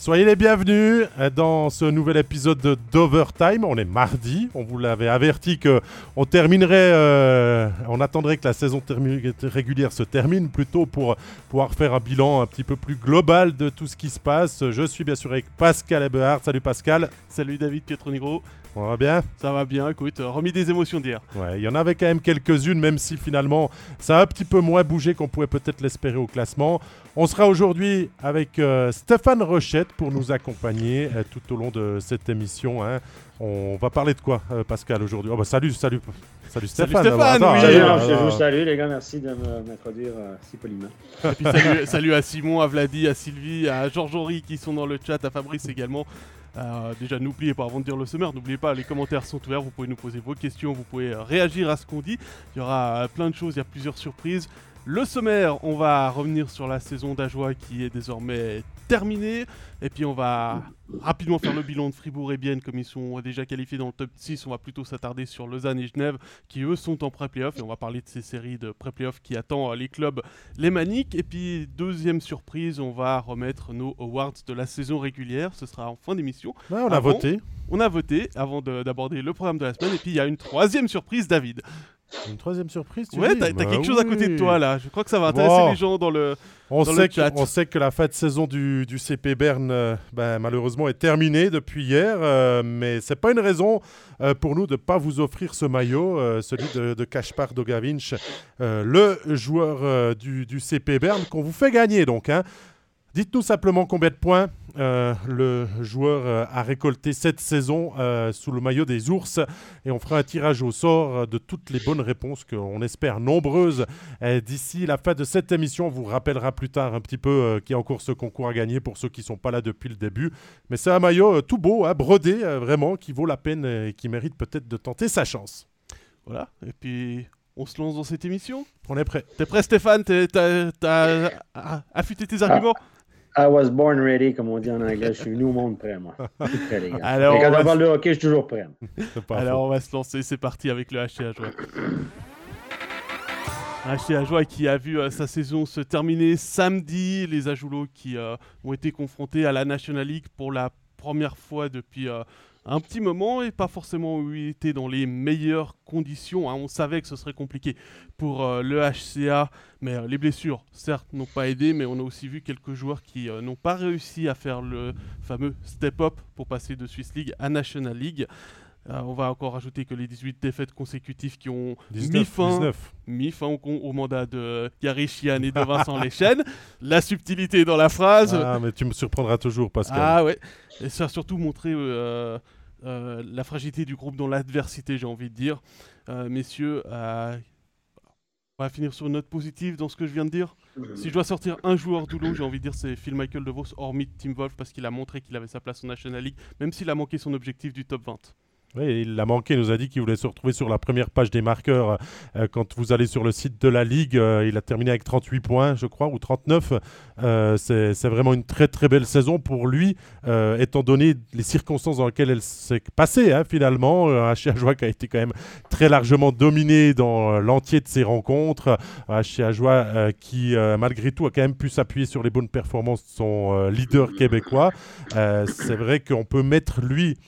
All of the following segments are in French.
soyez les bienvenus dans ce nouvel épisode de d'Overtime. On est mardi, on vous l'avait averti que on terminerait, euh, on attendrait que la saison régulière se termine plutôt pour pouvoir faire un bilan un petit peu plus global de tout ce qui se passe. Je suis bien sûr avec Pascal Eberhardt. Salut Pascal. Salut David Pietronigro. On va bien? Ça va bien, écoute, remis des émotions d'hier. Ouais, il y en avait quand même quelques-unes, même si finalement ça a un petit peu moins bougé qu'on pouvait peut-être l'espérer au classement. On sera aujourd'hui avec euh, Stéphane Rochette pour nous accompagner euh, tout au long de cette émission. Hein. On va parler de quoi, euh, Pascal, aujourd'hui? Oh, bah, Salut, salut Salut Stéphane. Salut Stéphane, oui. je vous salue les gars, merci de m'introduire si poliment. salut, salut, à Simon, à Vladi, à Sylvie, à Georges Henri qui sont dans le chat, à Fabrice également. Euh, déjà, n'oubliez pas, avant de dire le sommaire, n'oubliez pas, les commentaires sont ouverts, vous pouvez nous poser vos questions, vous pouvez euh, réagir à ce qu'on dit. Il y aura euh, plein de choses, il y a plusieurs surprises. Le sommaire, on va revenir sur la saison d'Ajoie qui est désormais terminée. Et puis on va rapidement faire le bilan de Fribourg et Bienne comme ils sont déjà qualifiés dans le top 6. On va plutôt s'attarder sur Lausanne et Genève qui eux sont en pré-playoff. Et on va parler de ces séries de pré-playoff qui attendent les clubs les maniques. Et puis deuxième surprise, on va remettre nos awards de la saison régulière. Ce sera en fin d'émission. on a voté. On a voté avant d'aborder le programme de la semaine. Et puis il y a une troisième surprise, David. Une troisième surprise, tu Ouais, t'as bah quelque chose à côté de toi là. Je crois que ça va intéresser les gens dans le, on dans sait le chat. Que, on sait que la fin de saison du, du CP Berne, euh, ben, malheureusement, est terminée depuis hier. Euh, mais c'est pas une raison euh, pour nous de ne pas vous offrir ce maillot, celui de, de Kaspar Dogavinch, le joueur du, du, CP Berne, qu'on vous fait gagner donc. Hein. Dites-nous simplement combien de points euh, le joueur euh, a récolté cette saison euh, sous le maillot des ours et on fera un tirage au sort de toutes les bonnes réponses qu'on espère nombreuses d'ici la fin de cette émission. On vous rappellera plus tard un petit peu qu'il y a encore ce concours à gagner pour ceux qui ne sont pas là depuis le début. Mais c'est un maillot tout beau, hein, brodé vraiment, qui vaut la peine et qui mérite peut-être de tenter sa chance. Voilà, et puis on se lance dans cette émission? On est prêt. T'es prêt Stéphane? T'as affûté tes arguments? I was born ready, comme on dit en anglais. Je suis venu au monde prêt, moi. Prêt, les gars. Alors, Et quand on, parle de hockey, je suis toujours prêt. Alors, on va se lancer. C'est parti avec le HCA Joie. HCA Joie qui a vu euh, sa saison se terminer samedi. Les Ajoulots qui euh, ont été confrontés à la National League pour la première fois depuis euh, un petit moment et pas forcément où il était dans les meilleures conditions. Hein. On savait que ce serait compliqué pour euh, le HCA, mais euh, les blessures, certes, n'ont pas aidé, mais on a aussi vu quelques joueurs qui euh, n'ont pas réussi à faire le fameux step-up pour passer de Swiss League à National League. On va encore ajouter que les 18 défaites consécutives qui ont mis, fin, mis fin au, mandat de Gary Chian et de Vincent Lechen. La subtilité dans la phrase. Ah, mais tu me surprendras toujours, Pascal. Ah ouais. Et ça a surtout montré euh, euh, la fragilité du groupe dans l'adversité, j'ai envie de dire. Euh, messieurs, on va finir sur une note positive dans ce que je viens de dire. Si je dois sortir un joueur du lot, j'ai envie de dire c'est Phil Michael DeVos, hormis Tim Wolf, parce qu'il a montré qu'il avait sa place en National League, même s'il a manqué son objectif du top 20. Il l'a manqué, il nous a dit qu'il voulait se retrouver sur la première page des marqueurs. Euh, quand vous allez sur le site de la Ligue, euh, il a terminé avec 38 points, je crois, ou 39. Euh, c'est vraiment une très très belle saison pour lui, étant donné les circonstances dans lesquelles elle s'est passée, hein, finalement. Un Joie qui a été quand même très largement dominé dans l'entier de ses rencontres. Un Joie qui, malgré tout, a quand même pu s'appuyer sur les bonnes performances de son leader québécois. c'est vrai qu'on peut mettre lui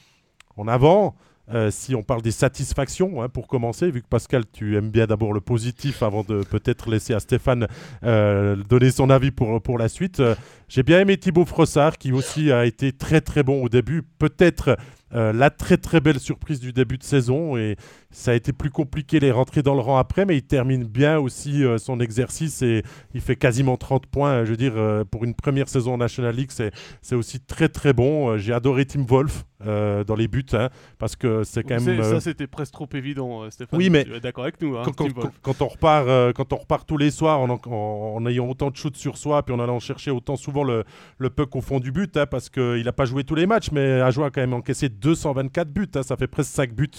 en avant. Euh, si on parle des satisfactions, hein, pour commencer, vu que Pascal, tu aimes bien d'abord le positif avant de peut-être laisser à Stéphane euh, donner son avis pour, pour la suite. Euh, j'ai bien aimé Thibaut Frossard, qui aussi a été très très bon au début. Peut-être la très très belle surprise du début de saison. Et ça a été plus compliqué les rentrer dans le rang après, mais il termine bien aussi son exercice et il fait quasiment 30 points. Je veux dire, pour une première saison en National League, c'est aussi très très bon. J'ai adoré Tim Wolf. Euh, dans les buts, hein, parce que c'est quand même. Ça, euh, c'était presque trop évident, euh, Stéphane. Oui, mais d'accord avec nous. Hein, quand, quand, on repart, quand on repart tous les soirs en, ayant autant de shoots sur soi, puis en allant chercher autant souvent le, le puck au fond du but, hein, parce qu'il n'a pas joué tous les matchs, mais a joué a quand même encaissé 224 buts. Hein, ça fait presque 5 buts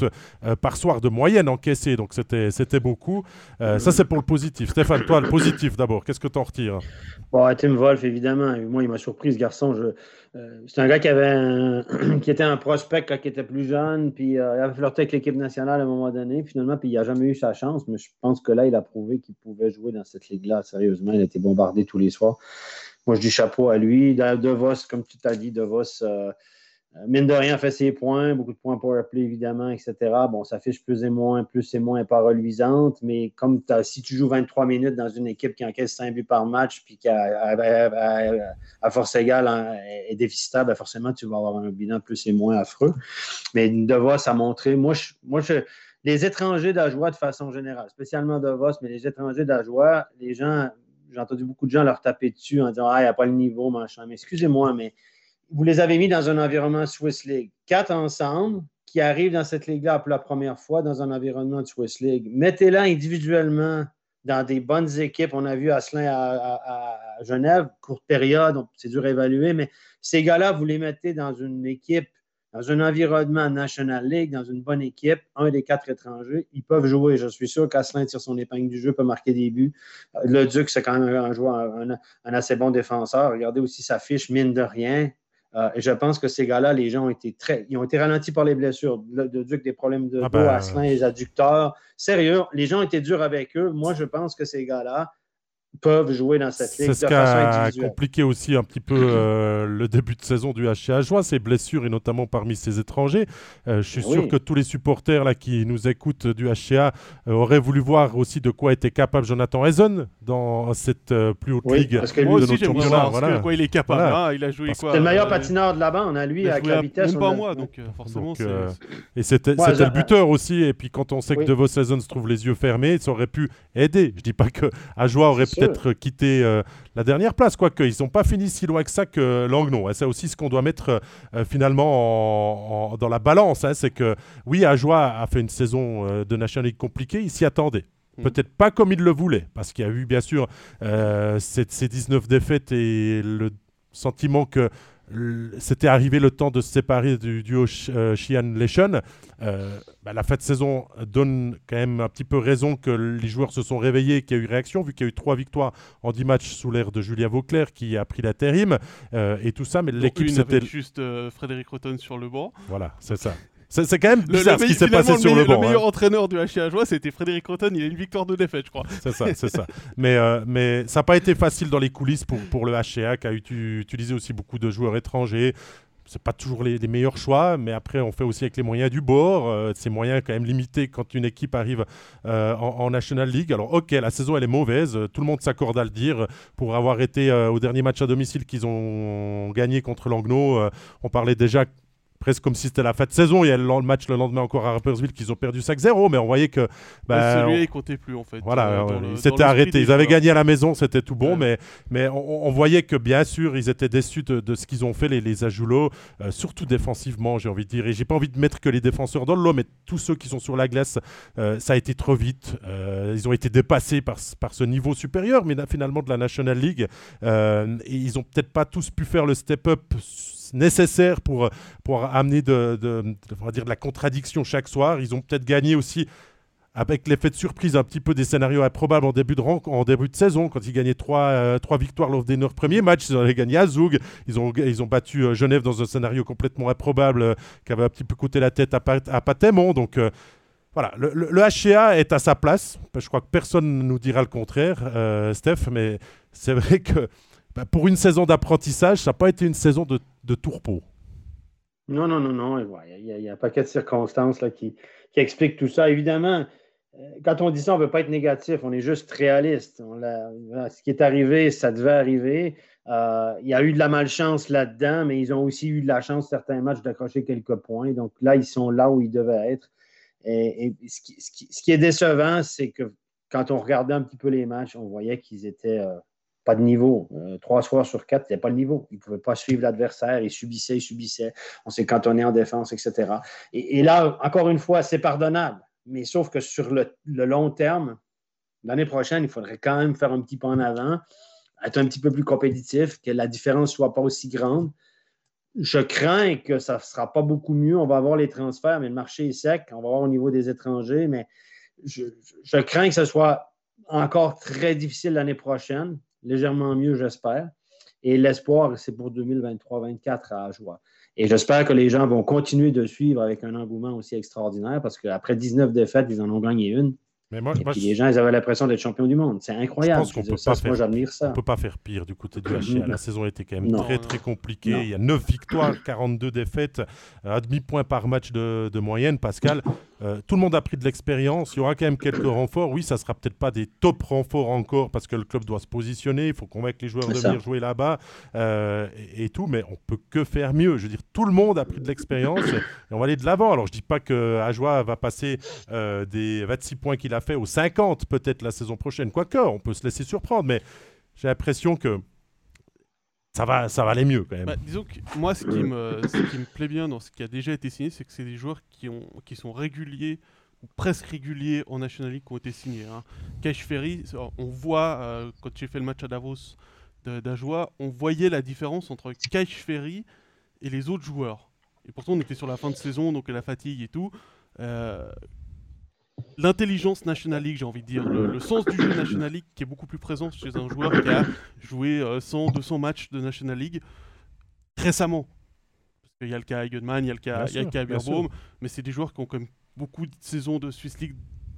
par soir de moyenne encaissés, donc c'était, beaucoup. ça, c'est pour le positif. Stéphane, toi, le positif d'abord, qu'est-ce que tu en retires? Bon, Tim Wolf, évidemment. Moi, il m'a surpris, ce garçon. Euh, c'est un gars qui, avait qui était un prospect quand il était plus jeune, puis euh, il avait flirté avec l'équipe nationale à un moment donné, finalement, puis il n'a jamais eu sa chance, mais je pense que là, il a prouvé qu'il pouvait jouer dans cette ligue-là, sérieusement. Il a été bombardé tous les soirs. moi, je dis chapeau à lui. De Vos, comme tu t'as dit, De Vos, euh, mine de rien, fait ses points, beaucoup de points pour play, évidemment, etc. Bon, ça fiche plus et moins, plus et moins pas reluisante, mais comme si tu joues 23 minutes dans une équipe qui encaisse 5 buts par match, puis qui, à, force égale, hein, est déficitaire, ben forcément, tu vas avoir un bilan plus et moins affreux. Mais DeVos a montré, moi, je, moi les étrangers d'Ajoie, de façon générale, spécialement DeVos, mais les étrangers d'Ajoie, les gens, j'ai entendu beaucoup de gens leur taper dessus en disant Ah, il n'y a pas le niveau, machin. Mais excusez-moi, mais vous les avez mis dans un environnement Swiss League. Quatre ensemble qui arrivent dans cette ligue-là pour la première fois dans un environnement de Swiss League. Mettez-la individuellement dans des bonnes équipes. On a vu Asselin à, Genève, courte période, c'est dur à évaluer, mais ces gars-là, vous les mettez dans une équipe, dans un environnement National League, dans une bonne équipe, un des quatre étrangers, ils peuvent jouer. Je suis sûr qu'Asselin tire son épingle du jeu, peut marquer des buts. Le Duc, c'est quand même un joueur, un assez bon défenseur. Regardez aussi sa fiche, mine de rien. Euh, et je pense que ces gars-là, les gens ont été très. Ils ont été ralentis par les blessures. Le, Duc, des problèmes de ah dos, ben, les adducteurs. Sérieux, les gens été durs avec eux. Moi, je pense que ces gars-là, peuvent jouer dans cette ligue. C'est ce qui a compliqué aussi un petit peu euh, le début de saison du HCA Joie, ses blessures et notamment parmi ses étrangers. Euh, je suis sûr que tous les supporters là, qui nous écoutent du HCA euh, auraient voulu voir aussi de quoi était capable Jonathan Hazen dans cette plus haute ligue. Parce que lui, aussi, j'aime voir de quoi il est capable. Hein. il a joué quoi C'est le meilleur patineur de la bande, hein, lui, avec la vitesse. Même pas moi, donc forcément. et c'était le buteur aussi. Et puis quand on sait que De Vos Hazen se trouve les yeux fermés, ça aurait pu aider. Je dis pas que Ajoie aurait être quitté euh, la dernière place, quoique ils n'ont pas fini si loin que ça que Langnon. C'est aussi ce qu'on doit mettre euh, finalement dans la balance. Hein. c'est que oui, Ajoie a fait une saison euh, de National League compliquée, il s'y attendait. Mm. Peut-être pas comme il le voulait, parce qu'il y a eu bien sûr ces 19 défaites et le sentiment que c'était arrivé le temps de se séparer du duo euh, Xian Leshen. Euh, bah, la fin de saison donne quand même un petit peu raison que les joueurs se sont réveillés, qu'il y a eu réaction, vu qu'il y a eu trois victoires en 10 matchs sous l'ère de Julien Vauclair qui a pris l'intérim euh, et tout ça. Mais l'équipe c'était juste Frédéric Roton sur le banc. Voilà, c'est ça. C'est quand même bizarre ce qui s'est passé sur le banc. Le meilleur hein. entraîneur du HCA Joie, c'était Frédéric Rotten. Il a une victoire de défaite, je crois. C'est ça, c'est ça. Mais, euh, mais ça n'a pas été facile dans les coulisses pour, pour le HCA, qui a utilisé aussi beaucoup de joueurs étrangers c'est pas toujours les, meilleurs choix, mais après on fait aussi avec les moyens du bord. Euh, ces moyens quand même limités quand une équipe arrive euh, en, National League. Alors ok, la saison elle est mauvaise, tout le monde s'accorde à le dire. Pour avoir été au dernier match à domicile qu'ils ont gagné contre Langnau, on parlait déjà presque comme si c'était la fin de saison. Il y a le match le lendemain encore à Rappersville qu'ils ont perdu 5-0, mais on voyait que. Bah, celui-là, il comptait plus en fait. Voilà, euh, ils s'étaient arrêtés. Ils avaient gagné à la maison, c'était tout bon, mais, mais on, voyait que bien sûr, ils étaient déçus de, ce qu'ils ont fait, les, les Ajoulots, euh, surtout défensivement, j'ai envie de dire. Et j'ai pas envie de mettre que les défenseurs dans le lot, mais tous ceux qui sont sur la glace, euh, ça a été trop vite. ils ont été dépassés par, par ce niveau supérieur, mais finalement de la National League. et ils ont peut-être pas tous pu faire le step-up nécessaire pour, pour amener de, de, dire de la contradiction chaque soir. Ils ont peut-être gagné aussi avec l'effet de surprise un petit peu des scénarios improbables en début de, en début de saison, quand ils gagnaient trois, euh, trois victoires lors des neuf premiers matchs, ils ont gagné à Zoug, ils ont, ils ont battu euh, Genève dans un scénario complètement improbable euh, qui avait un petit peu coûté la tête à, Patémon. Donc voilà, le, le, HCA est à sa place. Je crois que personne ne nous dira le contraire, Steph, mais c'est vrai que bah, pour une saison d'apprentissage, ça n'a pas été une saison de, de tourpeau. Non, non, non, non. Il y, a un paquet de circonstances là, qui, qui expliquent tout ça. Évidemment, euh, quand on dit ça, on ne veut pas être négatif, on est juste réaliste. ce qui est arrivé, ça devait arriver. Euh, il y a eu de la malchance là-dedans, mais ils ont aussi eu de la chance, certains matchs, d'accrocher quelques points. Donc là, ils sont là où ils devaient être. Et, ce, qui, est décevant, c'est que quand on regardait un petit peu les matchs, on voyait qu'ils étaient euh, pas de niveau. Euh, trois soirs sur quatre, il n'y pas de niveau. Il ne pouvait pas suivre l'adversaire. Il subissait, il subissait. On s'est cantonné en défense, etc. Et, là, encore une fois, c'est pardonnable. Mais sauf que sur le, long terme, l'année prochaine, il faudrait quand même faire un petit pas en avant, être un petit peu plus compétitif, que la différence ne soit pas aussi grande. Je crains que ça ne sera pas beaucoup mieux. On va avoir les transferts, mais le marché est sec. On va voir au niveau des étrangers, mais je crains que ce soit encore très difficile l'année prochaine légèrement mieux, j'espère. Et l'espoir, c'est pour 2023-2024 à Joie. Et j'espère que les gens vont continuer de suivre avec un engouement aussi extraordinaire parce qu'après 19 défaites, ils en ont gagné une. Mais moi, et puis les gens, ils avaient l'impression d'être champions du monde. C'est incroyable. Je pense qu'on peut pas faire, moi, j'admire ça. On peut pas faire pire du côté du HA. La saison a été quand même très, très compliquée. Il y a 9 victoires, 42 défaites, à demi-point par match de, de moyenne. Pascal, euh, tout le monde a pris de l'expérience. Il y aura quand même quelques renforts. Oui, ça sera peut-être pas des top renforts encore parce que le club doit se positionner. Il faut convaincre les joueurs de venir jouer là-bas euh, et, tout. Mais on peut que faire mieux. Je veux dire, tout le monde a pris de l'expérience et, on va aller de l'avant. Alors, je dis pas que Ajoie va passer euh, des 26 points qu'il a fait aux 50 peut-être la saison prochaine. Quoique, on peut se laisser surprendre. Mais j'ai l'impression que ça va, ça va aller mieux quand même. Bah, disons que moi, ce qui, me, ce qui me plaît bien dans ce qui a déjà été signé, c'est que c'est des joueurs qui, ont, qui sont réguliers ou presque réguliers en National League qui ont été signés. Hein. Cash Ferry, on voit, euh, quand j'ai fait le match à Davos d'Ajoie, on voyait la différence entre Cash Ferry et les autres joueurs. Et pourtant, on était sur la fin de saison, donc la fatigue et tout. Euh, l'intelligence National League, j'ai envie de dire, le, sens du jeu National League qui est beaucoup plus présent chez un joueur qui a joué 100, euh, 200 matchs de National League récemment. Parce qu'il y a le cas Eigenman, il y a le cas, il y a le cas mais c'est des joueurs qui ont quand même beaucoup de saisons de Swiss League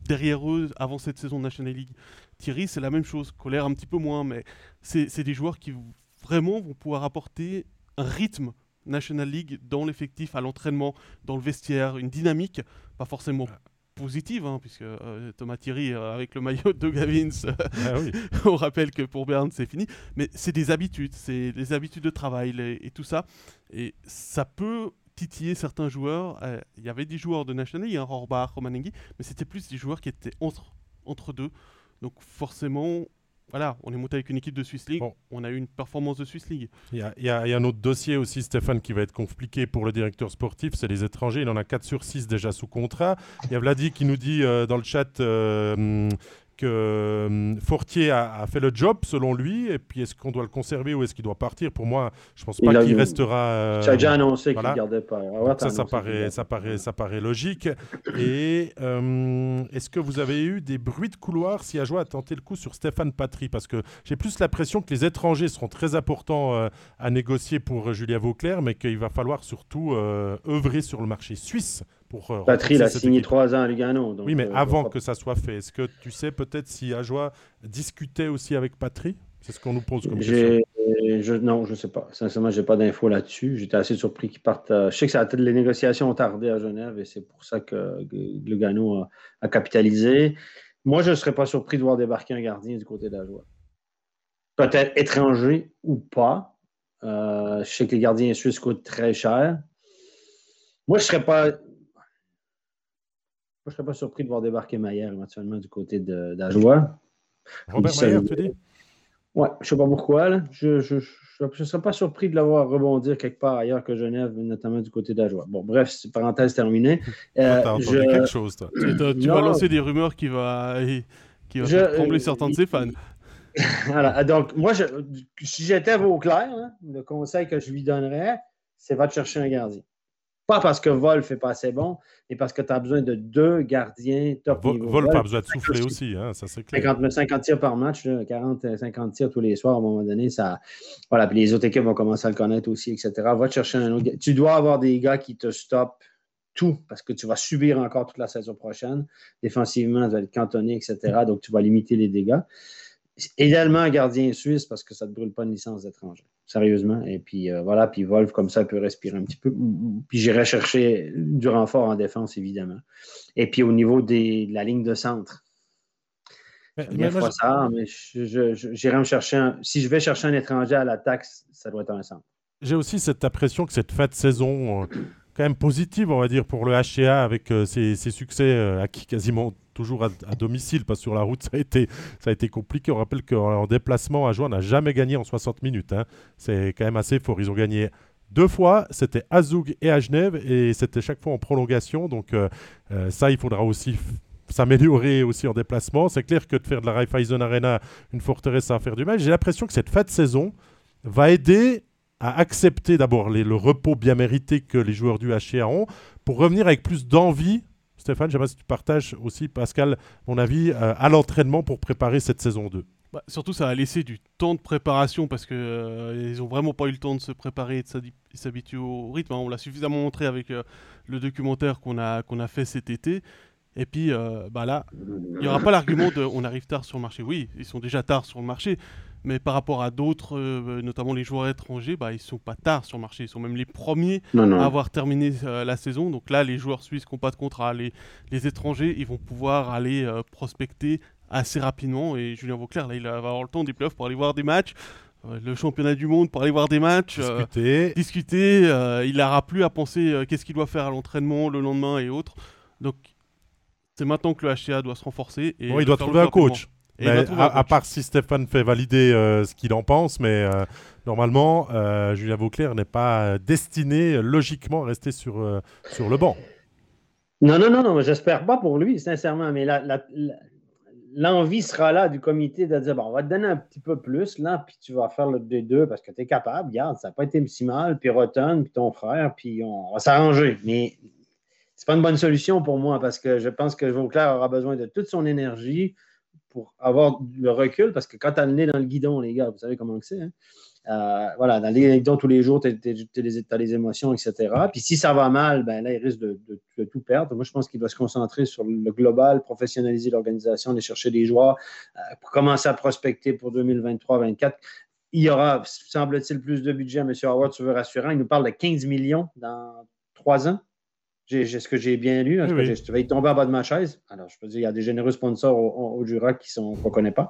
derrière eux avant cette saison de National League. Thierry, c'est la même chose, Colère un petit peu moins, mais c'est des joueurs qui vraiment vont pouvoir apporter un rythme National League dans l'effectif, à l'entraînement, dans le vestiaire, une dynamique, pas forcément positive, hein, puisque euh, Thomas Thierry, euh, avec le maillot de Gavins, ah on rappelle que pour Berne, c'est fini. Mais c'est des habitudes, c'est des habitudes de travail et tout ça. Et ça peut titiller certains joueurs. Euh, il y avait des joueurs de National League, hein, Rorbach, Romanenghi, mais c'était plus des joueurs qui étaient entre, entre deux. Donc forcément, voilà, on est monté avec une équipe de Swiss League, on a eu une performance de Swiss League. Il y, a, un autre dossier aussi, Stéphane, qui va être compliqué pour le directeur sportif, c'est les étrangers. Il en a 4 sur 6 déjà sous contrat. Il y a Vladi qui nous dit euh, dans le chat euh, que euh, Fortier a, fait le job selon lui, et puis est-ce qu'on doit le conserver ou est-ce qu'il doit partir? Pour moi, je pense pas qu'il restera. Euh, tu as déjà annoncé qu'il ne gardait pas. ça, ça paraît, ça, paraît, ça paraît logique. et euh, est-ce que vous avez eu des bruits de couloir? Si Ajoie a tenté le coup sur Stéphane Patry Parce que j'ai plus l'impression que les étrangers seront très importants à négocier pour Julia Vauclair, mais qu'il va falloir surtout œuvrer sur le marché suisse pour. Euh, Patry, a signé trois ans à Lugano. oui, mais euh, avant que ça soit fait, est-ce que tu sais peut-être si Ajoie discutait aussi avec Patry? C'est ce qu'on nous pose comme question. Je, non, je ne sais pas. Sincèrement, je n'ai pas d'infos là-dessus. J'étais assez surpris qu'ils partent. Je sais que ça les négociations ont tardé à Genève et c'est pour ça que Lugano a, a capitalisé. Moi, je ne serais pas surpris de voir débarquer un gardien du côté d'Ajoie. Peut-être étranger ou pas. Euh, je sais que les gardiens suisses coûtent très cher. Moi, je ne serais pas je ne serais pas surpris de voir débarquer Maillard éventuellement du côté d'Ajoie. Robert tu dis? Ouais, je ne sais pas pourquoi. Je ne serais pas surpris de l'avoir rebondir quelque part ailleurs que Genève, notamment du côté d'Ajoie. Bon, bref, parenthèse terminée. Euh, entendu quelque chose, toi. Tu, vas lancer des rumeurs qui vont qui va faire trembler certains de ses fans. voilà, donc moi, si j'étais Vauclair, hein, le conseil que je lui donnerais, c'est va te chercher un gardien. Pas parce que Vol fait pas assez bon, mais parce que tu as besoin de deux gardiens top Vol, niveau. Vol, pas besoin de souffler aussi, hein, ça c'est clair. 50, 50, tirs par match, 40, 50 tirs tous les soirs, à un moment donné, ça. Voilà, puis les autres équipes vont commencer à le connaître aussi, etc. Va te chercher un autre. Tu dois avoir des gars qui te stoppent tout, parce que tu vas subir encore toute la saison prochaine. Défensivement, tu vas être cantonné, etc. Donc, tu vas limiter les dégâts. Idéalement, un gardien suisse, parce que ça ne te brûle pas une licence d'étranger sérieusement. Et puis euh, voilà, puis Wolf, comme ça, peut respirer un petit peu. Puis j'irai chercher du renfort en défense, évidemment. Et puis au niveau de la ligne de centre. Mais, ça, mais j'irai me chercher un, Si je vais chercher un étranger à l'attaque, ça doit être un centre. J'ai aussi cette impression que cette fin de saison, euh, quand même positive, on va dire, pour le HCA, avec euh, ses, succès acquis quasiment toujours à, domicile, pas sur la route, ça a été, ça a été compliqué. On rappelle qu'en déplacement, à n'a jamais gagné en 60 minutes. Hein. C'est quand même assez fort. Ils ont gagné deux fois, c'était à Zug et à Genève, et c'était chaque fois en prolongation. Donc euh, euh, ça, il faudra aussi s'améliorer aussi en déplacement. C'est clair que de faire de la Raiffeisen Arena une forteresse, à faire du mal. J'ai l'impression que cette fin de saison va aider à accepter d'abord le repos bien mérité que les joueurs du HCA ont pour revenir avec plus d'envie Stéphane, pas si tu partages aussi, Pascal, mon avis, euh, à l'entraînement pour préparer cette saison 2. Bah, surtout, ça a laissé du temps de préparation parce qu'ils euh, n'ont vraiment pas eu le temps de se préparer et de s'habituer au rythme. Hein. On l'a suffisamment montré avec euh, le documentaire qu'on a, qu'on a fait cet été. Et puis euh, bah là, il n'y aura pas l'argument de on arrive tard sur le marché. Oui, ils sont déjà tard sur le marché, mais par rapport à d'autres, euh, notamment les joueurs étrangers, bah, ils sont pas tard sur le marché. Ils sont même les premiers à avoir terminé euh, la saison. Donc là, les joueurs suisses qui n'ont pas de contrat, les, les, étrangers, ils vont pouvoir aller prospecter assez rapidement. Et Julien Vauclair, là, il va avoir le temps des playoffs pour aller voir des matchs le championnat du monde pour aller voir des matchs, discuter. discuter il n'aura plus à penser qu'est-ce qu'il doit faire à l'entraînement le lendemain et autres. Donc c'est maintenant que le HCA doit se renforcer. Et il doit trouver un coach. À, part si Stéphane fait valider euh, ce qu'il en pense, mais euh, normalement, euh, Julien Vauclair n'est pas destiné logiquement à rester sur, sur le banc. Non, non, non, non, j'espère pas pour lui, sincèrement, mais l'envie sera là du comité de dire bon, on va te donner un petit peu plus, là, puis tu vas faire le D2 parce que tu es capable, regarde, ça n'a pas été si mal, puis Rotten, puis ton frère, puis on va s'arranger. Mais c'est pas une bonne solution pour moi parce que je pense que Vauclair aura besoin de toute son énergie pour avoir le recul parce que quand tu as le nez dans le guidon, les gars, vous savez comment c'est. Hein? Euh, voilà, dans le guidon tous les jours, tu as, les émotions, etc. Puis si ça va mal, ben là, il risque de, tout perdre. Moi, je pense qu'il doit se concentrer sur le global, professionnaliser l'organisation, aller chercher des joueurs, commencer à prospecter pour 2023-2024. Il y aura, semble-t-il, plus de budget. M. Howard, tu veux rassurant. Il nous parle de 15 millions dans trois ans. J'ai ce que j'ai bien lu. Hein, oui, Je vais tomber en bas de ma chaise. Alors, je peux dire, il y a des généreux sponsors au, Jura qui sont qu'on ne connaît pas.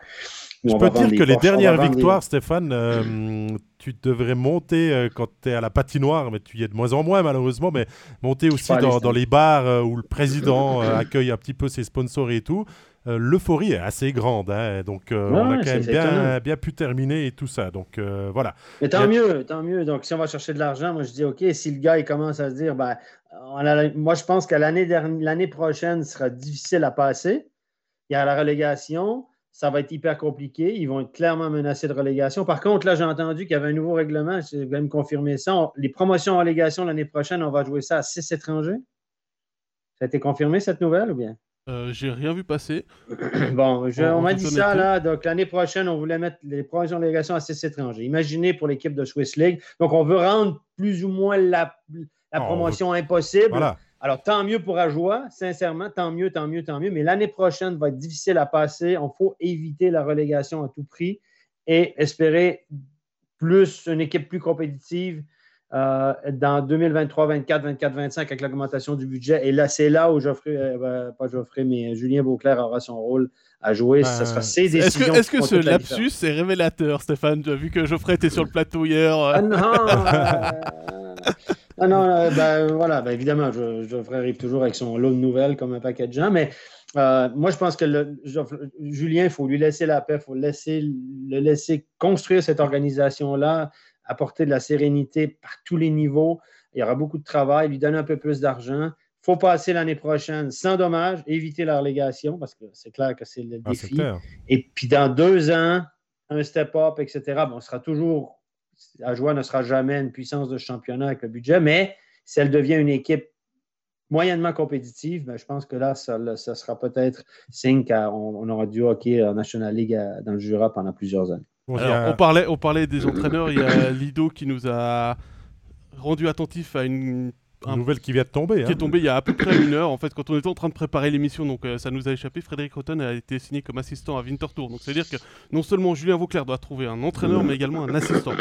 je peux dire que les dernières victoires, Stéphane, euh, tu devrais monter euh, quand tu es à la patinoire, mais tu y es de moins en moins malheureusement, mais monter aussi dans, dans, les bars euh, où le président accueille un petit peu ses sponsors et tout. Euh, l'euphorie est assez grande. Hein, donc, euh, on a quand même bien, bien, pu terminer et tout ça. Donc, euh, voilà. Mais tant mieux, tant mieux. Donc, si on va chercher de l'argent, moi, je dis, OK, si le gars, il commence à se dire, ben, moi, je pense que l'année prochaine sera difficile à passer. Il y a la relégation. Ça va être hyper compliqué. Ils vont être clairement menacés de relégation. Par contre, là, j'ai entendu qu'il y avait un nouveau règlement. Je vais me confirmer ça. les promotions en relégation l'année prochaine, on va jouer ça à six étrangers. Ça a été confirmé, cette nouvelle, ou bien? Euh, j'ai rien vu passer. Bon, on, m'a dit ça là. Donc l'année prochaine, on voulait mettre les provisions de délégation à 6 étrangers. Imaginez pour l'équipe de Swiss League. Donc on veut rendre plus ou moins la, la promotion impossible. Alors tant mieux pour Ajoie, sincèrement, tant mieux, tant mieux, tant mieux. Mais l'année prochaine va être difficile à passer. Il faut éviter la relégation à tout prix et espérer plus une équipe plus compétitive euh, dans 2023, 24, 24, 25 avec l'augmentation du budget. Et là, c'est là où Geoffrey, euh, ben, pas Geoffrey, mais Julien Beauclerc aura son rôle à jouer. ce sera ses décisions. Est-ce que, ce lapsus est révélateur, Stéphane J'ai vu que Geoffrey était sur le plateau hier. Ah non, ah non ben, voilà, ben, évidemment, Geoffrey arrive toujours avec son lot de nouvelles comme un paquet de gens, mais euh, moi, je pense que le, Julien, il faut lui laisser la paix, il faut laisser, le laisser construire cette organisation-là apporter de la sérénité par tous les niveaux. Il y aura beaucoup de travail, lui donner un peu plus d'argent. Il faut passer l'année prochaine sans dommage, éviter la relégation, parce que c'est clair que c'est le ah, défi. Et puis dans deux ans, un step-up, etc. Bon, on sera toujours, la joie ne sera jamais une puissance de championnat avec le budget, mais si elle devient une équipe moyennement compétitive, ben, je pense que là, ça, sera peut-être signe qu'on aura du hockey en National League dans le Jura pendant plusieurs années on, parlait, on parlait des entraîneurs. Il y a Lido qui nous a rendu attentif à une nouvelle qui vient de tomber. Qui est hein. tombée il y a à peu près une heure. En fait, quand on était en train de préparer l'émission, donc euh, ça nous a échappé. Frédéric Rotten a été signé comme assistant à Winterthur. Donc c'est-à-dire que non seulement Julien Vauclair doit trouver un entraîneur, mais également un assistant.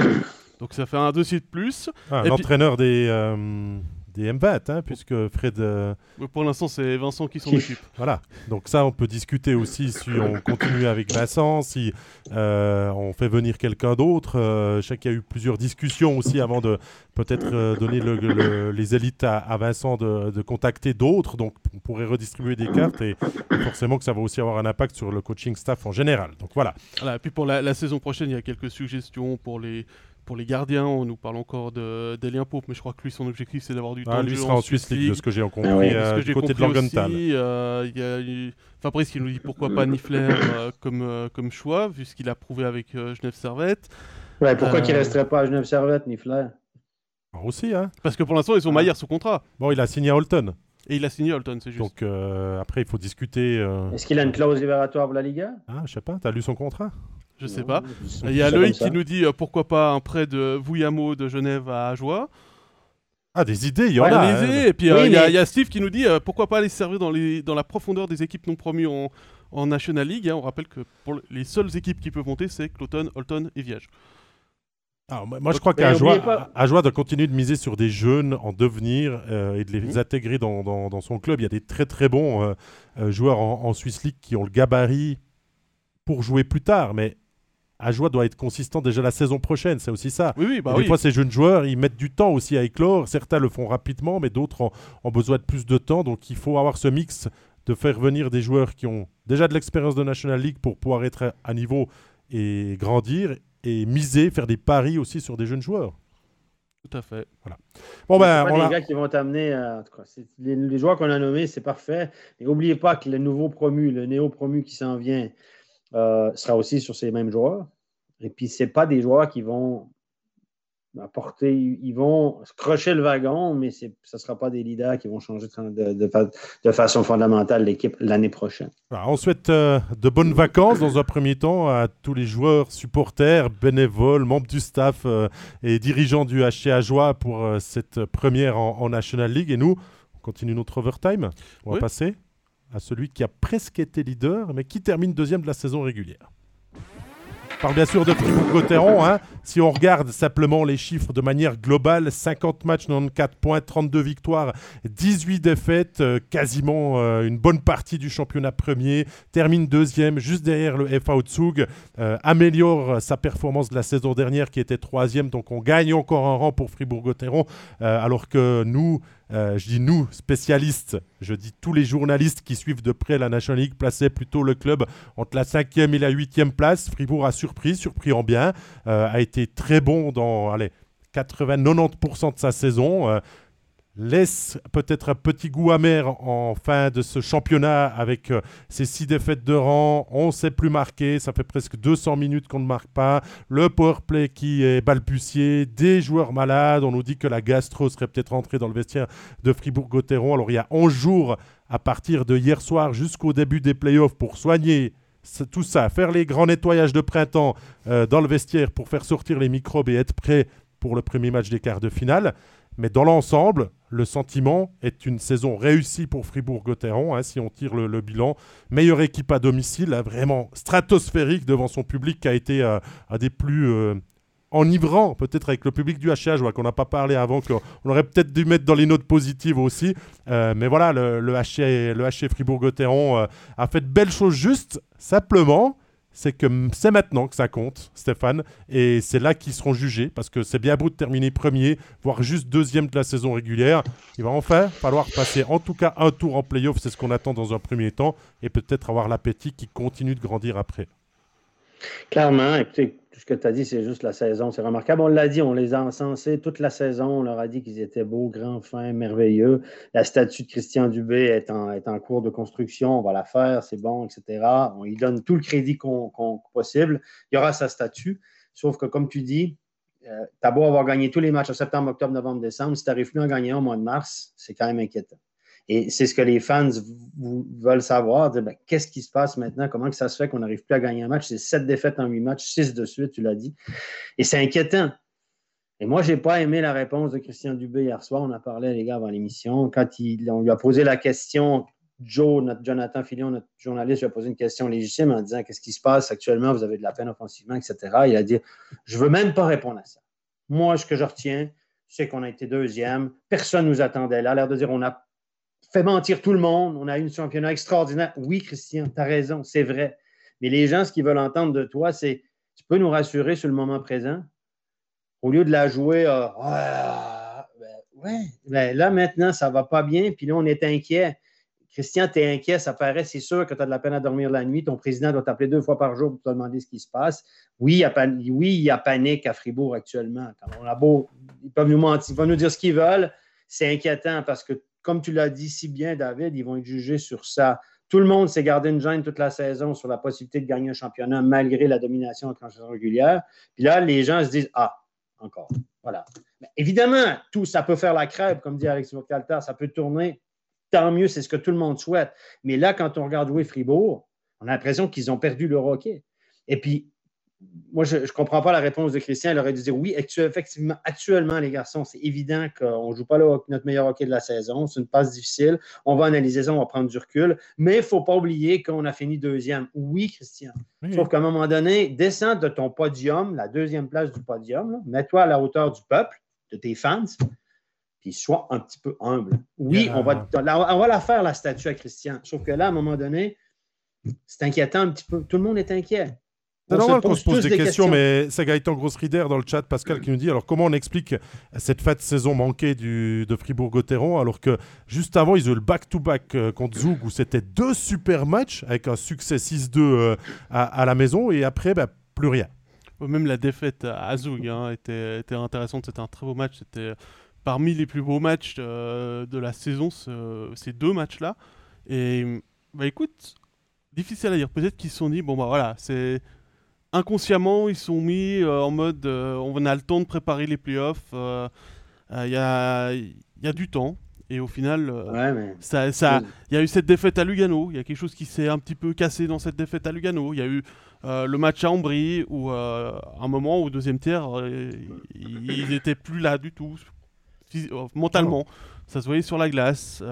Donc ça fait un dossier de plus. Ah, un entraîneur des. Euh, des M20, hein, puisque Fred. Euh, pour l'instant, c'est Vincent qui s'en occupe. Voilà. Donc ça, on peut discuter aussi si on continue avec Vincent, si euh, on fait venir quelqu'un d'autre. Euh, je sais qu'il y a eu plusieurs discussions aussi avant de peut-être donner les élites à, Vincent de, contacter d'autres. Donc on pourrait redistribuer des cartes et, forcément que ça va aussi avoir un impact sur le coaching staff en général. Donc voilà. voilà et puis pour la, la saison prochaine, il y a quelques suggestions pour les pour les gardiens, on nous parle encore d'Elien Pope, mais je crois que lui, son objectif, c'est d'avoir du ah, temps. Lui sera en Suisse League, de ce que j'ai compris, ah euh, du côté de. Euh, y a Fabrice qui nous dit pourquoi pas Nifler euh, comme, comme choix, vu ce qu'il a prouvé avec Genève Servette. Ouais, pourquoi qu'il resterait pas à Genève Servette, Nifler ah, Aussi, hein. Parce que pour l'instant, ils ont Maillard sous contrat. Bon, il a signé à Holton. Et il a signé Holton, c'est juste. Donc après, il faut discuter. Est-ce qu'il a une clause libératoire pour la Liga? Ah, je sais pas, t'as lu son contrat? Je sais pas. Il y a Loïc qui nous dit euh, pourquoi pas un prêt de Vouillamo de Genève à Ajoie. Ah, des idées, il y en Ouais, a. les hein. idées. Et puis euh, Oui, il y, a- mais- il y a Steve qui nous dit euh, pourquoi pas aller se servir dans, les, dans la profondeur des équipes non promues en, en National League. hein. On rappelle que pour les seules équipes qui peuvent monter, c'est Cloton, Holton et Viège. Alors, moi, moi, je crois pas- Ajoie doit continuer de miser sur des jeunes en devenir euh, et de les Mhm. intégrer dans, dans- dans son club. Il y a des très très bons euh, euh, joueurs en, en Swiss League qui ont le gabarit pour jouer plus tard, mais Ajoie doit être consistant déjà la saison prochaine, c'est aussi ça. Oui, oui, bah Et des oui. fois, ces jeunes joueurs, ils mettent du temps aussi à éclore. Certains le font rapidement, mais d'autres ont, ont besoin de plus de temps. Donc, il faut avoir ce mix de faire venir des joueurs qui ont déjà de l'expérience de National League pour pouvoir être à niveau et grandir et miser, faire des paris aussi sur des jeunes joueurs. Tout à fait. Bon, C'est ben, pas on des a- gars qui vont t'amener. euh, les, les joueurs qu'on a nommés, c'est parfait. Mais n'oubliez pas que le nouveau promu, le néo-promu qui s'en vient, euh, sera aussi sur ces mêmes joueurs. Et puis, ce pas des joueurs qui vont apporter. Ils vont crocher le wagon, mais ce ne sera pas des leaders qui vont changer de, de fa- de façon fondamentale l'équipe l'année prochaine. On souhaite euh, de bonnes vacances dans un premier temps à tous les joueurs, supporters, bénévoles, membres du staff euh, et dirigeants du HC Ajoie pour euh, cette première en, en National League. Et nous, on continue notre overtime. On va Oui. passer à celui qui a presque été leader, mais qui termine deuxième de la saison régulière. On parle bien sûr de Fribourg-Gotteron. hein. Si on regarde simplement les chiffres de manière globale, 50 matchs, 94 points, 32 victoires, 18 défaites, euh, quasiment euh, une bonne partie du championnat premier, termine deuxième, juste derrière le FA Zug, euh, améliore sa performance de la saison dernière qui était troisième, donc on gagne encore un rang pour Fribourg-Gotteron, euh, alors que nous, je dis nous, spécialistes, je dis tous les journalistes qui suivent de près la National League, plaçaient plutôt le club entre la cinquième et la huitième place. Fribourg a surpris, surpris en bien, a été très bon dans allez, 80-90% de sa saison. euh, laisse peut-être un petit goût amer en fin de ce championnat avec euh, ces six défaites de rang. On ne sait plus marquer, ça fait presque 200 minutes qu'on ne marque pas. Le powerplay qui est balbutié, des joueurs malades. On nous dit que la gastro serait peut-être rentrée dans le vestiaire de Fribourg-Gotteron. Alors il y a 11 jours à partir de hier soir jusqu'au début des playoffs pour soigner tout ça, faire les grands nettoyages de printemps euh, dans le vestiaire pour faire sortir les microbes et être prêt pour le premier match des quarts de finale. Mais dans l'ensemble, le sentiment est une saison réussie pour Fribourg-Gotteron, hein, si on tire le, bilan. Meilleure équipe à domicile, vraiment stratosphérique devant son public qui a été euh, un des plus euh, enivrants, peut-être avec le public du HH, qu'on n'a pas parlé avant, qu'on on aurait peut-être dû mettre dans les notes positives aussi. Euh, mais voilà, le, le le Fribourg-Gotteron euh, a fait de belles choses juste, simplement c'est que c'est maintenant que ça compte, Stéphane, et c'est là qu'ils seront jugés, parce que c'est bien beau de terminer premier, voire juste deuxième de la saison régulière. Il va enfin falloir passer en tout cas un tour en playoff, c'est ce qu'on attend dans un premier temps, et peut-être avoir l'appétit qui continue de grandir après. Clairement, écoutez, tout ce que tu as dit, c'est juste la saison. C'est remarquable. On l'a dit, on les a encensés toute la saison. On leur a dit qu'ils étaient beaux, grands, fins, merveilleux. La statue de Christian Dubé est en, cours de construction. On va la faire, c'est bon, etc. On lui donne tout le crédit qu'on, qu'on- possible. Il y aura sa statue. Sauf que, comme tu dis, euh, tu as beau avoir gagné tous les matchs en septembre, octobre, novembre, décembre. Si tu n'arrives plus à gagner au mois de mars, c'est quand même inquiétant. Et c'est ce que les fans veulent savoir. ben, Qu'est-ce qui se passe maintenant? Comment que ça se fait qu'on n'arrive plus à gagner un match? C'est sept défaites en huit matchs, six de suite, tu l'as dit. Et c'est inquiétant. Et moi, je n'ai pas aimé la réponse de Christian Dubé hier soir. On en parlait, les gars, avant l'émission. Quand on lui a posé la question, Joe, notre Jonathan Fillon, notre journaliste, lui a posé une question légitime en disant Qu'est-ce qui se passe actuellement? Vous avez de la peine offensivement, etc. Il a dit Je ne veux même pas répondre à ça. Moi, ce que je retiens, c'est qu'on a été deuxième. Personne ne nous attendait là. L'air de dire on a fait mentir tout le monde. On a eu un championnat extraordinaire. Oui, Christian, tu as raison, c'est vrai. Mais les gens, ce qu'ils veulent entendre de toi, c'est tu peux nous rassurer sur le moment présent? Au lieu de la jouer. euh, ben, là, maintenant, ça ne va pas bien. Puis là, on est inquiet. Christian, tu es inquiet, ça paraît, c'est sûr que tu as de la peine à dormir la nuit. Ton président doit t'appeler deux fois par jour pour te demander ce qui se passe. Oui, il y a, panique à Fribourg actuellement. On a beau, ils peuvent nous mentir, ils peuvent nous dire ce qu'ils veulent. C'est inquiétant parce que, comme tu l'as dit si bien, David, ils vont être jugés sur ça. Tout le monde s'est gardé une gêne toute la saison sur la possibilité de gagner un championnat malgré la domination en saison régulière. Puis là, les gens se disent Ah, encore. Voilà. Évidemment, tout ça peut faire la crêpe, comme dit Alex Vocalta, ça peut tourner. Tant mieux, c'est ce que tout le monde souhaite. Mais là, quand on regarde jouer Fribourg, on a l'impression qu'ils ont perdu le hockey. Et puis, moi, je ne comprends pas la réponse de Christian. Il aurait dû dire oui, effectivement, actuellement, les garçons, c'est évident qu'on ne joue pas notre meilleur hockey de la saison. C'est une passe difficile. On va analyser ça, on va prendre du recul. Mais il ne faut pas oublier qu'on a fini deuxième. Oui, Christian. Sauf qu'à un moment donné, descends de ton podium, la deuxième place du podium, mets-toi à la hauteur du peuple, de tes fans, puis sois un petit peu humble. Oui, on, va, on va la faire, la statue à Christian. Sauf que là, à un moment donné, c'est inquiétant un petit peu. Tout le monde est inquiet. C'est normal qu'on se pose des, questions, mais c'est Gaëtan Grossrider dans le chat, Pascal, qui nous dit alors comment on explique cette fête saison manquée du, de Fribourg-Gotteron alors que juste avant ils ont eu le back-to-back euh, contre Zoug où c'était deux super matchs avec un succès 6-2 euh, à, la maison et après bah, plus rien. Même la défaite à Zoug hein, était, était, intéressante, c'était un très beau match, c'était parmi les plus beaux matchs euh, de la saison ces deux matchs-là. Et bah écoute, difficile à dire, peut-être qu'ils se sont dit bon bah voilà, c'est inconsciemment, ils sont mis euh, en mode euh, on a le temps de préparer les playoffs. Il euh, y a, y, a, du temps. Et au final, ça, il y a eu cette défaite à Lugano. Il y a quelque chose qui s'est un petit peu cassé dans cette défaite à Lugano. Il y a eu le match à Ambry où, un moment, au deuxième tiers, ils n'étaient plus là du tout, mentalement. Ça se voyait sur la glace.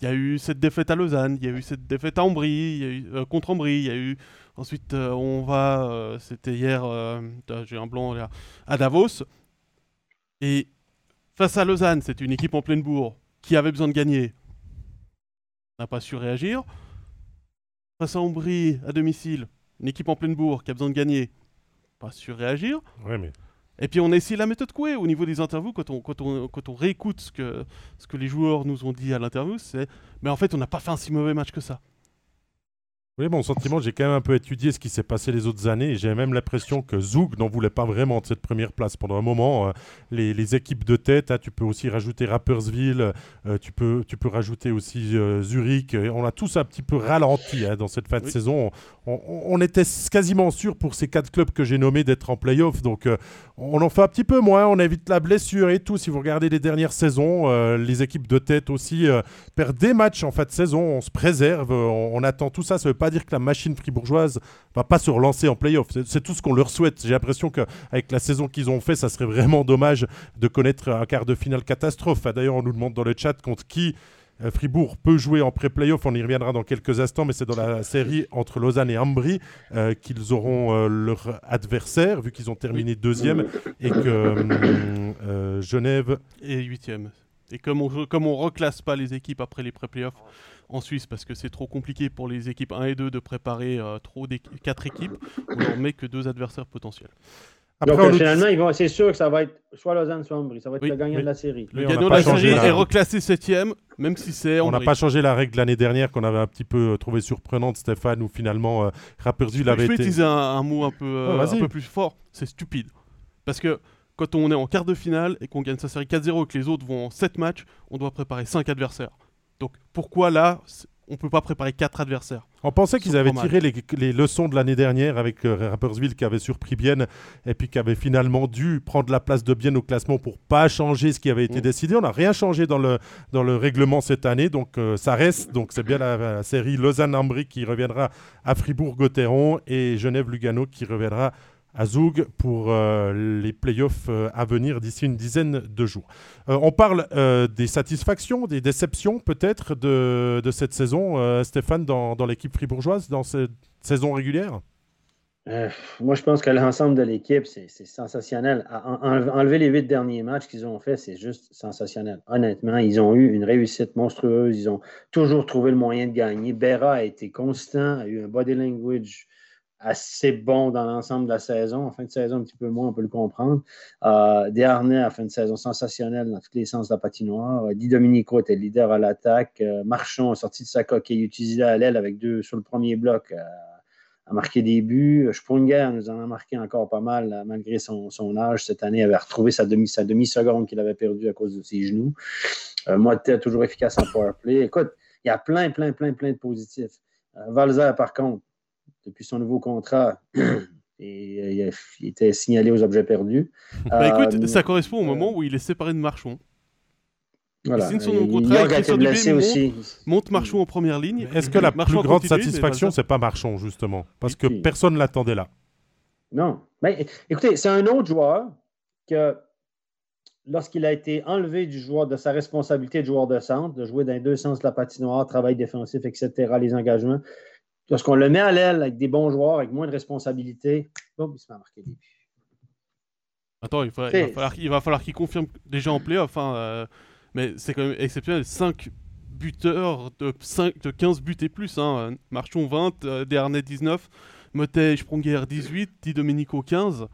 Il y a eu cette défaite à Lausanne, il y a eu cette défaite à Ambry, y a eu, contre Ambry, il y a eu Ensuite, euh, on va, euh, c'était hier, euh, j'ai un blanc là, à Davos. Et face à Lausanne, c'est une équipe en pleine bourre qui avait besoin de gagner. n'a pas su réagir. Face à Ombry, à domicile, une équipe en pleine bourre qui a besoin de gagner. Pas su réagir. mais... Et puis on a essayé la méthode Coué au niveau des interviews, quand on, quand on, quand on réécoute ce que, ce que les joueurs nous ont dit à l'interview, c'est mais en fait on n'a pas fait un si mauvais match que ça. Oui, mon sentiment, j'ai quand même un peu étudié ce qui s'est passé les autres années et j'ai même l'impression que Zoug n'en voulait pas vraiment de cette première place pendant un moment. Euh, les, équipes de tête, hein, tu peux aussi rajouter Rappersville, euh, tu, peux, tu peux rajouter aussi euh, Zurich. On a tous un petit peu ralenti hein, dans cette fin de saison. On, était quasiment sûr pour ces quatre clubs que j'ai nommés d'être en playoff. Donc on en fait un petit peu moins. On évite la blessure et tout. Si vous regardez les dernières saisons, les équipes de tête aussi perdent des matchs en fin de saison. On se préserve, on, attend tout ça. Ça veut pas dire que la machine fribourgeoise va pas se relancer en playoff. C'est tout ce qu'on leur souhaite. J'ai l'impression qu'avec la saison qu'ils ont fait, ça serait vraiment dommage de connaître un quart de finale catastrophe. D'ailleurs, on nous demande dans le chat contre qui euh, Fribourg peut jouer en pré-playoff, on y reviendra dans quelques instants, mais c'est dans la série entre Lausanne et Ambry euh, qu'ils auront euh, leur adversaire, vu qu'ils ont terminé deuxième, et que Genève... est huitième. Et comme on comme on reclasse pas les équipes après les pré-playoffs, en Suisse parce que c'est trop compliqué pour les équipes 1 et 2 de préparer euh, trop 4 équipes. On leur met que deux adversaires potentiels. Après, Donc, finalement, c'est sûr que ça va être soit Lausanne, soit Ambry. Ça va être le gagnant de la série. Le gagnant de la série est reclassé 7 même si c'est On n'a pas changé la règle l'année dernière qu'on avait un petit peu euh, trouvé surprenante, Stéphane, où finalement euh, Rapperswil avait été... Je vais utiliser un, mot un peu, euh, un peu plus fort. C'est stupide. Parce que quand on est en quart de finale et qu'on gagne sa série 4-0 et que les autres vont en 7 matchs, on doit préparer 5 adversaires. Donc pourquoi là, on ne peut pas préparer quatre adversaires On pensait qu'ils avaient tiré les, leçons de l'année dernière avec euh, Rappersville qui avait surpris Bienne et puis qui avait finalement dû prendre la place de Bienne au classement pour pas changer ce qui avait été mm. décidé. On n'a rien changé dans le, dans le règlement cette année, donc euh, ça reste. Donc c'est bien la, série Lausanne-Ambry qui reviendra à Fribourg-Gotteron et Genève-Lugano qui reviendra à Zoug pour euh, les playoffs euh, à venir d'ici une dizaine de jours. Euh, on parle des satisfactions, des déceptions peut-être de, de, cette saison, Stéphane, dans, dans l'équipe fribourgeoise, dans cette saison régulière? Moi, je pense que l'ensemble de l'équipe, c'est sensationnel. enlever les huit derniers matchs qu'ils ont fait, c'est juste sensationnel. Honnêtement, ils ont eu une réussite monstrueuse. Ils ont toujours trouvé le moyen de gagner. Berra a été constant, a eu un body language assez bon dans l'ensemble de la saison. En fin de saison, un petit peu moins, on peut le comprendre. Euh, Desharnais a fait une saison sensationnelle dans tous les sens de la patinoire. Di Domenico était leader à l'attaque. Euh, Marchand sorti de sa coquille, utilisé à l'aile avec deux sur le premier bloc. Euh, a marqué des buts. Sprunger nous en a marqué encore pas mal, malgré son, âge. Cette année, il avait retrouvé sa demi-seconde demi qu'il avait perdue à cause de ses genoux. Euh, toujours efficace en power play. Écoute, il y a plein, plein, plein, plein de positifs. Euh, Valzer, par contre, depuis son nouveau contrat. Et euh, il était signalé aux objets perdus. Bah écoute, euh, ça correspond au moment où il est séparé de Marchon. Voilà. Il signe son nouveau contrat, il sur du aussi. monte, Marchon en première ligne. Est-ce que la plus grande satisfaction, c'est pas Marchon, justement? Parce que personne ne l'attendait là. Non. Mais, écoutez, c'est un autre joueur que lorsqu'il a été enlevé du joueur de sa responsabilité de joueur de centre, de jouer dans les deux sens de la patinoire, travail défensif, etc., les engagements, lorsqu'on le met à l'aile avec des bons joueurs, avec moins de responsabilités, il se met à marquer des buts. Attends, il, va, falloir, qu'il confirme déjà en playoff. Hein, euh, mais c'est quand même exceptionnel. 5 buteurs de, 5, de 15 buts et plus. Hein. Marchon 20, euh, Desharnais 19, Motey Spronger 18, Di Domenico 15.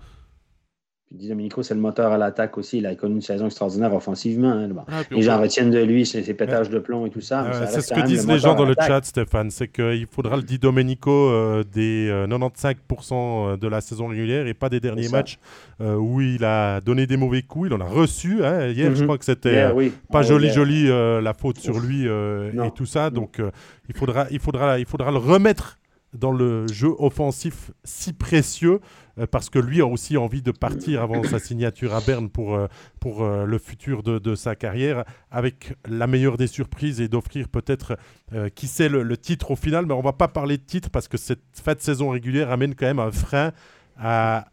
Puis Domenico, c'est le moteur à l'attaque aussi. Il a connu une saison extraordinaire offensivement. Hein. Ah, les gens retiennent de lui ses, pétages de plomb et tout ça. c'est ce que disent les gens dans le chat, Stéphane. C'est qu'il faudra le Di Domenico euh, des 95% euh, de la saison régulière et pas des derniers matchs euh, où il a donné des mauvais coups. Il en a reçu. Hein. Hier, je mhm. crois que c'était pas ah joli, joli la faute sur lui et tout ça. Donc, il, faudra, il, faudra, il faudra le remettre dans le jeu offensif si précieux euh, parce que lui a aussi envie de partir avant sa signature à Berne pour, euh, pour euh, le futur de, sa carrière avec la meilleure des surprises et d'offrir peut-être qui sait le, titre au final mais on va pas parler de titre parce que cette fin de saison régulière amène quand même un frein à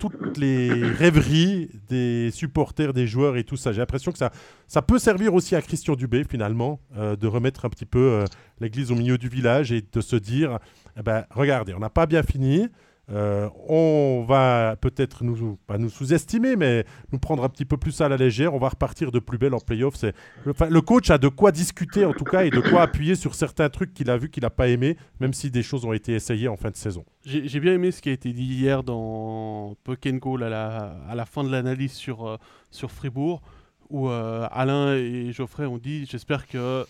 toutes les rêveries des supporters, des joueurs et tout ça. J'ai l'impression que ça, ça peut servir aussi à Christian Dubé, finalement, de remettre un petit peu l'église au milieu du village et de se dire eh ben, regardez, on n'a pas bien fini. Euh, on va peut-être nous, pas nous sous-estimer, mais nous prendre un petit peu plus à la légère. On va repartir de plus belle en playoff. Le coach a de quoi discuter en tout cas et de quoi appuyer sur certains trucs qu'il a vu qu'il n'a pas aimé, même si des choses ont été essayées en fin de saison. J'ai, bien aimé ce qui a été dit hier dans Puck à la, à la fin de l'analyse sur, euh, sur Fribourg, où euh, Alain et Geoffrey ont dit J'espère que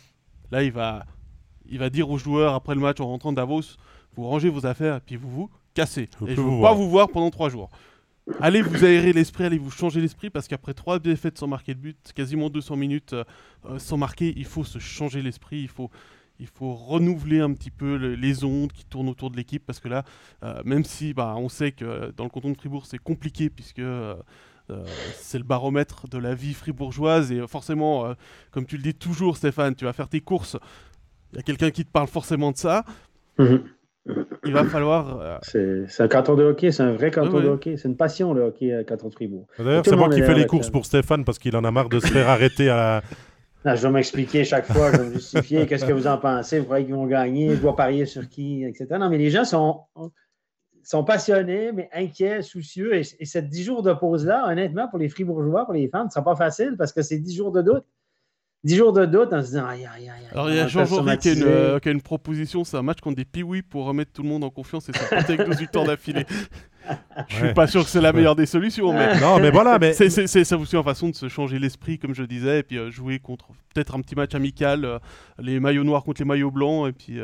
là, il va, il va dire aux joueurs après le match en rentrant de Davos vous rangez vos affaires et puis vous vous cassez. et je ne veux pas vous voir pendant trois jours. Allez vous aérer l'esprit, allez vous changer l'esprit parce qu'après trois défaites sans marquer de but, quasiment 200 minutes euh, euh, sans marquer, il faut se changer l'esprit, il faut, il faut renouveler un petit peu les ondes qui tournent autour de l'équipe parce que là, euh, même si bah, on sait que dans le canton de Fribourg c'est compliqué puisque c'est le baromètre de la vie fribourgeoise et forcément, comme tu le dis toujours Stéphane, tu vas faire tes courses, il y a quelqu'un qui te parle forcément de ça. Mhm il va falloir. Euh, c'est un canton de hockey, c'est un vrai canton de hockey. C'est une passion le hockey à canton de Fribourg. D'ailleurs, c'est moi qui fais les courses pour Stéphane parce qu'il en a marre de se faire arrêter à ah, je vais m'expliquer chaque fois, je vais me justifier. Qu'est-ce que vous en pensez? Vous croyez qu'ils vont gagner? Je dois parier sur qui? Etc. Non, mais les gens sont, sont passionnés, mais inquiets, soucieux. Et, et cette 10 jours de pause-là, honnêtement, pour les Fribourgeois, pour les fans, ce ne sera pas facile parce que c'est 10 jours de doute. 10 jours de doute en se disant aïe aïe aïe. Alors il y a Jean-Jean qui, euh, qui, a une proposition, c'est un match contre des piouis pour remettre tout le monde en confiance et ça peut avec 18 temps d'affilée. Je suis pas sûr que c'est la meilleure des solutions, mais non, mais voilà, mais c'est ça aussi une façon de se changer l'esprit, comme je disais, et puis euh, jouer contre peut-être un petit match amical, euh, les maillots noirs contre les maillots blancs, et puis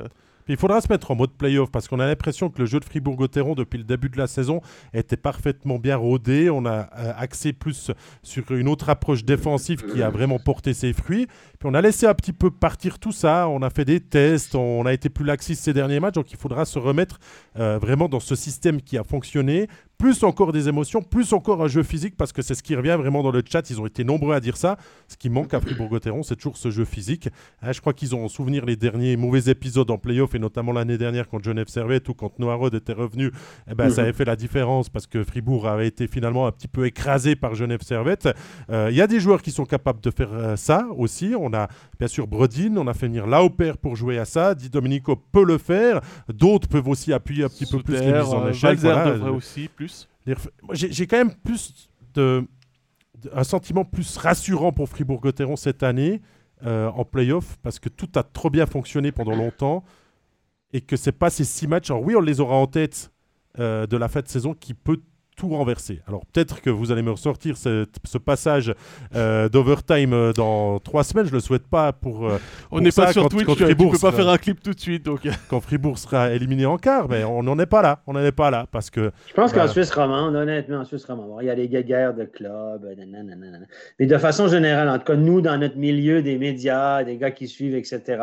il faudra se mettre en mode playoff parce qu'on a l'impression que le jeu de Fribourg-Gotteron depuis le début de la saison était parfaitement bien rodé. On a euh, axé plus sur une autre approche défensive qui a vraiment porté ses fruits. Puis on a laissé un petit peu partir tout ça. On a fait des tests, on a été plus laxiste ces derniers matchs. Donc il faudra se remettre euh, vraiment dans ce système qui a fonctionné plus encore des émotions, plus encore un jeu physique, parce que c'est ce qui revient vraiment dans le chat. Ils ont été nombreux à dire ça. Ce qui manque à Fribourg-Gotteron, c'est toujours ce jeu physique. Hein, je crois qu'ils ont en souvenir les derniers mauvais épisodes en playoff, et notamment l'année dernière quand Genève Servette ou quand Noirod était revenu. Eh ben, Ça mhm. avait fait la différence parce que Fribourg avait été finalement un petit peu écrasé par Genève Servette. Euh, il y a des joueurs qui sont capables de faire euh, ça aussi. On a bien sûr Brodin, on a fait venir Lauper pour jouer à ça. Di Domenico peut le faire. D'autres peuvent aussi appuyer un petit peu plus les mises en euh, échec. devrait aussi plus. J'ai quand même plus un sentiment plus rassurant pour Fribourg-Gotteron cette année euh, en playoff parce que tout a trop bien fonctionné pendant longtemps et que c'est pas ces six matchs. Alors oui, on les aura en tête euh, de la fin de saison qui peut tout renverser. Alors peut-être que vous allez me ressortir ce, passage euh, d'overtime euh, dans trois semaines. Je le souhaite pas pour. Euh, on n'est pas sur Twitch. Quand tu, peux pas faire un clip tout de suite. Donc. quand Fribourg sera éliminé en quart, mais on n'en est pas là. On n'en est pas là parce que. Je pense qu'en Suisse romande, honnêtement, en Suisse romande, il y a les guerres de clubs, mais de façon générale, en tout cas nous dans notre milieu des médias, des gars qui suivent, etc.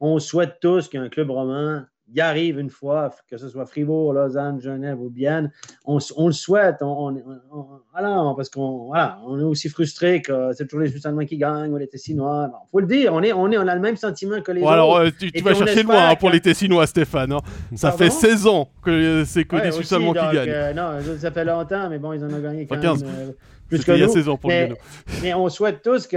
On souhaite tous qu'un club roman y arrive une fois, que ce soit Fribourg, Lausanne, Genève ou Bienne, on, le souhaite. On, parce qu'on voilà, on est aussi frustré que c'est toujours les Allemands qui gagnent ou les Tessinois. Il faut le dire, on, est, on, est, on a le même sentiment que les autres. Alors, euh, tu, vas chercher loin hein, pour les Tessinois, Stéphane. Hein. Ça fait 16 ans que c'est que les Suisses allemands qui gagnent. Euh, non, ça fait longtemps, mais bon, ils en ont gagné quand 15. même. Euh, plus que il y a 16 ans pour mais, mais on souhaite tous que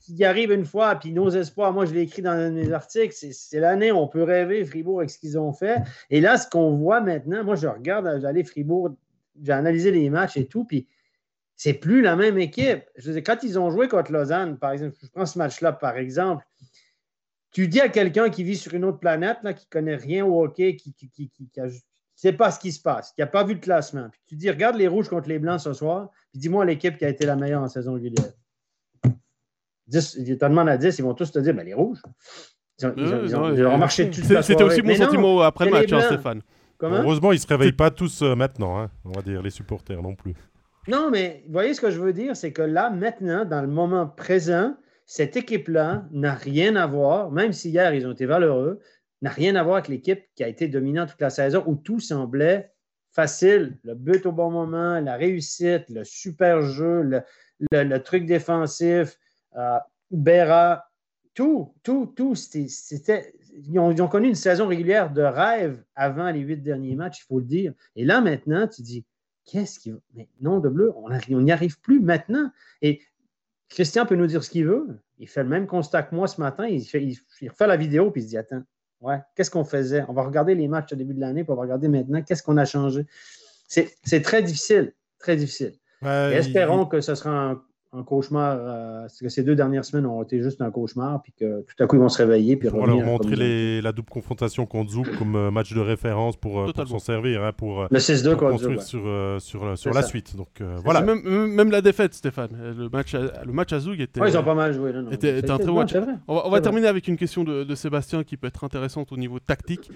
qui, arrive une fois, puis nos espoirs, moi je l'ai écrit dans mes articles, c'est l'année où on peut rêver Fribourg avec ce qu'ils ont fait. Et là, ce qu'on voit maintenant, moi je regarde, j'allais Fribourg, j'ai analysé les matchs et tout, puis c'est plus la même équipe. Je quand ils ont joué contre Lausanne, par exemple, je prends ce match-là par exemple, tu dis à quelqu'un qui vit sur une autre planète, là, qui ne connaît rien au hockey, qui ne sait pas ce qui se passe, qui n'a pas vu le classement, puis tu dis regarde les rouges contre les blancs ce soir, puis dis-moi l'équipe qui a été la meilleure en saison régulière. 10, tu demandes à 10, ils vont tous te dire ben, les rouges. Ils ont, marché C'était aussi mon sentiment après le match, hein, Stéphane. Heureusement, ils ne se réveillent pas tous euh, maintenant, hein, on va dire, les supporters non plus. Non, mais vous voyez ce que je veux dire, c'est que là, maintenant, dans le moment présent, cette équipe-là n'a rien à voir, même si hier ils ont été valeureux, n'a rien à voir avec l'équipe qui a été dominante toute la saison où tout semblait facile. Le but au bon moment, la réussite, le super jeu, le truc défensif, euh, tout, tout, tout, c'était. Ils ont, connu une saison régulière de rêve avant les huit derniers matchs, il faut le dire. Et là, maintenant, tu dis, qu'est-ce qui. Mais non, de bleu, on n'y arrive plus maintenant. Et Christian peut nous dire ce qu'il veut. Il fait le même constat que moi ce matin. Il, refait la vidéo, puis il se dit, attends, ouais, qu'est-ce qu'on faisait? On va regarder les matchs au début de l'année, puis on va regarder maintenant, qu'est-ce qu'on a changé? C'est très difficile, très difficile. espérons que ce sera un un cauchemar. Euh, que ces deux dernières semaines ont été juste un cauchemar, puis que tout à coup ils vont se réveiller. Puis on va leur montrer la double confrontation contre Zouk comme euh, match de référence pour, euh, s'en servir, hein, pour, le 6-2 construire sur, sur, sur la suite. Donc voilà. Même, même, la défaite, Stéphane. Le match à, le match à Zouk était. Ouais, ils ont pas mal joué. Était, un très bon match. On va, terminer avec une question de, de Sébastien qui peut être intéressante au niveau tactique.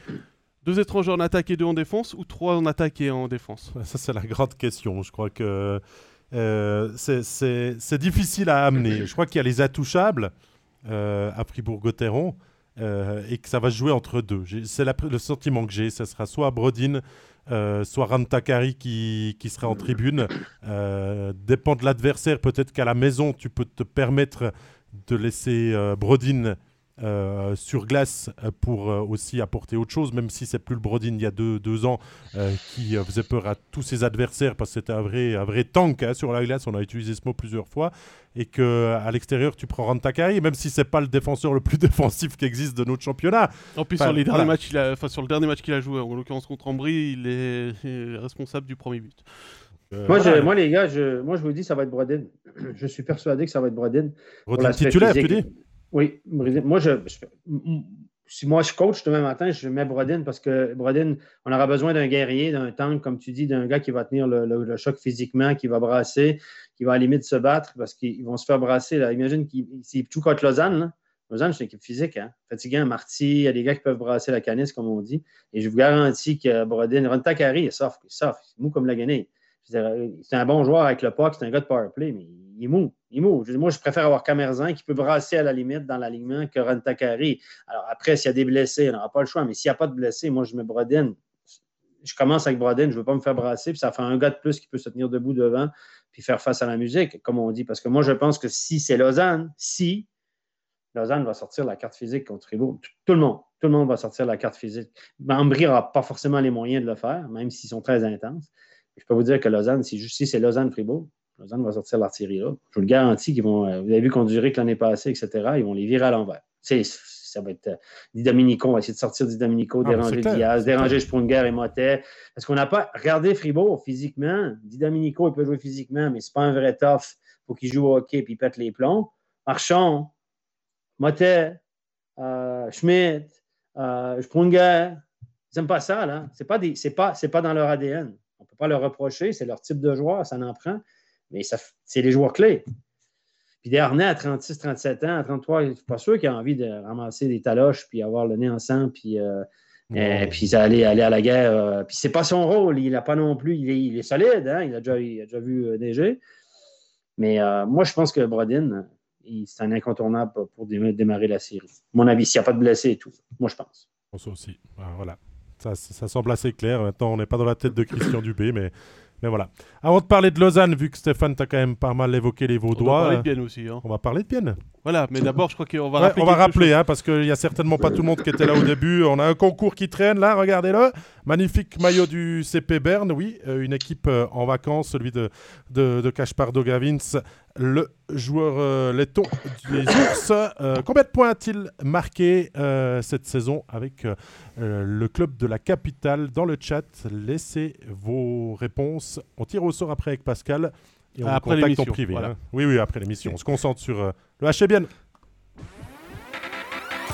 Deux étrangers en attaque et deux en défense ou trois en attaque et en défense? Ça, c'est la grande question. Je crois que euh, c'est difficile à amener. Je crois qu'il y a les intouchables euh, à Fribourg-Gotteron euh, et que ça va jouer entre deux. C'est le sentiment que j'ai. Ce sera soit Brodin, soit Rantakari qui, qui sera en tribune. dépend de l'adversaire. Peut-être qu'à la maison, tu peux te permettre de laisser Brodin euh, sur glace euh, pour euh, aussi apporter autre chose, même si c'est plus le Brodin il y a deux, deux ans qui faisait peur à tous ses adversaires parce que c'était un vrai, un vrai tank hein, sur la glace, on a utilisé ce mot plusieurs fois, et que à l'extérieur tu prends Rantakai, même si c'est pas le défenseur le plus défensif qui existe de notre championnat. En plus sur, les derniers matchs, il a, sur le dernier match qu'il a joué, en l'occurrence contre Ambry, il est, responsable du premier but. moi, moi, les gars, je, moi, je vous dis, ça va être Brodin. Je suis persuadé que ça va être Brodin. Brodin titulaire, tu dis oui, moi, je, si moi je coach demain matin, je mets Brodin parce que Brodin, on aura besoin d'un guerrier, d'un tank, comme tu dis, d'un gars qui va tenir le, choc physiquement, qui va brasser, qui va à la limite se battre parce qu'ils vont se faire brasser. Là. Imagine s'il tout contre Lausanne. Lausanne, c'est une équipe physique, hein? fatigant, Marty, il y a des gars qui peuvent brasser la canisse, comme on dit. Et je vous garantis que Brodin, Ron Takari, il soft, il est mou comme la guenille. C'est un bon joueur avec le puck, c'est un gars de powerplay, mais il est mou. Il est mou. Moi, je préfère avoir Camerzan qui peut brasser à la limite dans l'alignement que Rantakari. Alors après, s'il y a des blessés, on n'aura pas le choix, mais s'il n'y a pas de blessés, moi, je mets Brodin. Je commence avec Brodin, je ne veux pas me faire brasser, puis ça fait un gars de plus qui peut se tenir debout devant puis faire face à la musique, comme on dit. Parce que moi, je pense que si c'est Lausanne, si Lausanne va sortir la carte physique contre Fribourg, tout le monde, tout le monde va sortir la carte physique. Ambry n'aura pas forcément les moyens de le faire, même s'ils sont très intenses. Je peux vous dire que Lausanne, si, si c'est Lausanne-Fribourg, Lausanne va sortir l'artillerie là. Je vous le garantis qu'ils vont. Euh, vous avez vu qu'on dirait que l'année passée, etc., ils vont les virer à l'envers. Ça va être. Euh, Di Domenico, on va essayer de sortir Di Domenico, ah, déranger Diaz, déranger Sprunger et Motet. Parce qu'on n'a pas. Regardez Fribourg physiquement. Di Domenico, il peut jouer physiquement, mais ce n'est pas un vrai tough. Il faut qu'il joue au hockey et il pète les plombs. Marchand, Motet, euh, Schmidt, euh, Sprunger, ils n'aiment pas ça, là. Ce n'est pas, pas, pas dans leur ADN pas leur reprocher, c'est leur type de joueur, ça en prend, mais c'est les joueurs clés. Puis Desharnais à 36, 37 ans, à 33, je ne suis pas sûr qu'il a envie de ramasser des taloches puis avoir le nez en sang puis, euh, euh, puis aller, aller à la guerre. Euh, puis c'est pas son rôle, il n'a pas non plus, il est, solide, hein, il, a déjà, il a déjà vu neiger. Mais moi, je pense que Brodin, c'est un incontournable pour démarrer la série. Mon avis, s'il n'y a pas de blessés et tout. Moi, je pense. pense aussi. Ah, voilà. Ça, ça, semble assez clair. Maintenant, on n'est pas dans la tête de Christian Dubé, mais mais voilà. Avant de parler de Lausanne, vu que Stéphane t'a quand même pas mal évoqué les Vaudois. On va parler de Bienne aussi. Hein. On va parler de Bienne. Voilà, mais d'abord, je crois qu'on va rappeler. on va rappeler, hein, parce qu'il n'y a certainement pas tout le monde qui était là au début. On a un concours qui traîne là, regardez-le. Magnifique maillot du CP Berne, oui. Euh, une équipe euh, en vacances, celui de, de, de Gavins, le joueur euh, laiton des ours. combien de points a-t-il marqué cette saison avec le club de la capitale Dans le chat, laissez vos réponses. On tire au sort après avec Pascal. Et on après en privé. Hein. Oui, oui, après l'émission. On se concentre sur le HB bien.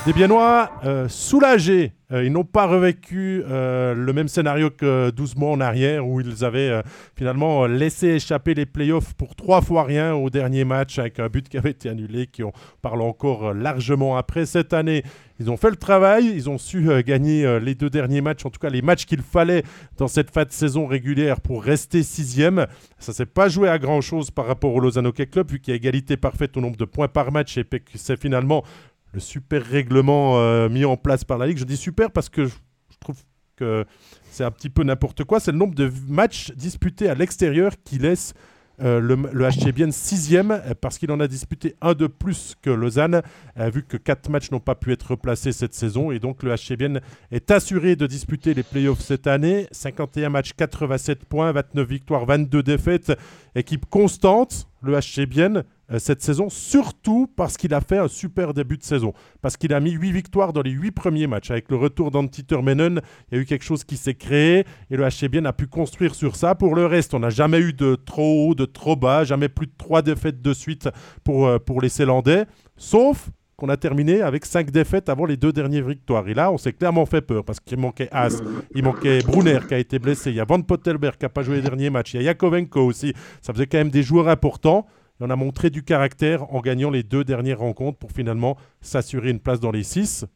Des Biennois euh, soulagés. Euh, ils n'ont pas revécu euh, le même scénario que 12 mois en arrière où ils avaient finalement laissé échapper les playoffs pour trois fois rien au dernier match avec un but qui avait été annulé, qui on parle encore largement après. Cette année, ils ont fait le travail, ils ont su gagner les deux derniers matchs, en tout cas les matchs qu'il fallait dans cette fin de saison régulière pour rester sixième. Ça s'est pas joué à grand chose par rapport au Lausanne Hockey Club, vu qu'il y a égalité parfaite au nombre de points par match et que c'est finalement le super règlement euh, mis en place par la Ligue. Je dis super parce que je, trouve que c'est un petit peu n'importe quoi. C'est le nombre de matchs disputés à l'extérieur qui laisse euh, le, le HC Bienne sixième parce qu'il en a disputé un de plus que Lausanne, euh, vu que quatre matchs n'ont pas pu être replacés cette saison. Et donc le HC Bienne est assuré de disputer les playoffs cette année. 51 matchs, 87 points, 29 victoires, 22 défaites. Équipe constante, le HC Bienne. Euh, cette saison, surtout parce qu'il a fait un super début de saison. Parce qu'il a mis 8 victoires dans les 8 premiers matchs. Avec le retour d'Antti Turmenen, il y a eu quelque chose qui s'est créé et le HCBN a pu construire sur ça. Pour le reste, on n'a jamais eu de trop haut, de trop bas, jamais plus de 3 défaites de suite pour, euh, pour les Célandais. Sauf qu'on a terminé avec 5 défaites avant les deux dernières victoires. Et là, on s'est clairement fait peur parce qu'il manquait As, il manquait Brunner qui a été blessé, il y a Van Pottelberg qui n'a pas joué les derniers matchs, il y a Yakovenko aussi. Ça faisait quand même des joueurs importants on a montré du caractère en gagnant les deux dernières rencontres pour finalement s'assurer une place dans les six.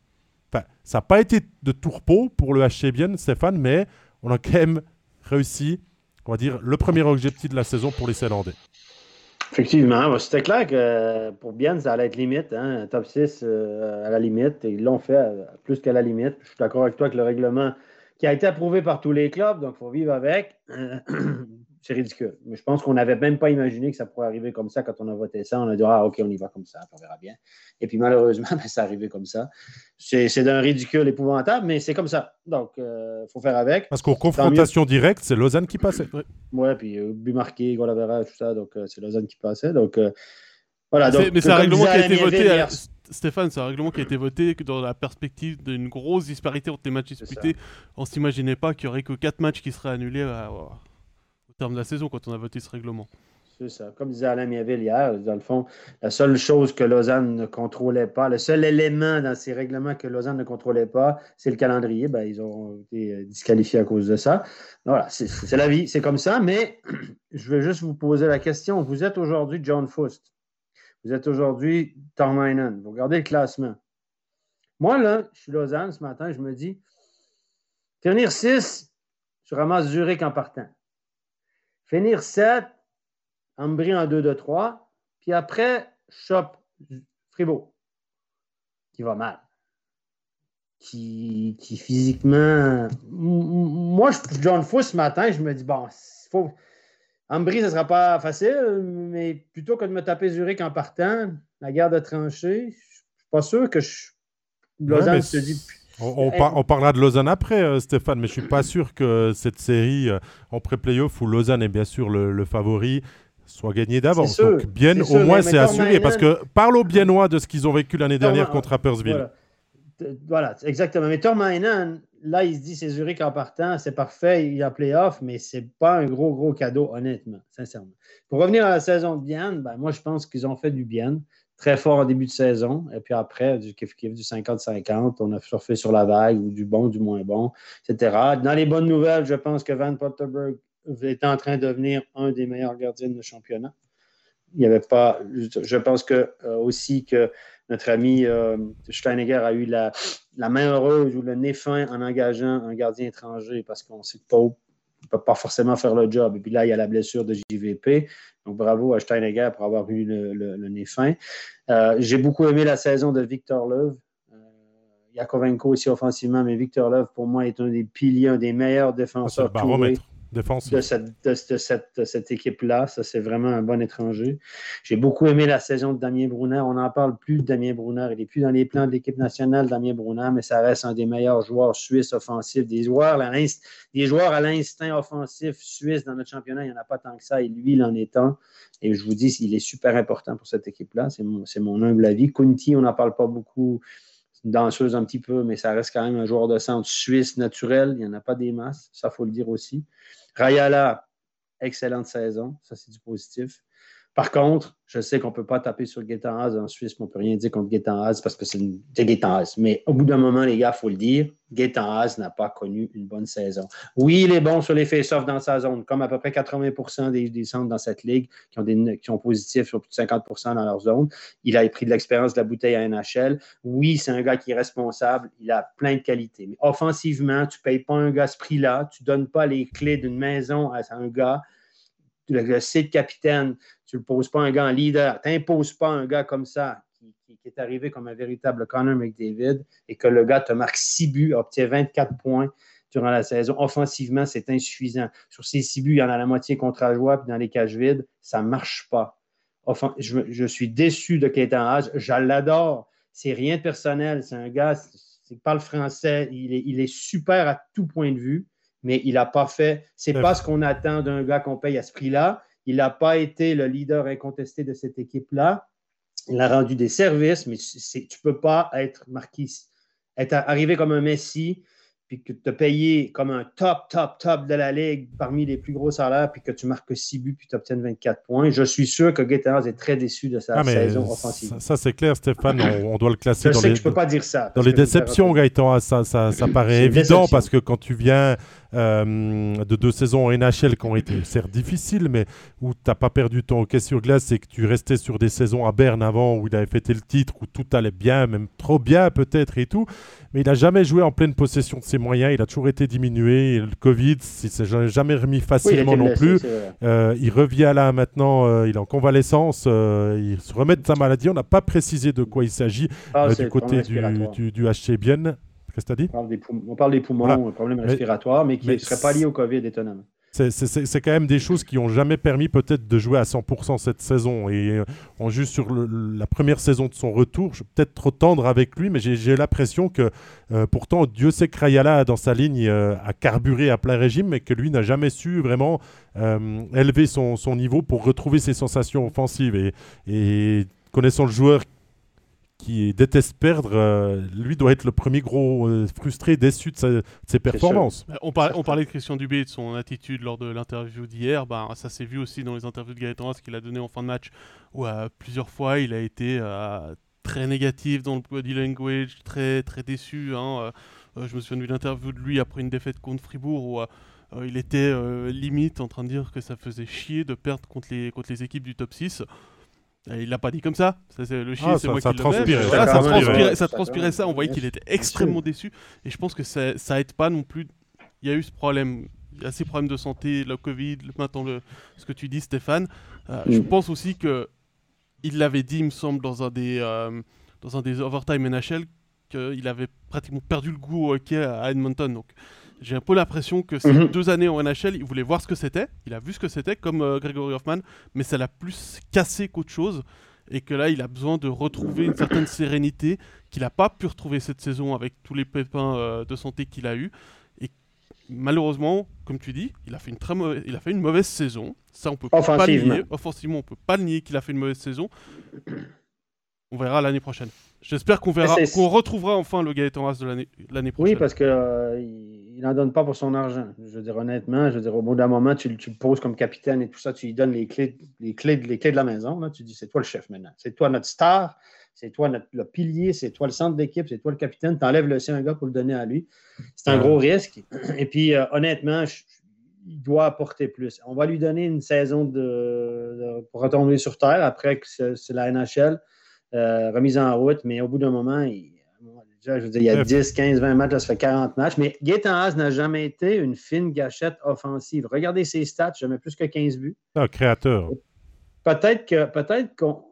Enfin, ça n'a pas été de tourpeau pour le HC Stéphane, mais on a quand même réussi, on va dire, le premier objectif de la saison pour les Célandais. Effectivement, c'était clair que pour Bien, ça allait être limite, hein, top 6 euh, à la limite, et ils l'ont fait euh, plus qu'à la limite. Je suis d'accord avec toi que le règlement qui a été approuvé par tous les clubs, donc il faut vivre avec. c'est ridicule. Mais je pense qu'on n'avait même pas imaginé que ça pourrait arriver comme ça quand on a voté ça. On a dit, ah, OK, on y va comme ça, on verra bien. Et puis malheureusement, ben, ça arrivé comme ça. C'est d'un ridicule épouvantable, mais c'est comme ça. Donc, il euh, faut faire avec. Parce qu'en confrontation directe, c'est Lausanne qui passait. Oui, puis euh, but marqué, goal tout ça. Donc, euh, c'est Lausanne qui passait. Donc, voilà. Donc, mais c'est un règlement qui a été voté. Stéphane, c'est un règlement qui a été voté dans la perspective d'une grosse disparité entre les matchs disputés. On s'imaginait pas qu'il y aurait que 4 matchs qui seraient annulés terme de la saison quand on a voté ce règlement. C'est ça. Comme disait Alain Miaville hier, dans le fond, la seule chose que Lausanne ne contrôlait pas, le seul élément dans ces règlements que Lausanne ne contrôlait pas, c'est le calendrier. Ben, ils ont été euh, disqualifiés à cause de ça. Voilà, c'est la vie, c'est comme ça. Mais je vais juste vous poser la question. Vous êtes aujourd'hui John Faust. Vous êtes aujourd'hui Tom Heinen. Vous regardez le classement. Moi, là, je suis Lausanne ce matin, je me dis, finir 6, je ramasse Zurich en partant. Finir 7, Ambry en 2 de 3, puis après, Chop Fribourg, qui va mal. Qui, qui physiquement. Moi, je John Fou ce matin, je me dis, bon, faut. Ambry, ce ne sera pas facile, mais plutôt que de me taper Zurich en partant, la guerre de tranchée, je ne suis pas sûr que je. Lausanne se dit on, parlera de Lausanne après, euh, Stéphane, mais je suis pas sûr que cette série euh, en pré-playoff où Lausanne est bien sûr le, favori soit gagnée d'avance. Donc bien, au moins c'est assuré, parce que parle aux Biennois de ce qu'ils ont vécu l'année dernière contre Rappersville. Voilà. exactement. Mais Tormainen, là, il se dit c'est Zurich en partant, c'est parfait, il y a playoff, mais c'est pas un gros, gros cadeau, honnêtement, sincèrement. Pour revenir à la saison de Bien, ben, moi, je pense qu'ils ont fait du bien très fort en début de saison. Et puis après, du du 50-50, on a surfé sur la vague ou du bon, du moins bon, etc. Dans les bonnes nouvelles, je pense que Van Potterberg est en train de devenir un des meilleurs gardiens de championnat. Il n'y avait pas. Je pense que euh, aussi que notre ami euh, a eu la, la, main heureuse ou le nez fin en engageant un gardien étranger parce qu'on sait pas ne peut pas forcément faire le job. Et puis là, il y a la blessure de JVP. Donc, bravo à Steinegger pour avoir eu le, nez fin. Euh, j'ai beaucoup aimé la saison de Victor Leuve. Euh, Yakovenko aussi offensivement, mais Victor Love, pour moi, est un des piliers, un des meilleurs défenseurs. Ah, de cette, de, cette, équipe-là. Ça, c'est vraiment un bon étranger. J'ai beaucoup aimé la saison de Damien Brunner. On n'en parle plus de Damien Brunner. Il n'est plus dans les plans de l'équipe nationale, Damien Brunner, mais ça reste un des meilleurs joueurs suisses offensifs. Des joueurs, des joueurs à l'instinct offensif suisse dans notre championnat, il n'y en a pas tant que ça. Et lui, il en est un. Et je vous dis, il est super important pour cette équipe-là. C'est mon, mon humble avis. Kunti, on n'en parle pas beaucoup danseuse un petit peu, mais ça reste quand même un joueur de centre suisse naturel. Il n'y en a pas des masses, ça, faut le dire aussi. Rayala, excellente saison, ça c'est du positif. Par contre, je sais qu'on ne peut pas taper sur Gaetan en Suisse, mais on ne peut rien dire contre Gaetan parce que c'est Gaetan. Mais au bout d'un moment, les gars, il faut le dire, Gaetan n'a pas connu une bonne saison. Oui, il est bon sur les face-offs dans sa zone, comme à peu près 80% des, centres dans cette ligue qui ont, des, qui sur plus de 50% dans leur zone. Il a pris de l'expérience de la bouteille à NHL. Oui, c'est un gars qui est responsable, il a plein de qualités. Mais offensivement, tu ne payes pas un gars ce prix-là, tu ne donnes pas les clés d'une maison à un gars le, le site capitaine, tu ne poses pas un gars en leader, tu n'imposes pas un gars comme ça qui, est arrivé comme un véritable Connor McDavid et que le gars te marque 6 buts, obtient 24 points durant la saison. Offensivement, c'est insuffisant. Sur ces 6 buts, il y en a la moitié contre joie, puis dans les cages vides, ça ne marche pas. je, suis déçu de Kétan Haas. Je l'adore. C'est rien de personnel. C'est un gars qui parle français. Il il est super à tout point de vue mais il n'a pas fait. C'est pas ce qu'on attend d'un gars qu'on paye à ce prix-là. Il n'a pas été le leader incontesté de cette équipe-là. Il a rendu des services, mais tu ne peux pas être marqué, être arrivé comme un Messi, puis que te payer comme un top, top, top de la ligue parmi les plus gros salaires, puis que tu marques 6 buts, puis tu obtiens 24 points. Je suis sûr que Guetteras est très déçu de sa ah, saison offensive. Ça, c'est clair, Stéphane, on, doit le classer dans sais les... Que je peux pas dire ça. Dans les déceptions, Gaëtan, ça, ça, ça paraît évident, parce que quand tu viens euh, de deux saisons en NHL qui ont été certes difficiles, mais où tu n'as pas perdu ton hockey sur glace et que tu restais sur des saisons à Berne avant où il avait fêté le titre, où tout allait bien, même trop bien peut-être et tout. Mais il n'a jamais joué en pleine possession de ses moyens, il a toujours été diminué. le Covid, il s'est jamais remis facilement non plus. Euh, il revient là maintenant, euh, il est en convalescence, il se remet de sa maladie. On n'a pas précisé de quoi il s'agit ah, du côté du, du, du HC Bienne. Qu'est-ce que tu as dit? On parle, des poumons, un problème respiratoire, mais qui ne serait pas lié au COVID, étonnamment. C'est quand même des choses qui n'ont jamais permis peut-être de jouer à 100% cette saison. Et on euh, juge sur la première saison de son retour. Je suis peut-être trop tendre avec lui, mais j'ai l'impression que euh, pourtant, Dieu sait que Rayala, dans sa ligne, euh, a carburé à plein régime, mais que lui n'a jamais su vraiment élever son, son, niveau pour retrouver ses sensations offensives. Et, et connaissant le joueur qui déteste perdre, euh, lui doit être le premier gros euh, frustré, déçu de, ses performances. On, on, parlait de Christian Dubé et de son attitude lors de l'interview d'hier. Ben, ça s'est vu aussi dans les interviews de Gaëtan ce qu'il a donné en fin de match, où euh, plusieurs fois il a été très négatif dans le body language, très, très déçu. Hein, je me souviens d'une interview de lui après une défaite contre Fribourg où il était limite en train de dire que ça faisait chier de perdre contre les, contre les équipes du top 6. Il l'a pas dit comme ça. ça le ah, c'est moi qui le ça, transpirait, ça, transpirait, ça On voyait qu'il était extrêmement déçu. Et je pense que ça, ça aide pas non plus. Il y a eu ce problème. Il y a ces problèmes de santé, le Covid, maintenant le, ce que tu dis, Stéphane. Euh, je mm. pense aussi que il l'avait dit, il me semble, dans un des, euh, dans un des overtime NHL, qu'il avait pratiquement perdu le goût au hockey à Edmonton. Donc, j'ai un peu l'impression que ces mhm. deux années en NHL, il voulait voir ce que c'était. Il a vu ce que c'était, comme euh, Gregory Hoffman, mais ça l'a plus cassé qu'autre chose. Et que là, il a besoin de retrouver une certaine sérénité qu'il n'a pas pu retrouver cette saison avec tous les pépins euh, de santé qu'il a eu. Et malheureusement, comme tu dis, il a fait une, très mauvaise, il a fait une mauvaise saison. Ça, on peut pas le nier. Offensivement, on peut pas le nier qu'il a fait une mauvaise saison. On verra l'année prochaine. J'espère qu'on verra, qu'on retrouvera enfin le Gaëtan Haas de l'année prochaine. Oui, parce qu'il euh, il n'en donne pas pour son argent. Je veux dire, honnêtement, je veux dire, au bout d'un moment, tu, le poses comme capitaine et tout ça, tu lui donnes les clés, les clés, les clés de la maison. Là. Tu dis, c'est toi le chef maintenant. C'est toi notre star, c'est toi notre, le pilier, c'est toi le centre d'équipe, c'est toi le capitaine. Tu enlèves le un gars pour le donner à lui. C'est un gros risque. Et puis, euh, honnêtement, il doit apporter plus. On va lui donner une saison de, pour retomber sur terre après que c'est la NHL. Euh, remise en route, mais au bout d'un moment, il, je veux dire, il y a 10, 15, 20 matchs, ça se fait 40 matchs. Mais Gaëtan Haas n'a jamais été une fine gâchette offensive. Regardez ses stats, jamais plus que 15 buts. Un créateur. Peut-être que peut-être qu'on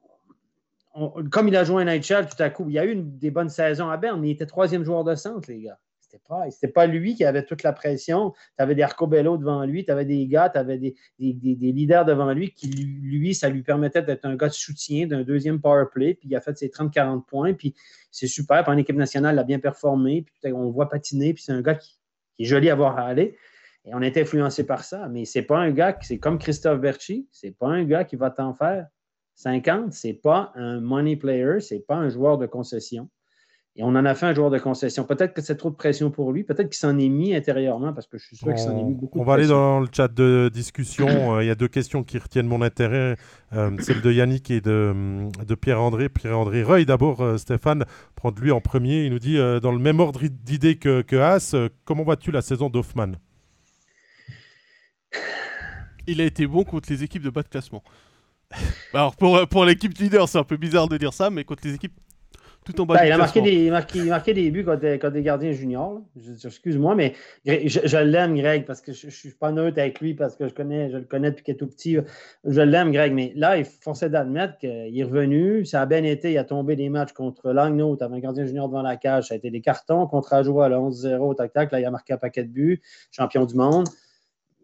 comme il a joué à NHL tout à coup, il y a eu des bonnes saisons à Berne, il était troisième joueur de centre, les gars. C'était pas, pas lui qui avait toute la pression. Tu avais des Arcobello devant lui, tu avais des gars, tu avais des, leaders devant lui qui, lui, ça lui permettait d'être un gars de soutien d'un deuxième power play. Puis il a fait ses 30-40 points. Puis c'est super. Puis en équipe nationale, il a bien performé. Puis on le voit patiner. Puis c'est un gars qui, est joli à voir aller. Et on est influencé par ça. Mais c'est pas un gars, c'est comme Christophe Berchi, c'est pas un gars qui va t'en faire 50. C'est pas un money player, c'est pas un joueur de concession. Et on en a fait un joueur de concession. Peut-être que c'est trop de pression pour lui. Peut-être qu'il s'en est mis intérieurement parce que je suis sûr qu'il s'en est mis beaucoup. On va aller dans le chat de discussion. Euh, il y a deux questions qui retiennent mon intérêt. Euh, celle de Yannick et de, de Pierre-André. Pierre-André Reuil, d'abord, euh, Stéphane, prendre lui en premier. Il nous dit, dans le même ordre d'idée que, que Haas, comment vois-tu la saison d'Hoffman Il a été bon contre les équipes de bas de classement. Alors pour, pour l'équipe leader, c'est un peu bizarre de dire ça, mais contre les équipes tout en bas ben, il, a marqué des, marqué, des buts contre, des gardiens juniors. Excuse-moi, mais je, l'aime, Greg, parce que je ne suis pas neutre avec lui, parce que je, connais, je le connais depuis qu'il est tout petit. Je l'aime, Greg, mais là, il forçait d'admettre qu'il est revenu. Ça a bien été. Il a tombé des matchs contre Langnau. Tu avais un gardien junior devant la cage. Ça a été des cartons contre Ajoie, le 11-0, tac-tac. Là, il a marqué un paquet de buts. Champion du monde.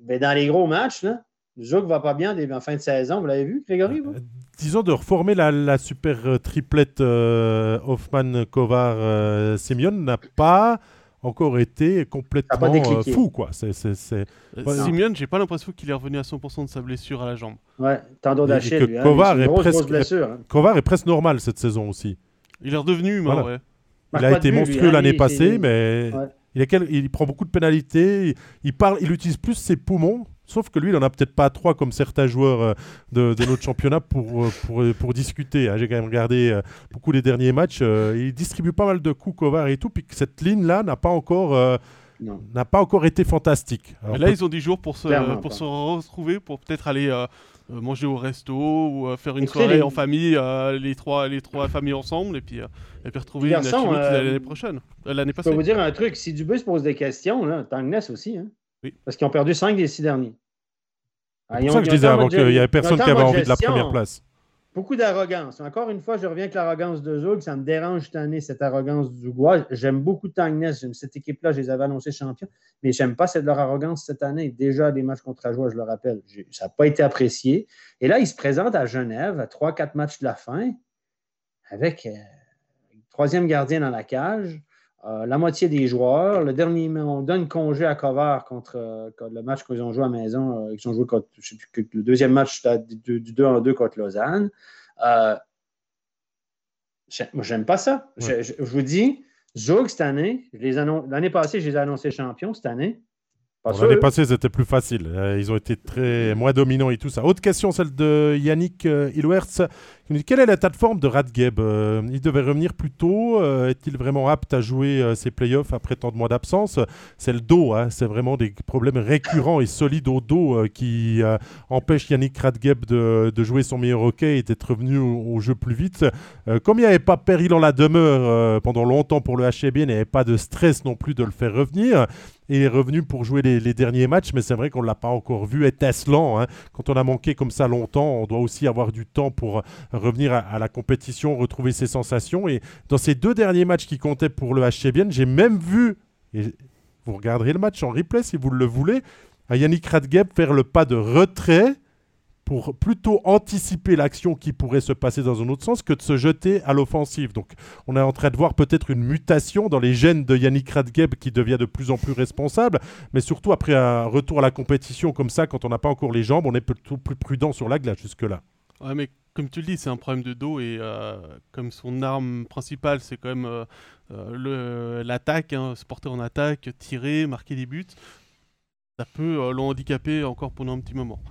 Mais dans les gros matchs, là, Jouk va pas bien en fin de saison, vous l'avez vu, Grégory vous? Euh, disons de reformer la, super euh, triplette euh, Hoffman, Kovar, euh, Simeon n'a pas encore été complètement fou. Quoi. C'est, c'est, c'est... Simeon, j'ai pas l'impression qu'il est revenu à 100% de sa blessure à la jambe. Ouais, tendon d'Achille. Hein, Kovar, est presque, hein. Kovar est presque normal cette saison aussi. Il est redevenu humain, ouais. Il a été monstrueux hein, l'année passée, mais il, il, prend beaucoup de pénalités. Il, parle, il utilise plus ses poumons Sauf que lui, il n'en a peut-être pas trois comme certains joueurs euh, de, notre championnat pour, euh, pour, euh, pour discuter. Hein. J'ai quand même regardé beaucoup les derniers matchs. il distribue pas mal de coups, Kovar et tout. Puis que cette ligne-là n'a pas encore. n'a pas encore été fantastique. là, ils ont 10 jours pour se, pour se retrouver, pour peut-être aller manger au resto ou faire une soirée en famille, les, trois, les trois familles ensemble, et puis, et puis retrouver une l'année prochaine, l'année passée. Je peux vous dire un truc, si Dubus pose des questions, là, Tangnes aussi, hein? Parce qu'ils ont perdu 5 des 6 derniers. C'est pour ça que je disais avant qu'il n'y avait personne qui avait envie de la première place. Beaucoup d'arrogance. Encore une fois, je reviens avec l'arrogance de Zug. Ça me dérange cette année, cette arrogance du Goua. J'aime beaucoup Tangnes. J'aime cette équipe-là. Je les avais annoncés champions. Mais j'aime pas cette, leur arrogance cette année. Déjà, des matchs contre Ajoie, je le rappelle, ça n'a pas été apprécié. Et là, ils se présentent à Genève à 3-4 matchs de la fin avec euh, troisième gardien dans la cage. Euh, la moitié des joueurs. Le dernier, on donne congé à contre, euh, le match qu'ils ont joué à la maison. Euh, ils ont joué contre, je sais plus, le deuxième match du, 2 en 2 contre Lausanne. moi, j'aime pas ça. Je, vous dis, Zug, cette année, l'année passée, je les ai annoncés champions. Cette année, L'année passée, c'était plus facile. Euh, ils ont été très moins dominants et tout ça. Autre question, celle de Yannick euh. Quelle est l'état de forme de Radgeb euh, Il devait revenir plus tôt. Est-il vraiment apte à jouer ses playoffs après tant de mois d'absence? C'est le dos. Hein. C'est vraiment des problèmes récurrents et solides au dos qui empêchent Yannick Radgeb de, jouer son meilleur hockey et d'être revenu au, jeu plus vite. comme il n'y avait pas péril en la demeure pendant longtemps pour le HB, il n'y avait pas de stress non plus de le faire revenir il est revenu pour jouer les, derniers matchs, mais c'est vrai qu'on ne l'a pas encore vu étincelant. Hein. Quand on a manqué comme ça longtemps, on doit aussi avoir du temps pour revenir à, la compétition, retrouver ses sensations. Et dans ces deux derniers matchs qui comptaient pour le HCBN, j'ai même vu, et vous regarderez le match en replay si vous le voulez, à Yannick Radgeb faire le pas de retrait pour plutôt anticiper l'action qui pourrait se passer dans un autre sens que de se jeter à l'offensive. Donc on est en train de voir peut-être une mutation dans les gènes de Yannick Radgeb qui devient de plus en plus responsable, mais surtout après un retour à la compétition comme ça, quand on n'a pas encore les jambes, on est plutôt plus prudent sur la glace jusque-là. Ouais, mais comme tu le dis, c'est un problème de dos et euh, comme son arme principale, c'est quand même euh, euh, l'attaque, hein, se porter en attaque, tirer, marquer des buts, ça peut l'handicaper encore pendant un petit moment.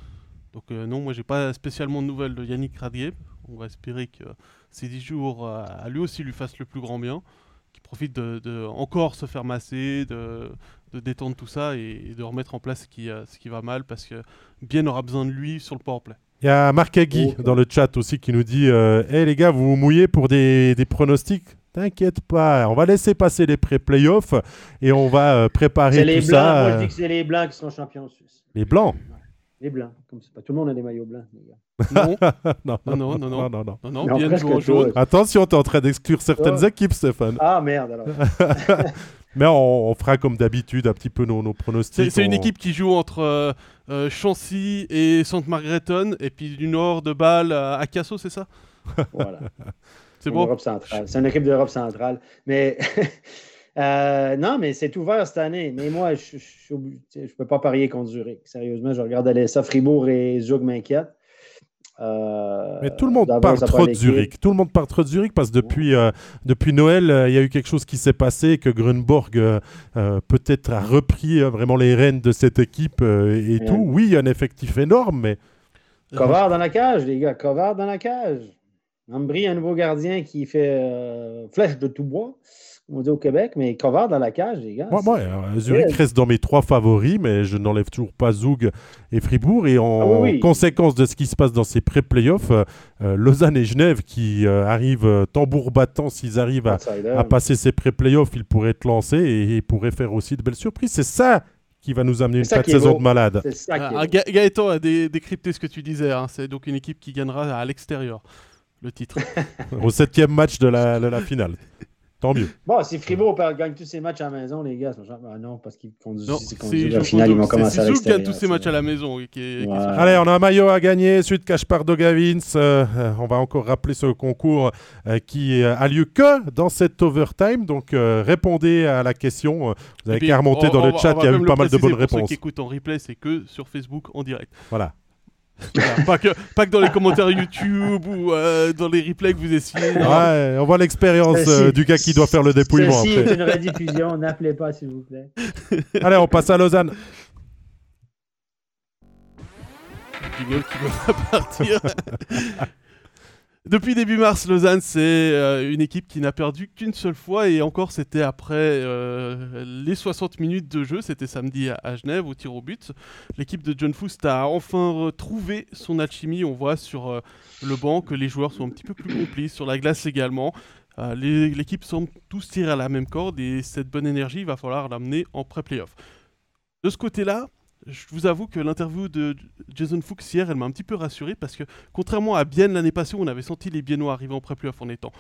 Donc non, moi j'ai pas spécialement de nouvelles de Yannick Radgeb. On va espérer que ces 10 jours à lui aussi lui fassent le plus grand bien, qu'il profite de, encore se faire masser, de, détendre tout ça et, de remettre en place ce qui, ce qui va mal parce que Bien aura besoin de lui sur le powerplay. Il y a Marc Agui oh. dans le chat aussi qui nous dit Hé les gars, vous vous mouillez pour des, pronostics? T'inquiète pas, on va laisser passer les pré-playoffs et on va préparer tout les ça. Blancs, moi je dis que c'est les Blancs qui seront champions en Suisse. Les Blancs? Les blancs. Comme pas tout le monde a des maillots blancs, les gars. Non. non, non, non, non, non, non, non, Non, bien joué en tous. jaune. Attention, tu es en train d'exclure certaines équipes, Stéphane. Ah merde alors. Mais on, on fera comme d'habitude un petit peu nos, nos pronostics. C'est une équipe qui joue entre euh, euh, Chancy et Sainte Margretton, et puis du nord de Bâle à Casso, c'est ça? Voilà. C'est bon? Europe centrale. C'est une équipe d'Europe centrale. Mais euh, non, mais c'est ouvert cette année. Mais moi, je ne peux pas parier contre Zurich. Sérieusement, je regarde aller ça. Fribourg et Zug m'inquiètent. Euh, Mais tout le monde parle trop de. Zurich. Tout le monde parle trop de Zurich parce que depuis, euh, depuis Noël, euh, il y a eu quelque chose qui s'est passé, que Grunborg peut-être a repris vraiment les rênes de cette équipe et Ouais. tout. Oui, il y a un effectif énorme, mais Covard dans la cage, les gars. Covard dans la cage. Ambry, un nouveau gardien qui fait flèche de tout bois, on dit au Québec. Mais Covard dans la cage, les gars. euh, Zurich Ouais. reste dans mes trois favoris, mais je n'enlève toujours pas Zug et Fribourg. Et en Ah oui, oui. conséquence de ce qui se passe dans ces pré-playoffs, euh, euh, Lausanne et Genève qui euh, arrivent tambour battant, s'ils arrivent à, passer ces pré-playoffs, ils pourraient être lancés et, et pourraient faire aussi de belles surprises. C'est ça qui va nous amener une saison de malade. Ah. Ga- Gaëtan a dé- décrypté ce que tu disais. hein. C'est donc une équipe qui gagnera à l'extérieur, le titre. Au septième match de la, de la finale. Tant mieux. Bon, si Fribourg gagne tous ses matchs à la maison, les gars, ah non, parce qu'ils conduisent je la finale, ils vont commencer c'est à gagne tous ses matchs à la maison. oui, qui est- qui est Ouais. sur- Allez, on a un maillot à gagner, celui de Kaspar Dogavins. Euh, on va encore rappeler ce concours euh, qui euh, a lieu que dans cet overtime. Donc, euh, répondez à la question. Vous avez puis, qu'à remonter on- dans on le va- chat, il y a eu pas mal de bonnes pour Ceux réponses. qui écoutent en replay, c'est que sur Facebook en direct. Voilà. Voilà, pas, que, pas que dans les commentaires YouTube ou euh, dans les replays que vous essayez. non. Ouais, on voit l'expérience Ceci- euh, du gars qui doit faire le dépouillement Ceci après. est une rediffusion, n'appelez pas, s'il vous plaît. Allez, on passe à Lausanne. Jingle qui va partir. Depuis début mars, Lausanne, c'est euh, une équipe qui n'a perdu qu'une seule fois et encore c'était après euh, les 60 minutes de jeu, c'était samedi à, Genève au tir au but. L'équipe de John Foust a enfin retrouvé son alchimie, on voit sur euh, le banc que les joueurs sont un petit peu plus complices, sur la glace également. L'équipe semble tous tirer à la même corde et cette bonne énergie, il va falloir l'amener en pré-playoff. De ce côté-là, je vous avoue que l'interview de Jason Fuchs hier, elle m'a un petit peu rassuré parce que contrairement à Bienne l'année passée où on avait senti les Biennois arriver en pré-playoff en étant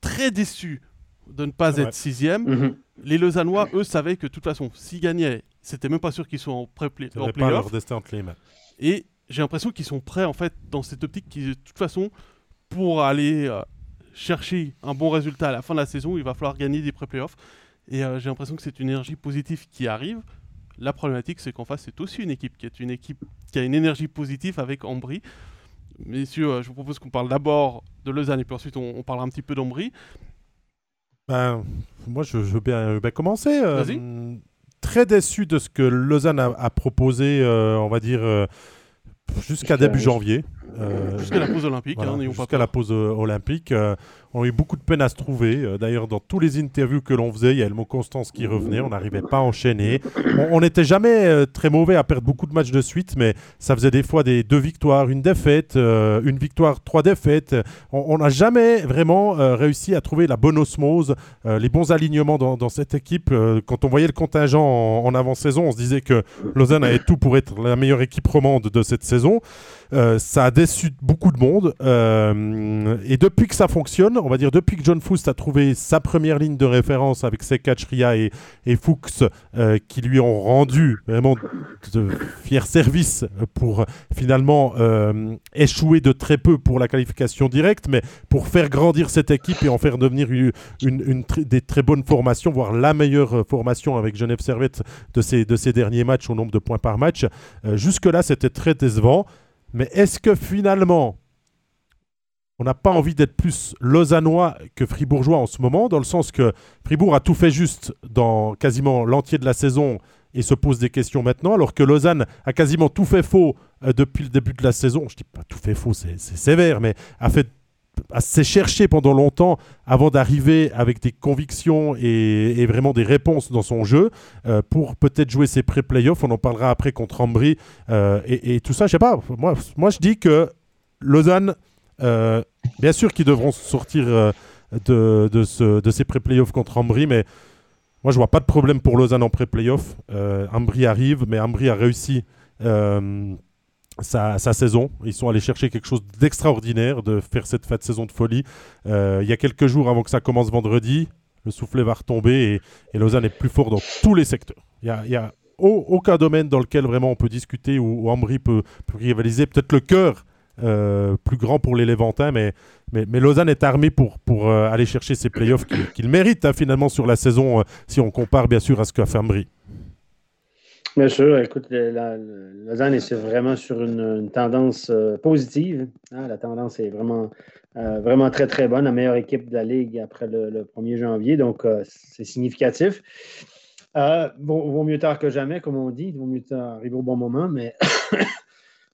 très déçus de ne pas être sixième, Mhm. les Lausannois, eux, savaient que de toute façon, s'ils gagnaient, c'était même pas sûr qu'ils soient en pré-play- Ça en pas leur destin entre les mains. Et j'ai l'impression qu'ils sont prêts en fait dans cette optique qui, de toute façon, pour aller euh, chercher un bon résultat à la fin de la saison, il va falloir gagner des pré-playoffs. Et euh, j'ai l'impression que c'est une énergie positive qui arrive. La problématique, c'est qu'en face, c'est aussi une équipe qui est une équipe qui a une énergie positive avec Ambry. Messieurs, euh, je vous propose qu'on parle d'abord de Lausanne et puis ensuite on, on parlera un petit peu d'Ambry. Ben, moi, je, je veux bien, je veux bien commencer. euh, très déçu de ce que Lausanne a, a proposé, euh, on va dire, euh, jusqu'à début janvier. Euh, Jusqu'à la pause olympique, voilà, hein, jusqu'à la pause euh, olympique. On a eu beaucoup de peine à se trouver. Euh, D'ailleurs, dans tous les interviews que l'on faisait, il y a le mot Constance qui revenait. On n'arrivait pas à enchaîner. On- n'était jamais euh, très mauvais à perdre beaucoup de matchs de suite, mais ça faisait des fois des deux victoires, une défaite, euh, une victoire, trois défaites. On n'a jamais vraiment réussi à trouver la bonne osmose, les bons alignements dans, cette équipe. Quand on voyait le contingent en, en avant-saison, on se disait que Lausanne avait tout pour être la meilleure équipe romande de cette saison. Ça a déçu beaucoup de monde. Et depuis que ça fonctionne, on va dire depuis que John Foust a trouvé sa première ligne de référence avec Sekac, Ria et, Fuchs, euh, qui lui ont rendu vraiment de fiers services pour finalement euh, échouer de très peu pour la qualification directe, mais pour faire grandir cette équipe et en faire devenir une, des très bonnes formations, voire la meilleure formation avec Genève Servette de ces, de ces derniers matchs au nombre de points par match. Euh, Jusque-là, c'était très décevant. Mais est-ce que finalement, on n'a pas envie d'être plus lausannois que fribourgeois en ce moment, dans le sens que Fribourg a tout fait juste dans quasiment l'entier de la saison et se pose des questions maintenant, alors que Lausanne a quasiment tout fait faux euh, depuis le début de la saison. Je dis pas tout fait faux, c'est sévère, mais a fait s'est cherché pendant longtemps avant d'arriver avec des convictions et, vraiment des réponses dans son jeu euh, pour peut-être jouer ses pré-playoffs. On en parlera après contre Ambry euh, et, et tout ça. Je sais pas. Moi, moi, je dis que Lausanne, bien sûr qu'ils devront sortir euh, de, de, ce- de ces pré-playoffs contre Ambry, mais moi, je vois pas de problème pour Lausanne en pré-playoff. Euh, Ambry arrive, mais Ambry a réussi. euh, sa, saison. Ils sont allés chercher quelque chose d'extraordinaire, de faire cette fête saison de folie. Euh, il y a quelques jours avant que ça commence vendredi, le soufflet va retomber et, Lausanne est plus fort dans tous les secteurs. Il y a, aucun domaine dans lequel vraiment on peut discuter ou, Ambry peut, rivaliser. Peut-être le cœur euh, plus grand pour les Léventins, mais, mais, Lausanne est armée pour, pour euh, aller chercher ces playoffs qu'il mérite hein, finalement sur la saison, si on compare bien sûr à ce qu'a fait Ambry. Bien sûr, écoute, la, Lausanne est vraiment sur une, tendance euh, positive. Hein. la tendance est vraiment, euh, vraiment très, très bonne. La meilleure équipe de la Ligue après le, 1er janvier, donc euh, c'est significatif. Vaut, mieux tard que jamais, comme on dit. Vaut mieux arriver au bon moment, mais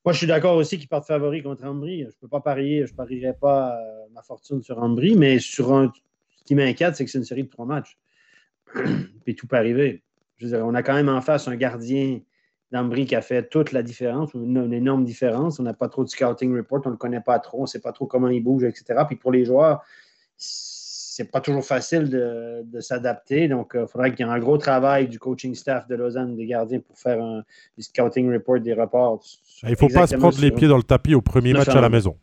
moi, je suis d'accord aussi qu'ils partent favoris contre Ambry. Je ne peux pas parier, je ne parierai pas ma fortune sur Ambry, mais sur un, ce qui m'inquiète, c'est que c'est une série de trois matchs. Puis tout peut arriver on a quand même en face un gardien d'Ambry qui a fait toute la différence, une, énorme différence. On n'a pas trop de scouting report, on ne le connaît pas trop, on ne sait pas trop comment il bouge, etc. Puis pour les joueurs, c'est pas toujours facile de, s'adapter. Donc, il faudrait qu'il y ait un gros travail du coaching staff de Lausanne des gardiens pour faire un, scouting report des reports. Il ne faut pas se prendre les pieds dans le tapis au premier match à la maison.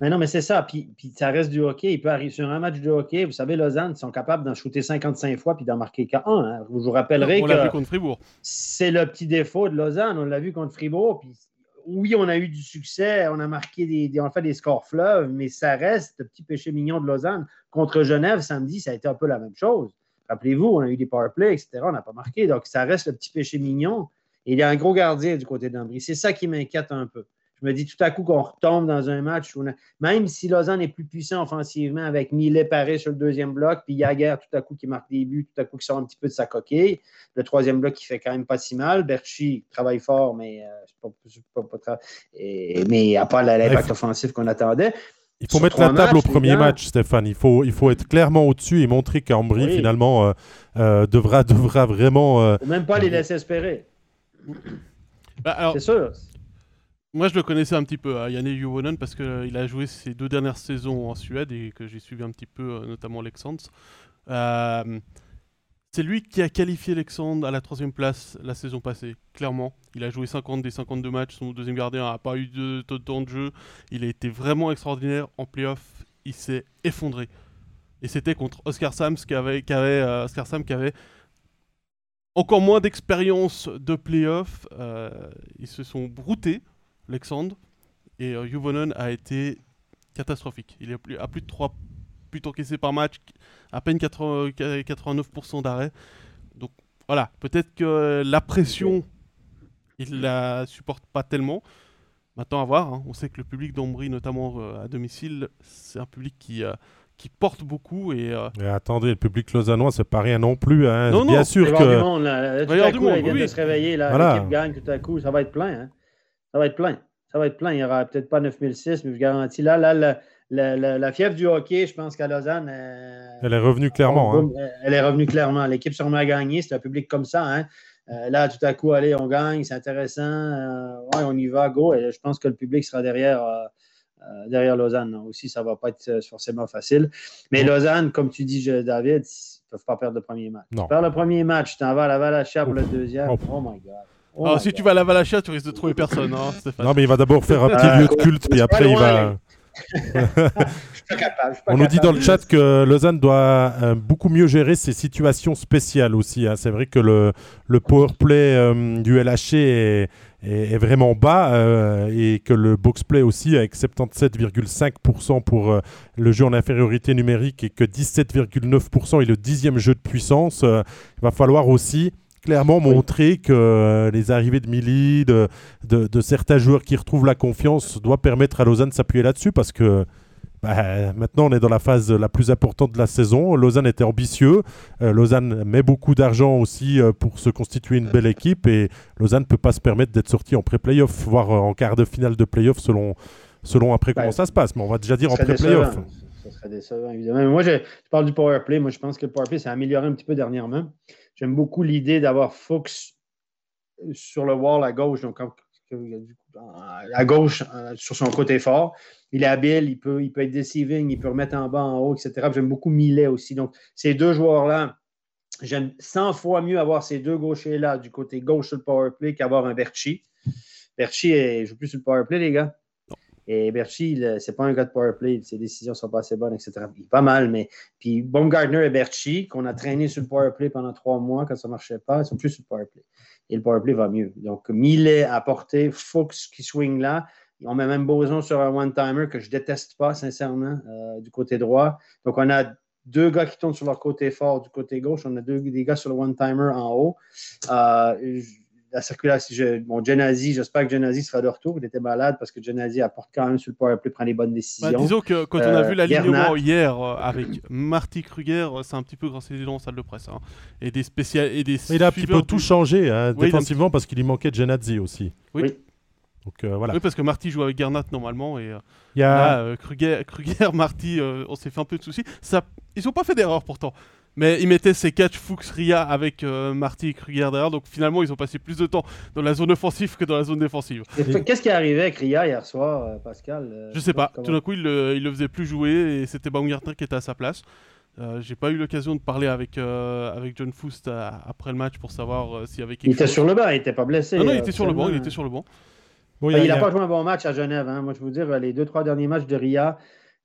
Mais non, mais c'est ça. Puis, ça reste du hockey. Il peut arriver sur un match de hockey. Vous savez, Lausanne, ils sont capables d'en shooter 55 fois puis d'en marquer qu'un. Hein. Je vous rappellerai on que. l'a vu contre Fribourg. C'est le petit défaut de Lausanne. On l'a vu contre Fribourg. Puis oui, on a eu du succès. On a marqué des, on a fait des scores fleuves, mais ça reste le petit péché mignon de Lausanne. Contre Genève, samedi, ça a été un peu la même chose. Rappelez-vous, on a eu des power plays, etc. On n'a pas marqué. Donc, ça reste le petit péché mignon. Il y a un gros gardien du côté d'Ambry. C'est ça qui m'inquiète un peu. Je me dis tout à coup qu'on retombe dans un match où, même si Lausanne est plus puissant offensivement avec Millet paré sur le deuxième bloc, puis Yaguer tout à coup qui marque des buts, tout à coup qui sort un petit peu de sa coquille. Le troisième bloc qui fait quand même pas si mal. Berchi travaille fort, mais euh, pas, pas, mais il n'a pas l'impact offensif qu'on attendait. Il faut mettre la table au premier match, Stéphane. Il faut, il faut être clairement au-dessus et montrer qu'Ambry, finalement, euh, euh, devra, devra vraiment. même pas les laisser espérer. Bah, C'est sûr. Moi, je le connaissais un petit peu, hein, Yannick Juvonen, parce qu'il euh, a joué ses deux dernières saisons en Suède et que j'ai suivi un petit peu, euh, notamment Alexandre. Euh, c'est lui qui a qualifié Alexandre à la troisième place la saison passée, clairement. Il a joué 50 des 52 matchs, son deuxième gardien n'a pas eu de, temps de jeu. Il a été vraiment extraordinaire en playoff. Il s'est effondré. Et c'était contre Oscar Sams qui avait, Sam qui avait encore moins d'expérience de playoff. ils se sont broutés Alexandre. Et euh, a été catastrophique. Il est à plus de 3 buts encaissés par match, à peine 89% d'arrêt. Donc voilà, peut-être que la pression, il la supporte pas tellement. Maintenant à voir, hein. on sait que le public d'Ombry, notamment euh, à domicile, c'est un public qui, euh, qui porte beaucoup. Et, euh, attendez, le public lausannois, c'est pas rien non plus. Hein. Non, Bien sûr que. Du monde, là. Tout à coup, monde, de se réveiller, l'équipe gagne tout à coup, ça va être plein. Hein. Ça va être plein ça va être plein. Il n'y aura peut-être pas 9006, mais je vous garantis. Là, là la, fièvre du hockey, je pense qu'à Lausanne. Euh, elle est revenue clairement. Hein. Elle est revenue clairement. L'équipe sûrement a gagné. C'est un public comme ça. Hein. Euh, là, tout à coup, allez, on gagne, c'est intéressant. Euh, ouais, on y va, go. Et je pense que le public sera derrière. derrière Lausanne. Aussi, ça ne va pas être forcément facile. Mais Lausanne, comme tu dis, David, ils ne peuvent pas perdre le premier match. Tu perds le premier match, tu t'en vas à la Valachia pour le deuxième. Oh my God. Oh Alors, si tu vas à la Valachia, tu risques de trouver personne, hein, Stéphane. Non, mais il va d'abord faire un petit lieu de culte, puis après il va. On nous dit dans le chat que Lausanne doit euh, beaucoup mieux gérer ses situations spéciales aussi. Hein. C'est vrai que le, le powerplay euh, du LHC est, est, vraiment bas euh, et que le boxplay aussi, avec 77,5% pour le jeu en infériorité numérique et que 17,9% est le dixième jeu de puissance, il va falloir aussi clairement montrer que euh, les arrivées de Mili, de, de, certains joueurs qui retrouvent la confiance, doit permettre à Lausanne de s'appuyer là-dessus parce que bah, maintenant on est dans la phase la plus importante de la saison. Lausanne était ambitieux. Euh, Lausanne met beaucoup d'argent aussi euh, pour se constituer une belle équipe et Lausanne ne peut pas se permettre d'être sorti en pré-playoff, voire en quart de finale de playoff selon, selon après comment ça se passe. Mais on va déjà dire en pré-playoff. Ça serait décevant, évidemment. moi, je, parle du power play. Moi, je pense que le power play s'est amélioré un petit peu dernièrement. J'aime beaucoup l'idée d'avoir Fuchs sur le wall à gauche, donc à gauche, euh, sur son côté fort. Il est habile, il peut, il peut être deceiving, il peut remettre en bas, en haut, etc. J'aime beaucoup Millet aussi. Donc, ces deux joueurs-là, j'aime 100 fois mieux avoir ces deux gauchers-là du côté gauche sur le power play qu'avoir un Berchi. Berchi ne joue plus sur le powerplay, les gars. Et Berchi, c'est pas un gars de powerplay. Ses décisions sont pas assez bonnes, etc. Il pas mal, mais. Puis Baumgartner et Berchi, qu'on a traîné sur le powerplay pendant trois mois quand ça marchait pas, ils sont plus sur le powerplay. Et le powerplay va mieux. Donc, Millet à portée, Fuchs qui swing là. On met même Boson sur un one-timer que je déteste pas, sincèrement, euh, du côté droit. Donc, on a deux gars qui tournent sur leur côté fort du côté gauche. On a deux des gars sur le one-timer en haut. Euh, la circulation, je, bon, Genazi, j'espère que Genazi sera de retour. Il était malade parce que Genazi apporte quand même sur le powerplay, prend les bonnes bah, décisions. disons que quand on a vu euh, l'alignement hier euh, avec Marty Kruger, c'est un petit peu grand dans en salle de presse. Hein. Et des spécial et des Il a un petit peu tout changé hein, défensivement parce qu'il lui manquait Genazi aussi. oui. Donc, euh, voilà. Oui, parce que Marty joue avec Garnat normalement et il y a... là, Kruger, Kruger, Marty, on s'est fait un peu de soucis. Ça... Ils n'ont pas fait d'erreur pourtant. Mais ils mettaient ces catch Fuchs Ria avec euh, Marty et Kruger derrière, donc finalement ils ont passé plus de temps dans la zone offensive que dans la zone défensive. Qu'est-ce qui est arrivé avec Ria hier soir, euh, Pascal euh, Je sais pas. Tout d'un coup, il le, il le faisait plus jouer et c'était Baumgartner qui était à sa place. J'ai pas eu l'occasion de parler avec, avec John Foust après le match pour savoir s'il y avait quelque Il était sur le banc, il était pas blessé. Non, non, il était sur le banc. Il était sur le banc. il n'a pas joué un bon match à Genève. Hein. Moi, je vous dire, les deux, trois derniers matchs de Ria,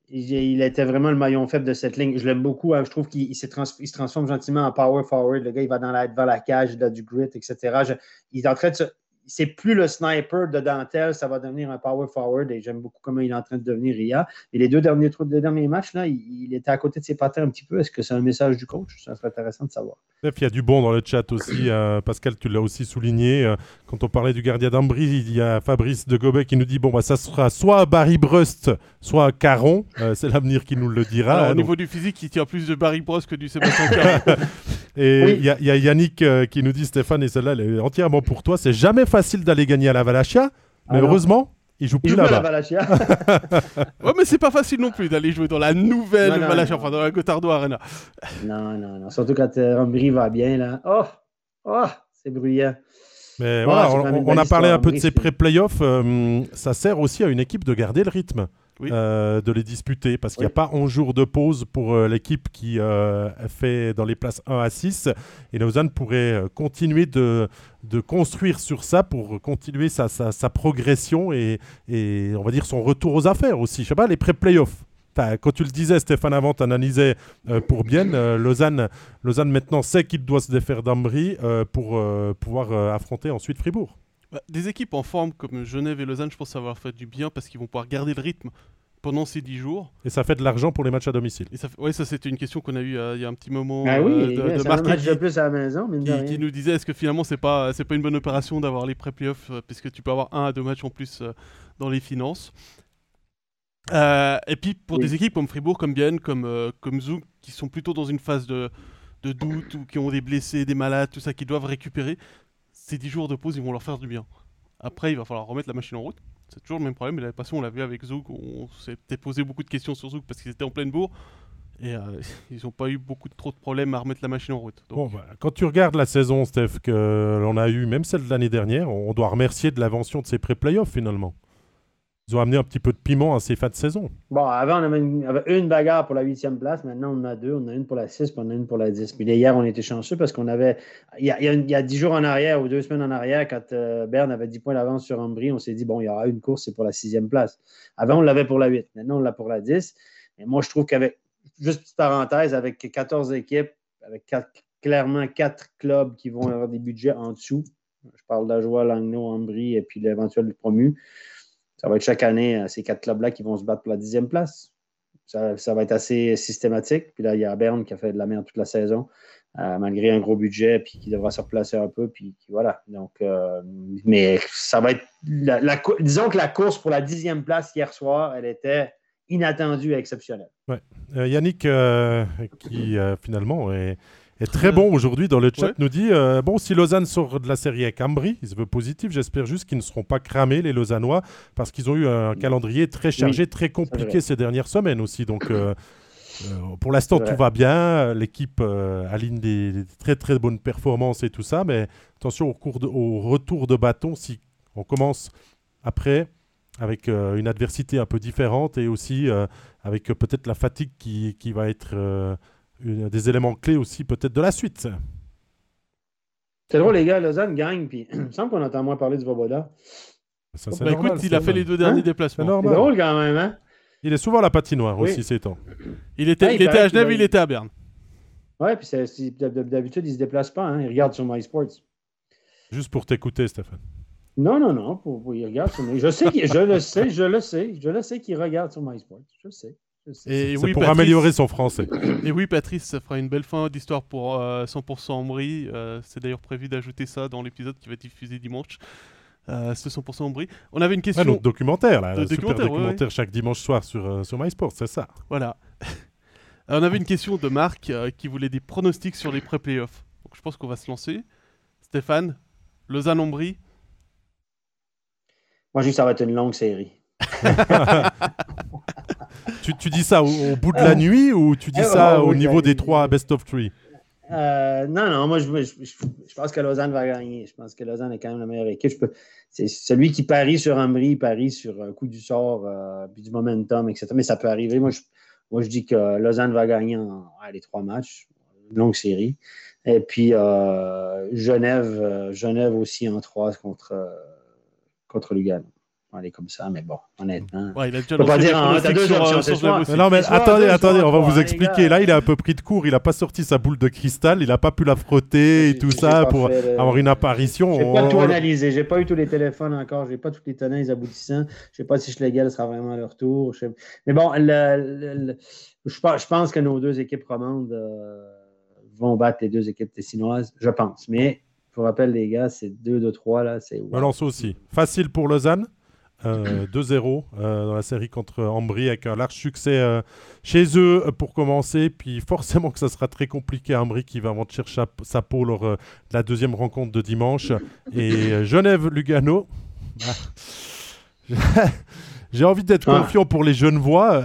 il, était vraiment le maillon faible de cette ligne. Je l'aime beaucoup. Hein. Je trouve qu'il se, transforme gentiment en power forward. Le gars, il va dans la, devant la cage, il a du grit, etc. il est en train de se, c'est plus le sniper de dentelle, ça va devenir un power forward et j'aime beaucoup comment il est en train de devenir Ria. Et les deux derniers, deux derniers matchs, là, il, était à côté de ses patins un petit peu. Est-ce que c'est un message du coach? Ça serait intéressant de savoir. il y a du bon dans le chat aussi. Euh, Pascal, tu l'as aussi souligné. Euh, quand on parlait du gardien d'Ambry, il y a Fabrice de Gobet qui nous dit bon, bah, ça sera soit Barry Brust, soit Caron. Euh, c'est l'avenir qui nous le dira. au niveau du physique, il tient plus de Barry Brust que du Sébastien Caron. Et il y, a Yannick qui nous dit Stéphane, et celle-là, elle est entièrement pour toi. C'est jamais facile facile d'aller gagner à la Valachia, mais heureusement, il joue plus là-bas. ouais, mais c'est pas facile non plus d'aller jouer dans la nouvelle Valachia, enfin dans la Gotardo Arena. Non, non, non. Surtout quand euh, va bien, là. Oh, oh c'est bruyant. Mais voilà, on, a parlé un peu de ces pré-playoffs. Euh, ça sert aussi à une équipe de garder le rythme. Euh, de les disputer parce qu'il n'y a pas 11 jours de pause pour euh, l'équipe qui euh, fait dans les places 1 à 6 et Lausanne pourrait continuer de, de, construire sur ça pour continuer sa, sa, progression et, et, on va dire son retour aux affaires aussi. Je sais pas, les pré-playoffs. Quand tu le disais, Stéphane, avant, tu analysais pour bien. Lausanne, Lausanne maintenant sait qu'il doit se défaire d'Ambry pour pouvoir affronter ensuite Fribourg. Bah, des équipes en forme comme Genève et Lausanne, je pense savoir fait du bien parce qu'ils vont pouvoir garder le rythme pendant ces 10 jours. Et ça fait de l'argent pour les matchs à domicile. Et ça, ouais, ça c'était une question qu'on a eue euh, il y a un petit moment. Ah oui, euh, de, de match de plus à la maison, qui, nous disait est-ce que finalement c'est pas c'est pas une bonne opération d'avoir les pré-playoffs euh, puisque tu peux avoir un à deux matchs en plus dans les finances. et puis pour des équipes comme Fribourg, comme Bienne, comme comme Zouk, qui sont plutôt dans une phase de, de doute ou qui ont des blessés, des malades, tout ça, qui doivent récupérer, ces 10 jours de pause, ils vont leur faire du bien. Après, il va falloir remettre la machine en route. C'est toujours le même problème. Mais la passée, on l'a vu avec Zouk. On s'était posé beaucoup de questions sur Zouk parce qu'ils étaient en pleine bourre. Et euh, ils n'ont pas eu beaucoup trop de problèmes à remettre la machine en route. Quand tu regardes la saison, Steph, que l'on a eu, même celle de l'année dernière, on doit remercier de l'invention de ces pré-playoffs finalement. Ils ont amené un petit peu de piment à ces fins de saison. Bon, avant, on avait une, bagarre pour la huitième place. Maintenant, on en a deux. On a une pour la six, puis on a une pour la dix. Puis hier, on était chanceux parce qu'on avait. Il y, a, dix jours en arrière ou deux semaines en arrière, quand euh, Berne avait dix points d'avance sur Ambry, on s'est dit, bon, il y aura une course, c'est pour la sixième place. Avant, on l'avait pour la huit. Maintenant, on l'a pour la dix. Et moi, je trouve qu'avec, juste petite parenthèse, avec 14 équipes, avec clairement quatre clubs qui vont avoir des budgets en dessous. Je parle d'Ajoie, Langnau, Ambry et puis l'éventuel promu ça va être chaque année euh, ces quatre clubs-là qui vont se battre pour la dixième place. Ça, va être assez systématique. Puis là, il y a Berne qui a fait de la merde toute la saison, euh, malgré un gros budget, puis qui devra se replacer un peu. Puis, voilà. Donc, euh, mais ça va être. disons que la course pour la dixième place hier soir, elle était inattendue et exceptionnelle. Yannick, qui finalement est est très bon aujourd'hui dans le chat. Nous dit euh, bon, si Lausanne sort de la série avec Ambry, il se veut positif. J'espère juste qu'ils ne seront pas cramés, les Lausannois, parce qu'ils ont eu un calendrier très chargé, très compliqué ces dernières semaines aussi. Donc. Euh, euh, pour l'instant, tout va bien. L'équipe aligne des, très très bonnes performances et tout ça. Mais attention au, cours au retour de bâton, si on commence après avec une adversité un peu différente et aussi avec peut-être la fatigue qui, qui va être des éléments clés aussi peut-être de la suite. C'est drôle, les gars, Lausanne gagne, puis il me semble qu'on entend moins parler du Voboda. Ça, c'est Bah normal, écoute, il a fait les deux derniers C'est déplacements. C'est normal. drôle quand même, hein? Il est souvent à la patinoire Oui. aussi ces temps. Il était, Ah, il il était à Genève, il a- était à Berne. Ouais, puis d'habitude, il se déplace pas, hein? Il regarde sur MySports. Juste pour t'écouter, Stéphane. Non, non, non, pour, pour- il regarde sur Je sais, je le sais, je le sais, je le sais qu'il regarde sur MySports. Je le sais. Et C'est oui, pour Patrice- améliorer son français. Et oui, Patrice, ça fera une belle fin d'histoire pour euh, 100% Ambry. Euh, c'est d'ailleurs prévu d'ajouter ça dans l'épisode qui va être diffusé dimanche. Euh, ce 100% Ambry. On avait une Ah, question. notre documentaire, là. De le super documentaire, ouais, chaque dimanche soir sur, euh, sur MySports, c'est ça. Voilà. Euh, on avait une question de Marc euh, qui voulait des pronostics sur les pré-playoffs. Donc je pense qu'on va se lancer. Stéphane, Lausanne-Ambry. Moi, je dis que ça va être une longue série. Tu, tu dis ça au, au bout de la nuit ou tu dis Eh, ça au bout au niveau des nuit. trois best of three? Euh, non, non, moi, je, je- je- je pense que Lausanne va gagner. Je pense que Lausanne est quand même la meilleure équipe. Je peux- c'est celui qui parie sur Ambry, parie sur un coup du sort, euh, puis du momentum, etc. Mais ça peut arriver. Moi, je, moi, je dis que Lausanne va gagner en, les trois matchs, une longue série. Et puis, euh, Genève, euh, Genève aussi en trois contre, euh, contre Lugano. On est comme ça, mais bon, honnêtement. Ouais, il a déjà pas dire, hein, t'as deux options, c'est Non, mais attendez, attendez, on va vous expliquer. Là, il a un peu pris de court, il a pas sorti sa boule de cristal, il a pas pu la frotter et tout ça pour le- avoir une apparition. J'ai On- pas tout analysé. J'ai pas eu tous les téléphones encore. J'ai pas tous les tenants, les aboutissants. Je sais pas si Schlegel sera vraiment à leur tour. Mais bon, le- le- le- je, pense, que nos deux équipes romandes euh, vont battre les deux équipes tessinoises. Je pense. Mais je vous rappelle, les gars, c'est 2 de 3 là. C'est Me lance aussi. Facile pour Lausanne. Euh, 2-0 euh, dans la série contre Ambry avec un large succès euh, chez eux euh, pour commencer. Puis forcément que ça sera très compliqué à Ambry qui va chercher sa- sa peau lors de la deuxième rencontre de dimanche. Et Genève-Lugano. J'ai envie d'être Ah. confiant pour les Genevois,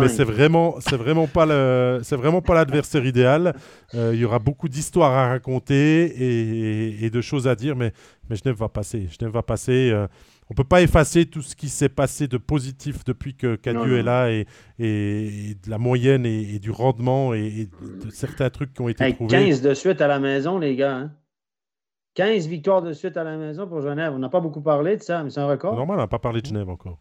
mais c'est vraiment, c'est vraiment pas le, c'est vraiment pas l'adversaire idéal. Il y aura beaucoup d'histoires à raconter et, et de choses à dire, mais, mais Genève va passer. Genève va passer. Euh, on peut pas effacer tout ce qui s'est passé de positif depuis que Cadieux est là et, et- et de la moyenne et, et du rendement et, et de certains trucs qui ont été Hey, trouvés. 15 de suite à la maison, les gars. hein. 15 victoires de suite à la maison pour Genève. On n'a pas beaucoup parlé de ça, mais c'est un record. Normal, on n'a pas parlé de Genève encore.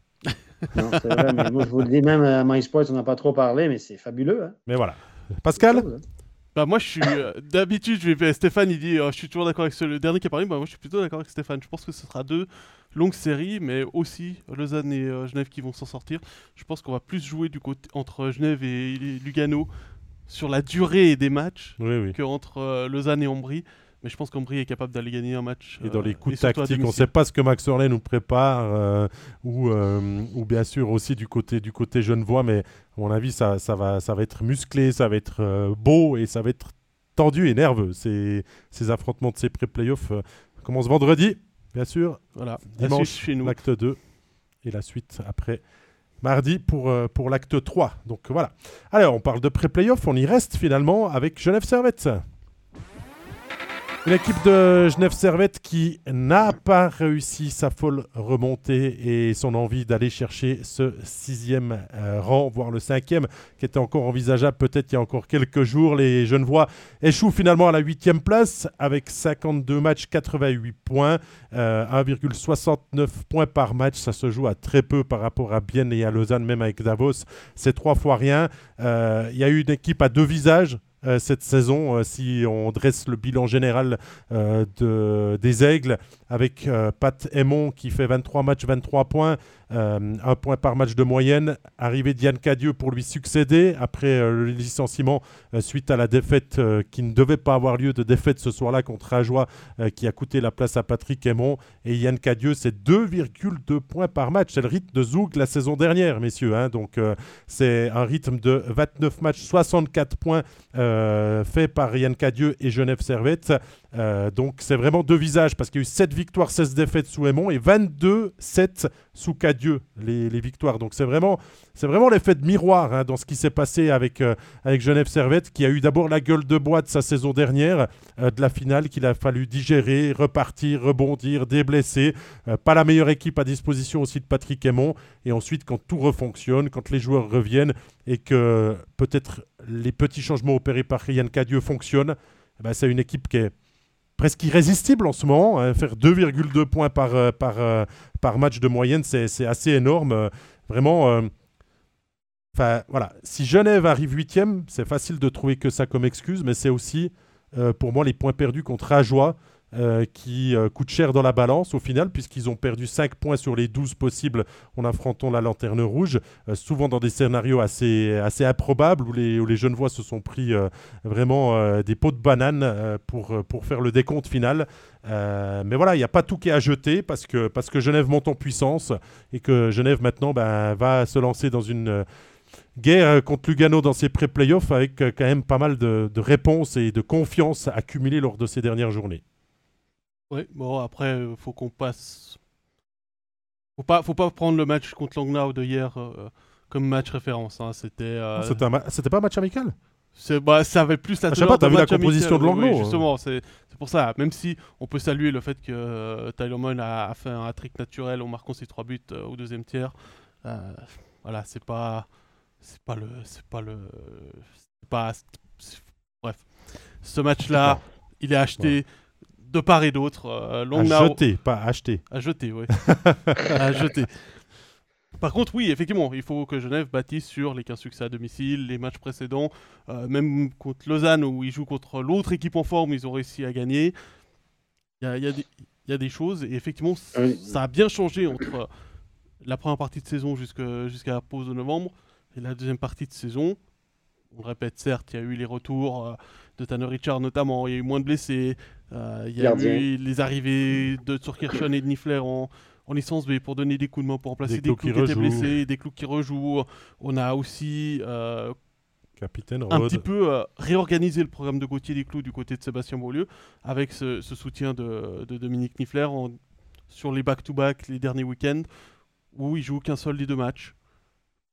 Non, c'est vrai, mais moi, je vous le dis, même à MySports, on n'a pas trop parlé, mais c'est fabuleux. Hein. Mais voilà. Pascal Bah moi je suis euh, d'habitude je vais Stéphane il dit euh, je suis toujours d'accord avec ce- le dernier qui a parlé bah moi je suis plutôt d'accord avec Stéphane je pense que ce sera deux longues séries mais aussi Lausanne et euh, Genève qui vont s'en sortir je pense qu'on va plus jouer du côté entre Genève et Lugano sur la durée des matchs Oui, oui. que entre euh, Lausanne et Ambry mais je pense qu'Ambry est capable d'aller gagner un match Et dans euh, les coups surtout à tactiques, on ne sait pas ce que Max Orley nous prépare, euh, ou, euh, ou bien sûr aussi du côté, du côté genevois, mais à mon avis, ça, ça, va, ça va être musclé, ça va être euh, beau et ça va être tendu et nerveux. Ces, ces affrontements de ces pré-playoffs euh, commencent vendredi, bien sûr, voilà dimanche, l'acte 2, et la suite après. Mardi pour, euh, pour l'acte 3. Donc voilà. Alors, on parle de pré-playoff, on y reste finalement avec Genève Servette. Une équipe de Genève Servette qui n'a pas réussi sa folle remontée et son envie d'aller chercher ce sixième euh, rang, voire le cinquième, qui était encore envisageable peut-être il y a encore quelques jours. Les Genevois échouent finalement à la huitième place avec 52 matchs, 88 points, euh, 1,69 points par match. Ça se joue à très peu par rapport à Bienne et à Lausanne, même avec Davos. C'est trois fois rien. Euh, Il y a eu une équipe à deux visages euh, cette saison, euh, si on dresse le bilan général euh, de, des Aigles, avec euh, Pat Aymon qui fait 23 matchs, 23 points, euh, un point par match de moyenne. Arrivé Diane Cadieux pour lui succéder après euh, le licenciement euh, suite à la défaite qui ne devait pas avoir lieu de défaite ce soir-là contre Ajoie qui a coûté la place à Patrick Aymon. Et Yann Cadieux, c'est 2,2 points par match. C'est le rythme de Zoug la saison dernière, messieurs. hein. Donc c'est un rythme de 29 matchs, 64 points fait par Yann Cadieux et Genève Servette. Donc c'est vraiment deux visages parce qu'il y a eu 7 victoires, 16 défaites sous Aymon et 22-7 sous Cadieux, les, les victoires. Donc c'est vraiment, c'est vraiment l'effet de miroir hein, dans ce qui s'est passé avec, euh, avec Genève Servette qui a eu d'abord la gueule de bois de sa saison dernière, euh, de la finale qu'il a fallu digérer, repartir, rebondir, déblesser. Euh, pas la meilleure équipe à disposition aussi de Patrick Aymon. Et ensuite quand tout refonctionne, quand les joueurs reviennent et que peut-être les petits changements opérés par Yann Cadieux fonctionnent, eh ben, c'est une équipe qui est presque irrésistible en ce moment. Hein. Faire 2,2 points par, par, par match de moyenne, c'est assez énorme. vraiment. Enfin, voilà. Si Genève arrive huitième, c'est facile de trouver que ça comme excuse, mais c'est aussi, pour moi, les points perdus contre Ajoie. Euh, qui euh, coûte cher dans la balance au final, puisqu'ils ont perdu 5 points sur les 12 possibles en affrontant la lanterne rouge, euh, souvent dans des scénarios assez, assez improbables où les, où les Genevois se sont pris vraiment des pots de banane pour, pour faire le décompte final. mais voilà, il n'y a pas tout qui est à jeter parce que, parce que Genève monte en puissance et que Genève maintenant ben, va se lancer dans une guerre contre Lugano dans ses pré-playoffs avec quand même pas mal de, de réponses et de confiance accumulées lors de ces dernières journées. Oui, bon, après, il euh, faut qu'on passe. Faut pas, faut pas prendre le match contre Langnau de hier euh, comme match référence. Hein. C'était. Euh, c'était pas un match amical? Bah, ça avait plus la ah, Je sais pas, t'as vu la composition de Langnau oui, Justement, c'est pour ça. Même si on peut saluer le fait que Tyler Moon a, fait un trick naturel en marquant ses trois buts au deuxième tiers. voilà, c'est pas, c'est pas le, c'est pas le, pas, bref. Ce match-là, il est acheté de part et d'autre. Euh, à jeter, pas acheter. À jeter, oui. à jeter. Par contre, oui, effectivement, il faut que Genève bâtisse sur les 15 succès à domicile, les matchs précédents, euh, même contre Lausanne où ils jouent contre l'autre équipe en forme, ils ont réussi à gagner. Il y a, des choses, et effectivement, ça a bien changé entre la première partie de saison jusqu'à la pause de novembre et la deuxième partie de saison. On le répète, certes, il y a eu les retours euh, de Tanner Richard notamment, il y a eu moins de blessés, euh, il y a eu les arrivées de Turkirchen et de Nifler en, en licence B pour donner des coups de main pour remplacer des, clous, qui, étaient blessés, des clous qui rejouent. On a aussi euh, Capitaine un petit peu euh, réorganisé le programme de Gauthier des clous du côté de Sébastien Beaulieu avec ce, soutien de, Dominique Nifler sur les back-to-back les derniers week-ends où il joue qu'un seul des deux matchs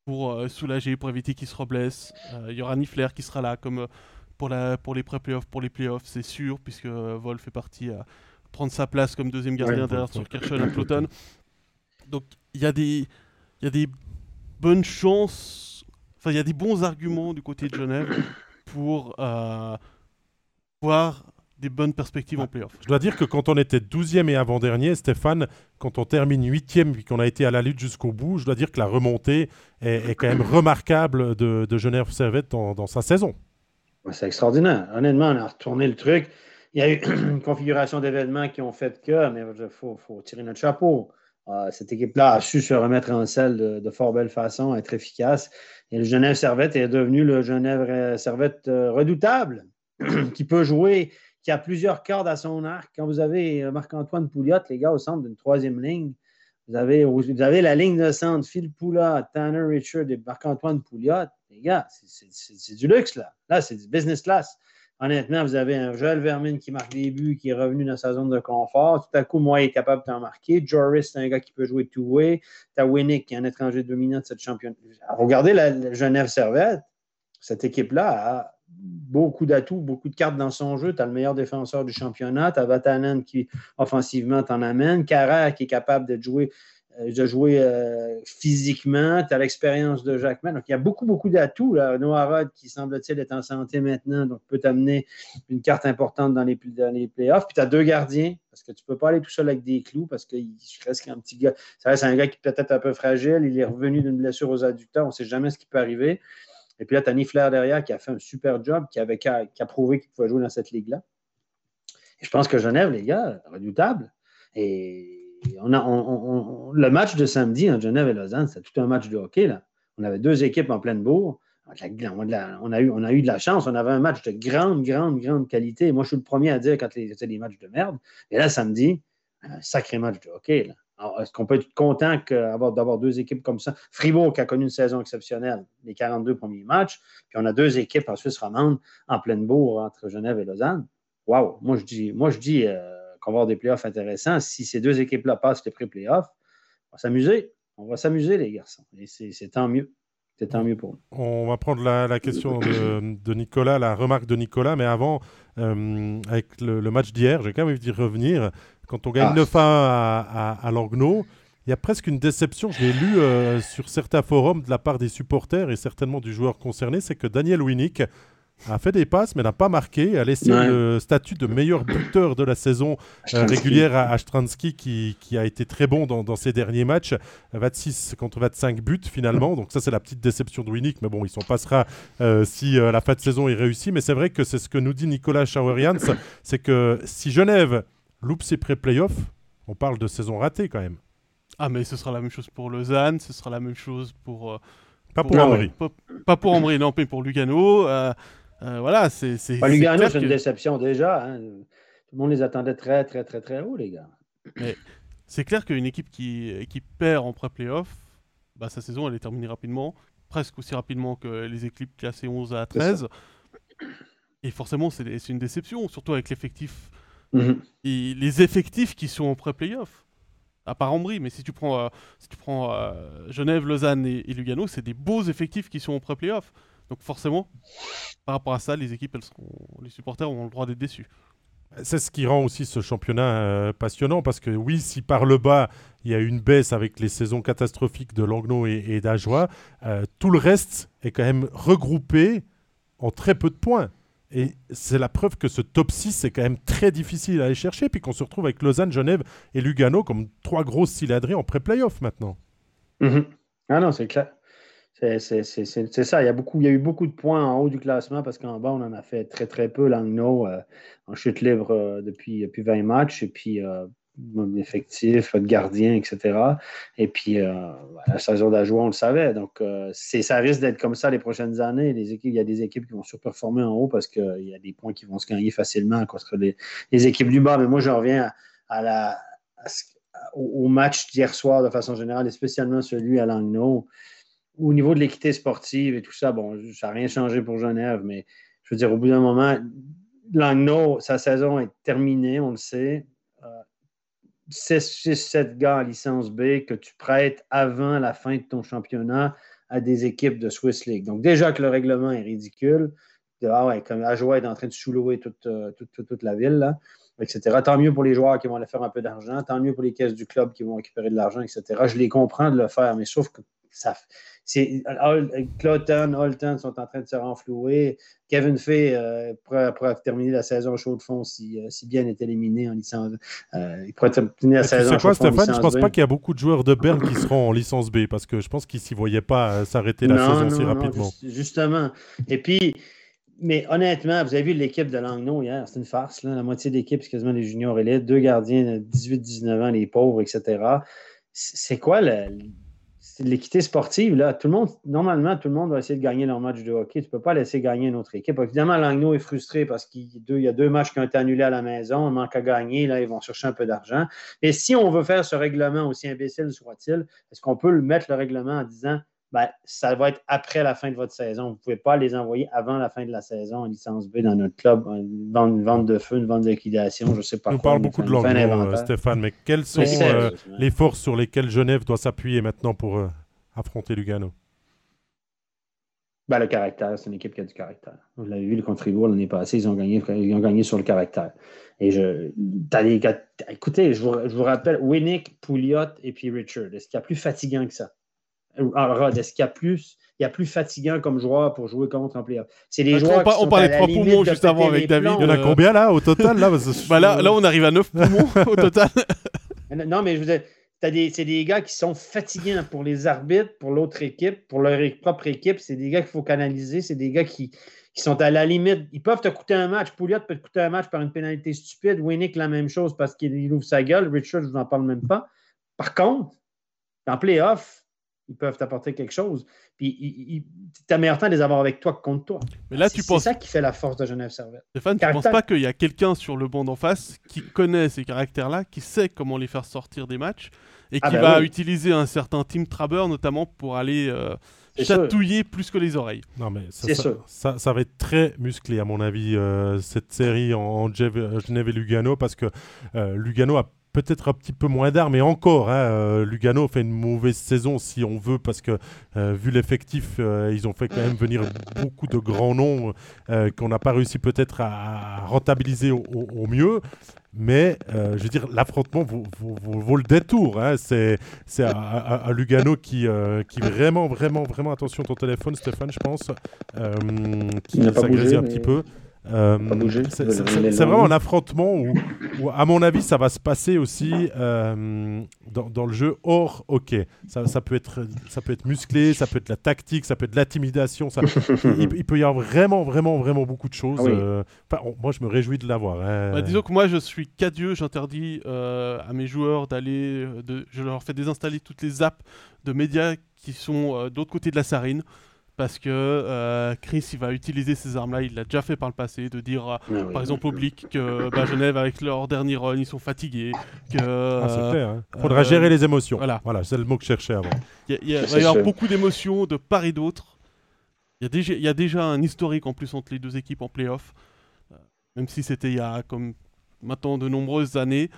pour soulager, pour éviter qu'il se reblesse. Il y aura Nifler qui sera là comme pour, la, pour les pré-playoffs, pour les playoffs, c'est sûr, puisque Vol fait partie à prendre sa place comme deuxième gardien derrière sur Kirchhoff à Cloton. Donc il y, a des, y a des bonnes chances, enfin il y a des bons arguments du côté de Genève pour euh, voir des bonnes perspectives en playoff. Je dois dire que quand on était 12e et avant-dernier, Stéphane, quand on termine 8e puis qu'on a été à la lutte jusqu'au bout, je dois dire que la remontée est, quand même remarquable de, de Genève Servette dans sa saison. C'est extraordinaire. Honnêtement, on a retourné le truc. Il y a eu une configuration d'événements qui ont fait que, mais il faut, tirer notre chapeau. Ah, cette équipe-là a su se remettre en selle de, fort belle façon, être efficace. Et le Genève Servette est devenu le Genève Servette euh, redoutable, qui peut jouer, qui a plusieurs cordes à son arc. Quand vous avez euh, Marc-Antoine Pouliot, les gars, au centre d'une troisième ligne, vous avez, la ligne de centre, Phil Poula, Tanner Richard et Marc-Antoine Pouliot les gars, c'est du luxe, là. Là, c'est du business class. Honnêtement, vous avez un Joel Vermin qui marque des buts, qui est revenu dans sa zone de confort. Tout à coup, moi, il est capable de t'en marquer. Joris, c'est un gars qui peut jouer two-way. T'as Winnick, qui est un étranger dominant de cette championne. Regardez la, Genève Servette. Cette équipe-là a beaucoup d'atouts, beaucoup de cartes dans son jeu. Tu as le meilleur défenseur du championnat. Tu as Vatanen qui, offensivement, t'en amène. Carrère qui est capable de jouer euh, de jouer euh, physiquement, tu as l'expérience de Jacques Donc, il y a beaucoup, beaucoup d'atouts. Noah Rod, qui semble-t-il être en santé maintenant, donc peut t'amener une carte importante dans les, playoffs. Puis tu as deux gardiens, parce que tu ne peux pas aller tout seul avec des clous, parce qu'il reste un petit gars. Ça un gars qui est peut-être un peu fragile. Il est revenu d'une blessure aux adducteurs. On ne sait jamais ce qui peut arriver. Et puis là, tu as Nifler derrière qui a fait un super job, qui, avait, qui a prouvé qu'il pouvait jouer dans cette ligue-là. Et je pense que Genève, les gars, redoutable. Et on a, le match de samedi en Genève et Lausanne, c'était tout un match de hockey. Là. On avait deux équipes en pleine bourre. On a, eu, de la chance. On avait un match de grande, grande, grande qualité. Moi, je suis le premier à dire quand c'était des matchs de merde. Et là, samedi, un sacré match de hockey. Est-ce qu'on peut être content d'avoir deux équipes comme ça? Fribourg a connu une saison exceptionnelle, les 42 premiers matchs, puis on a deux équipes en Suisse romande en pleine bourre entre Genève et Lausanne. Waouh! Moi, je dis, moi, je dis euh, qu'on va avoir des playoffs intéressants. Si ces deux équipes-là passent les pré-playoffs, on va s'amuser. On va s'amuser, les garçons. Et c'est tant mieux. C'est tant mieux pour nous. On va prendre la, question de, Nicolas, la remarque de Nicolas, mais avant, euh, avec le, match d'hier, j'ai quand même envie d'y revenir. Quand on gagne 9-1 ah. à, à, il y a presque une déception, je l'ai lu euh, sur certains forums de la part des supporters et certainement du joueur concerné, c'est que Daniel Winnick a fait des passes, mais n'a pas marqué, a laissé le statut de meilleur buteur de la saison euh, régulière à Astransky, qui, qui, a été très bon dans, ses derniers matchs. 26 contre 25 buts finalement, donc ça c'est la petite déception de Winnick, mais bon, il s'en passera euh, si euh, la fin de saison est réussie. Mais c'est vrai que c'est ce que nous dit Nicolas Schauerians, c'est que si Genève loupe ses pré-playoffs, on parle de saison ratée quand même. Ah mais ce sera la même chose pour Lausanne, ce sera la même chose pour... pas pour, Ambry. Pas, pour Ambry, non, mais pour Lugano. Euh, voilà, c'est. Lugano, c'est une déception déjà. Hein. Tout le monde les attendait très, très, très, très haut, les gars. Mais c'est clair qu'une équipe qui, qui perd en pré-playoff, bah, sa saison, elle est terminée rapidement, presque aussi rapidement que les équipes classées 11 à 13. Et forcément, c'est une déception, surtout avec l'effectif. Mhm. Et les effectifs qui sont en pré-playoff. À part Ambry, mais si tu prends, euh, si tu prends euh, Genève, Lausanne et, et Lugano, c'est des beaux effectifs qui sont en pré-playoff. Donc forcément, par rapport à ça, les équipes, elles les supporters ont le droit d'être déçus. C'est ce qui rend aussi ce championnat euh, passionnant parce que oui, si par le bas il y a une baisse avec les saisons catastrophiques de Langnau et, d'Ajoie, euh, tout le reste est quand même regroupé en très peu de points. Et c'est la preuve que ce top 6 est quand même très difficile à aller chercher, puis qu'on se retrouve avec Lausanne, Genève et Lugano comme trois grosses cylindrées en pré-playoff maintenant. Mm-hmm. Ah non, c'est clair. C'est ça. Il y, a beaucoup, il y a eu beaucoup de points en haut du classement parce qu'en bas, on en a fait très, très peu. Langno euh, en chute libre euh, depuis, depuis 20 matchs. Et puis, euh, effectif, gardien, etc. Et puis, la saison d'Ajoie, on le savait. Donc, ça risque d'être comme ça les prochaines années. Les équipes, il y a des équipes qui vont surperformer en haut parce qu'il y a des points qui vont se gagner facilement contre les, les équipes du bas. Mais moi, je reviens à, la, au, match d'hier soir de façon générale, et spécialement celui à Langnau au niveau de l'équité sportive et tout ça, bon, ça n'a rien changé pour Genève, mais je veux dire, au bout d'un moment, Langnau, sa saison est terminée, on le sait. 6-7 euh, gars en licence B que tu prêtes avant la fin de ton championnat à des équipes de Swiss League. Donc, déjà que le règlement est ridicule, ah ouais, comme Ajoie est en train de sous-louer toute, euh, toute, toute, la ville, là, etc. Tant mieux pour les joueurs qui vont aller faire un peu d'argent, tant mieux pour les caisses du club qui vont récupérer de l'argent, etc. Je les comprends de le faire, mais sauf que ça, Cloton, Holton sont en train de se renflouer. Kevin Fay euh, pourrait, terminer la saison chaud de fond si, euh, si bien est éliminé en licence. Euh, il terminer la saison. C'est quoi, Stéphane? Je pense pas qu'il y a beaucoup de joueurs de Berne qui seront en licence B parce que je pense qu'ils s'y voyaient pas s'arrêter la saison si rapidement. justement. Et puis. Mais honnêtement, vous avez vu l'équipe de Langnau hier, c'est une farce. La moitié de l'équipe, c'est quasiment les juniors élites, deux gardiens de 18-19 ans, les pauvres, etc. C'est quoi le, l'équité sportive, là, normalement, tout le monde va essayer de gagner leur match de hockey. Tu ne peux pas laisser gagner une autre équipe. Évidemment, Langno est frustré parce qu'il y a deux matchs qui ont été annulés à la maison. Il manque à gagner. Là, ils vont chercher un peu d'argent. Et si on veut faire ce règlement, aussi imbécile soit-il, est-ce qu'on peut le mettre le règlement en disant ben, ça va être après la fin de votre saison. Vous ne pouvez pas les envoyer avant la fin de la saison en licence B dans notre club, une vente, de feu, une vente de liquidation, je ne sais pas. On parle beaucoup de l'anglais, Stéphane, mais quelles sont euh, les forces sur lesquelles Genève doit s'appuyer maintenant pour euh, affronter Lugano? Ben, le caractère, c'est une équipe qui a du caractère. Vous l'avez vu, le contre l'année passée, ils ont, gagné, ils ont gagné sur le caractère. Et je, écoutez, je vous, je vous rappelle, Winnick, Pouliot et puis Richard. Est-ce qu'il y a plus fatigant que ça? Rod, est-ce qu'il y a plus, il y a plus fatigant comme joueur pour jouer contre un playoff? C'est les joueurs. On, parlait de trois poumons juste avant avec David. Il y en a combien là au total là, bah, là, là, on arrive à neuf poumons au total. non, mais je vous dis, c'est des gars qui sont fatigants pour les arbitres, pour l'autre équipe, pour leur propre équipe. C'est des gars qu'il faut canaliser. C'est des gars qui, qui, sont à la limite. Ils peuvent te coûter un match. Pouliot peut te coûter un match par une pénalité stupide. Winnick, la même chose parce qu'il ouvre sa gueule. Richard, je ne vous en parle même pas. Par contre, en playoff, ils peuvent t'apporter quelque chose. Puis tu as meilleur temps de les avoir avec toi que contre toi. Mais là, tu penses... C'est ça qui fait la force de Genève Servette. Stéphane, tu ne penses pas qu'il y a quelqu'un sur le banc d'en face qui connaît ces caractères-là, qui sait comment les faire sortir des matchs et ah qui ben va utiliser un certain Team Traber notamment pour aller euh, chatouiller plus que les oreilles. Non, mais ça, ça, va être très musclé, à mon avis, euh, cette série en, Genève et Lugano, parce que euh, Lugano a peut-être un petit peu moins d'armes, mais encore, hein, euh, Lugano fait une mauvaise saison si on veut, parce que euh, vu l'effectif, euh, ils ont fait quand même venir beaucoup de grands noms qu'on n'a pas réussi peut-être à, rentabiliser au, mieux. Mais je veux dire, l'affrontement vaut, le détour. Hein. C'est un, Lugano qui, qui vraiment, vraiment, vraiment, attention ton téléphone, Stéphane, je pense, qui s'agrésait un petit peu. Euh, c'est vraiment un affrontement où, à mon avis, ça va se passer aussi euh, dans, le jeu hors hockey. Ça, ça, peut être, ça peut être musclé, ça peut être la tactique, ça peut être l'intimidation. il, peut y avoir vraiment, vraiment, vraiment beaucoup de choses. Ah euh, moi, je me réjouis de l'avoir. Hein. Bah, disons que moi, je suis cadieux. J'interdis à mes joueurs d'aller. De, je leur fais désinstaller toutes les apps de médias qui sont d'autre côté de la sarine parce que euh, Chris il va utiliser ces armes-là, il l'a déjà fait par le passé, de dire euh, ah par exemple au public que bah, Genève avec leur dernier run ils sont fatigués, que ah, hein. faudra euh, gérer les émotions. Voilà, voilà c'est le mot que je cherchais avant. Il va y avoir beaucoup d'émotions de part et d'autre. Il y, a déjà, déjà un historique en plus entre les deux équipes en playoff, même si c'était il y a comme maintenant de nombreuses années.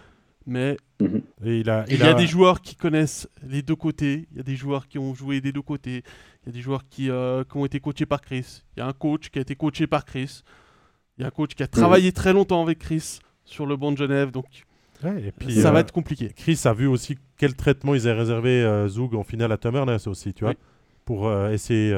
Mais mhm. il, a, il, y a... des joueurs qui connaissent les deux côtés. Il y a des joueurs qui ont joué des deux côtés. Il y a des joueurs qui, euh, qui, ont été coachés par Chris. Il y a un coach qui a été coaché par Chris. Il y a un coach qui a travaillé très longtemps avec Chris sur le banc de Genève. Donc et puis, ça va euh, être compliqué. Chris a vu aussi quel traitement ils avaient réservé euh, Zug en finale à Tamernes aussi, tu vois, pour essayer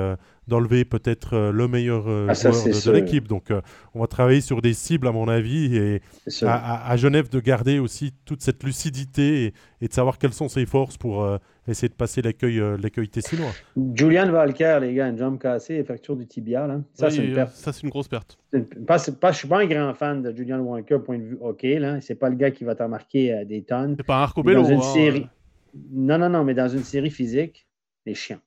d'enlever peut-être euh, le meilleur euh, ah, joueur de, l'équipe. Donc, euh, on va travailler sur des cibles, à mon avis, et à, Genève de garder aussi toute cette lucidité et, de savoir quelles sont ses forces pour essayer de passer l'accueil l'accueil tessinois. Julian Valker, les gars, une jambe cassée, fracture du tibia. Là. Ça, c'est une perte. Ça, c'est une grosse perte. pas, pas, je suis pas un grand fan de Julian Walker, point de vue hockey. Là. C'est pas le gars qui va t'en marquer des tonnes. C'est pas un Arcobello. Dans une hein. série... Non, non, non, mais dans une série physique, les chiens.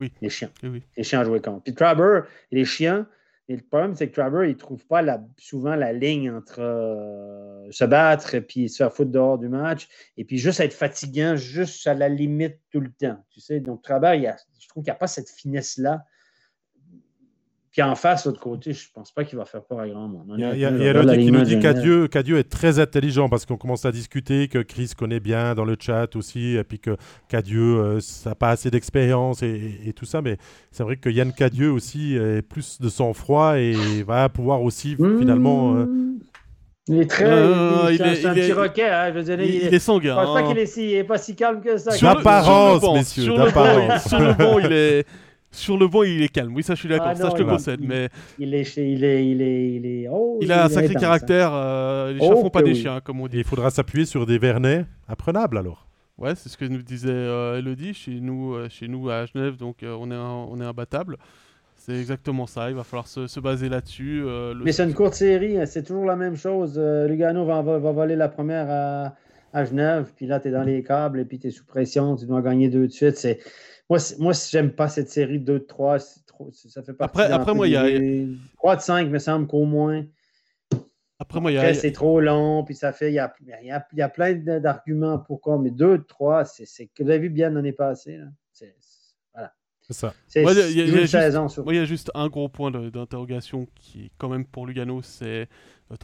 Oui. Les chiens. Oui, Les chiens à jouer contre. Puis Traber, les chiens, et le problème, c'est que Traber, il ne trouve pas la, souvent la ligne entre euh, se battre et puis se faire foutre dehors du match et puis juste être fatigant, juste à la limite tout le temps. Tu sais, donc Traber, je trouve qu'il n'y a pas cette finesse-là puis en face, l'autre côté, je ne pense pas qu'il va faire peur à grand monde. Il y a, a, qui nous dit qu'Adieu, qu'Adieu est très intelligent parce qu'on commence à discuter, que Chris connaît bien dans le chat aussi, et puis que Cadieux euh, n'a pas assez d'expérience et, tout ça. Mais c'est vrai que Yann Cadieux aussi est plus de sang-froid et va pouvoir aussi finalement. Euh, il est très. Euh, il, est, un petit roquet. Hein, je veux dire, il, il, est sanguin. Je pense pas qu'il est, si, est pas si calme que ça. D'apparence, messieurs. Sur le banc, il est. Sur le banc, il est calme. Oui, ça, je suis d'accord. Ah ça, je le concède. Mais il est, il est, il est, il est. Oh, il, a un sacré caractère. Euh, les chiens font pas des chiens, comme on dit. il faudra s'appuyer sur des vernets apprenables alors. Ouais, c'est ce que nous disait euh, Elodie chez nous, euh, chez nous à Genève. Donc, on est, on est imbattable. C'est exactement ça. Il va falloir se, baser là-dessus. Mais c'est une courte série. Hein. C'est toujours la même chose. Lugano va, va, voler la première à, à Genève. Puis là, tu es dans les câbles et puis tu es sous pression. Tu dois gagner deux de suite. C'est moi, moi j'aime pas cette série 2 de 3. Ça fait partie après, après moi, il y a. 3 de 5, me semble qu'au moins. Après, moi, il y a. c'est trop long, puis ça fait. Il y a, y a, plein d'arguments pourquoi, mais 2 de 3, c'est que vous avez vu bien l'année passée. C'est voilà. C'est ça. C'est il y, y, y, a juste un gros point d'interrogation qui est quand même pour Lugano, c'est.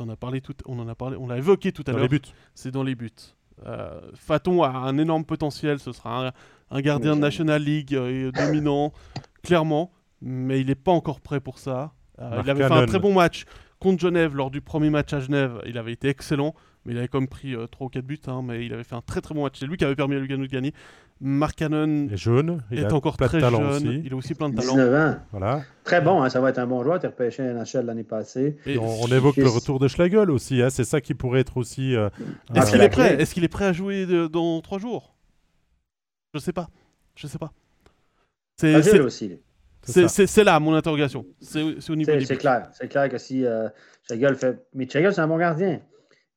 On, a parlé tout, on en a parlé, on l'a évoqué tout à l'heure. Dans les buts. C'est dans les buts. Euh, Faton a un énorme potentiel, ce sera un, un gardien de National League euh, dominant, clairement, mais il n'est pas encore prêt pour ça. Euh, il avait fait un très bon match contre Genève lors du premier match à Genève. Il avait été excellent, mais il avait quand même pris 3 euh, ou 4 buts. Hein, mais il avait fait un très très bon match. C'est lui qui avait permis à Lugano de gagner. Mark Cannon est jeune, il est encore très jeune. Aussi. Il a aussi plein de talent. 19 ans. Voilà. Très bon, hein, ça va être un bon joueur. Tu as repêché un NHL l'année passée. Et on, évoque le retour de Schlegel aussi. Hein, c'est ça qui pourrait être aussi. Est-ce qu'il est prêt? Est-ce qu'il est prêt à jouer dans 3 jours? Je sais pas. Je sais pas. C'est aussi. C'est là mon interrogation. C'est au niveau C'est clair. C'est clair que si euh, fait. Mais Chagall, c'est un bon gardien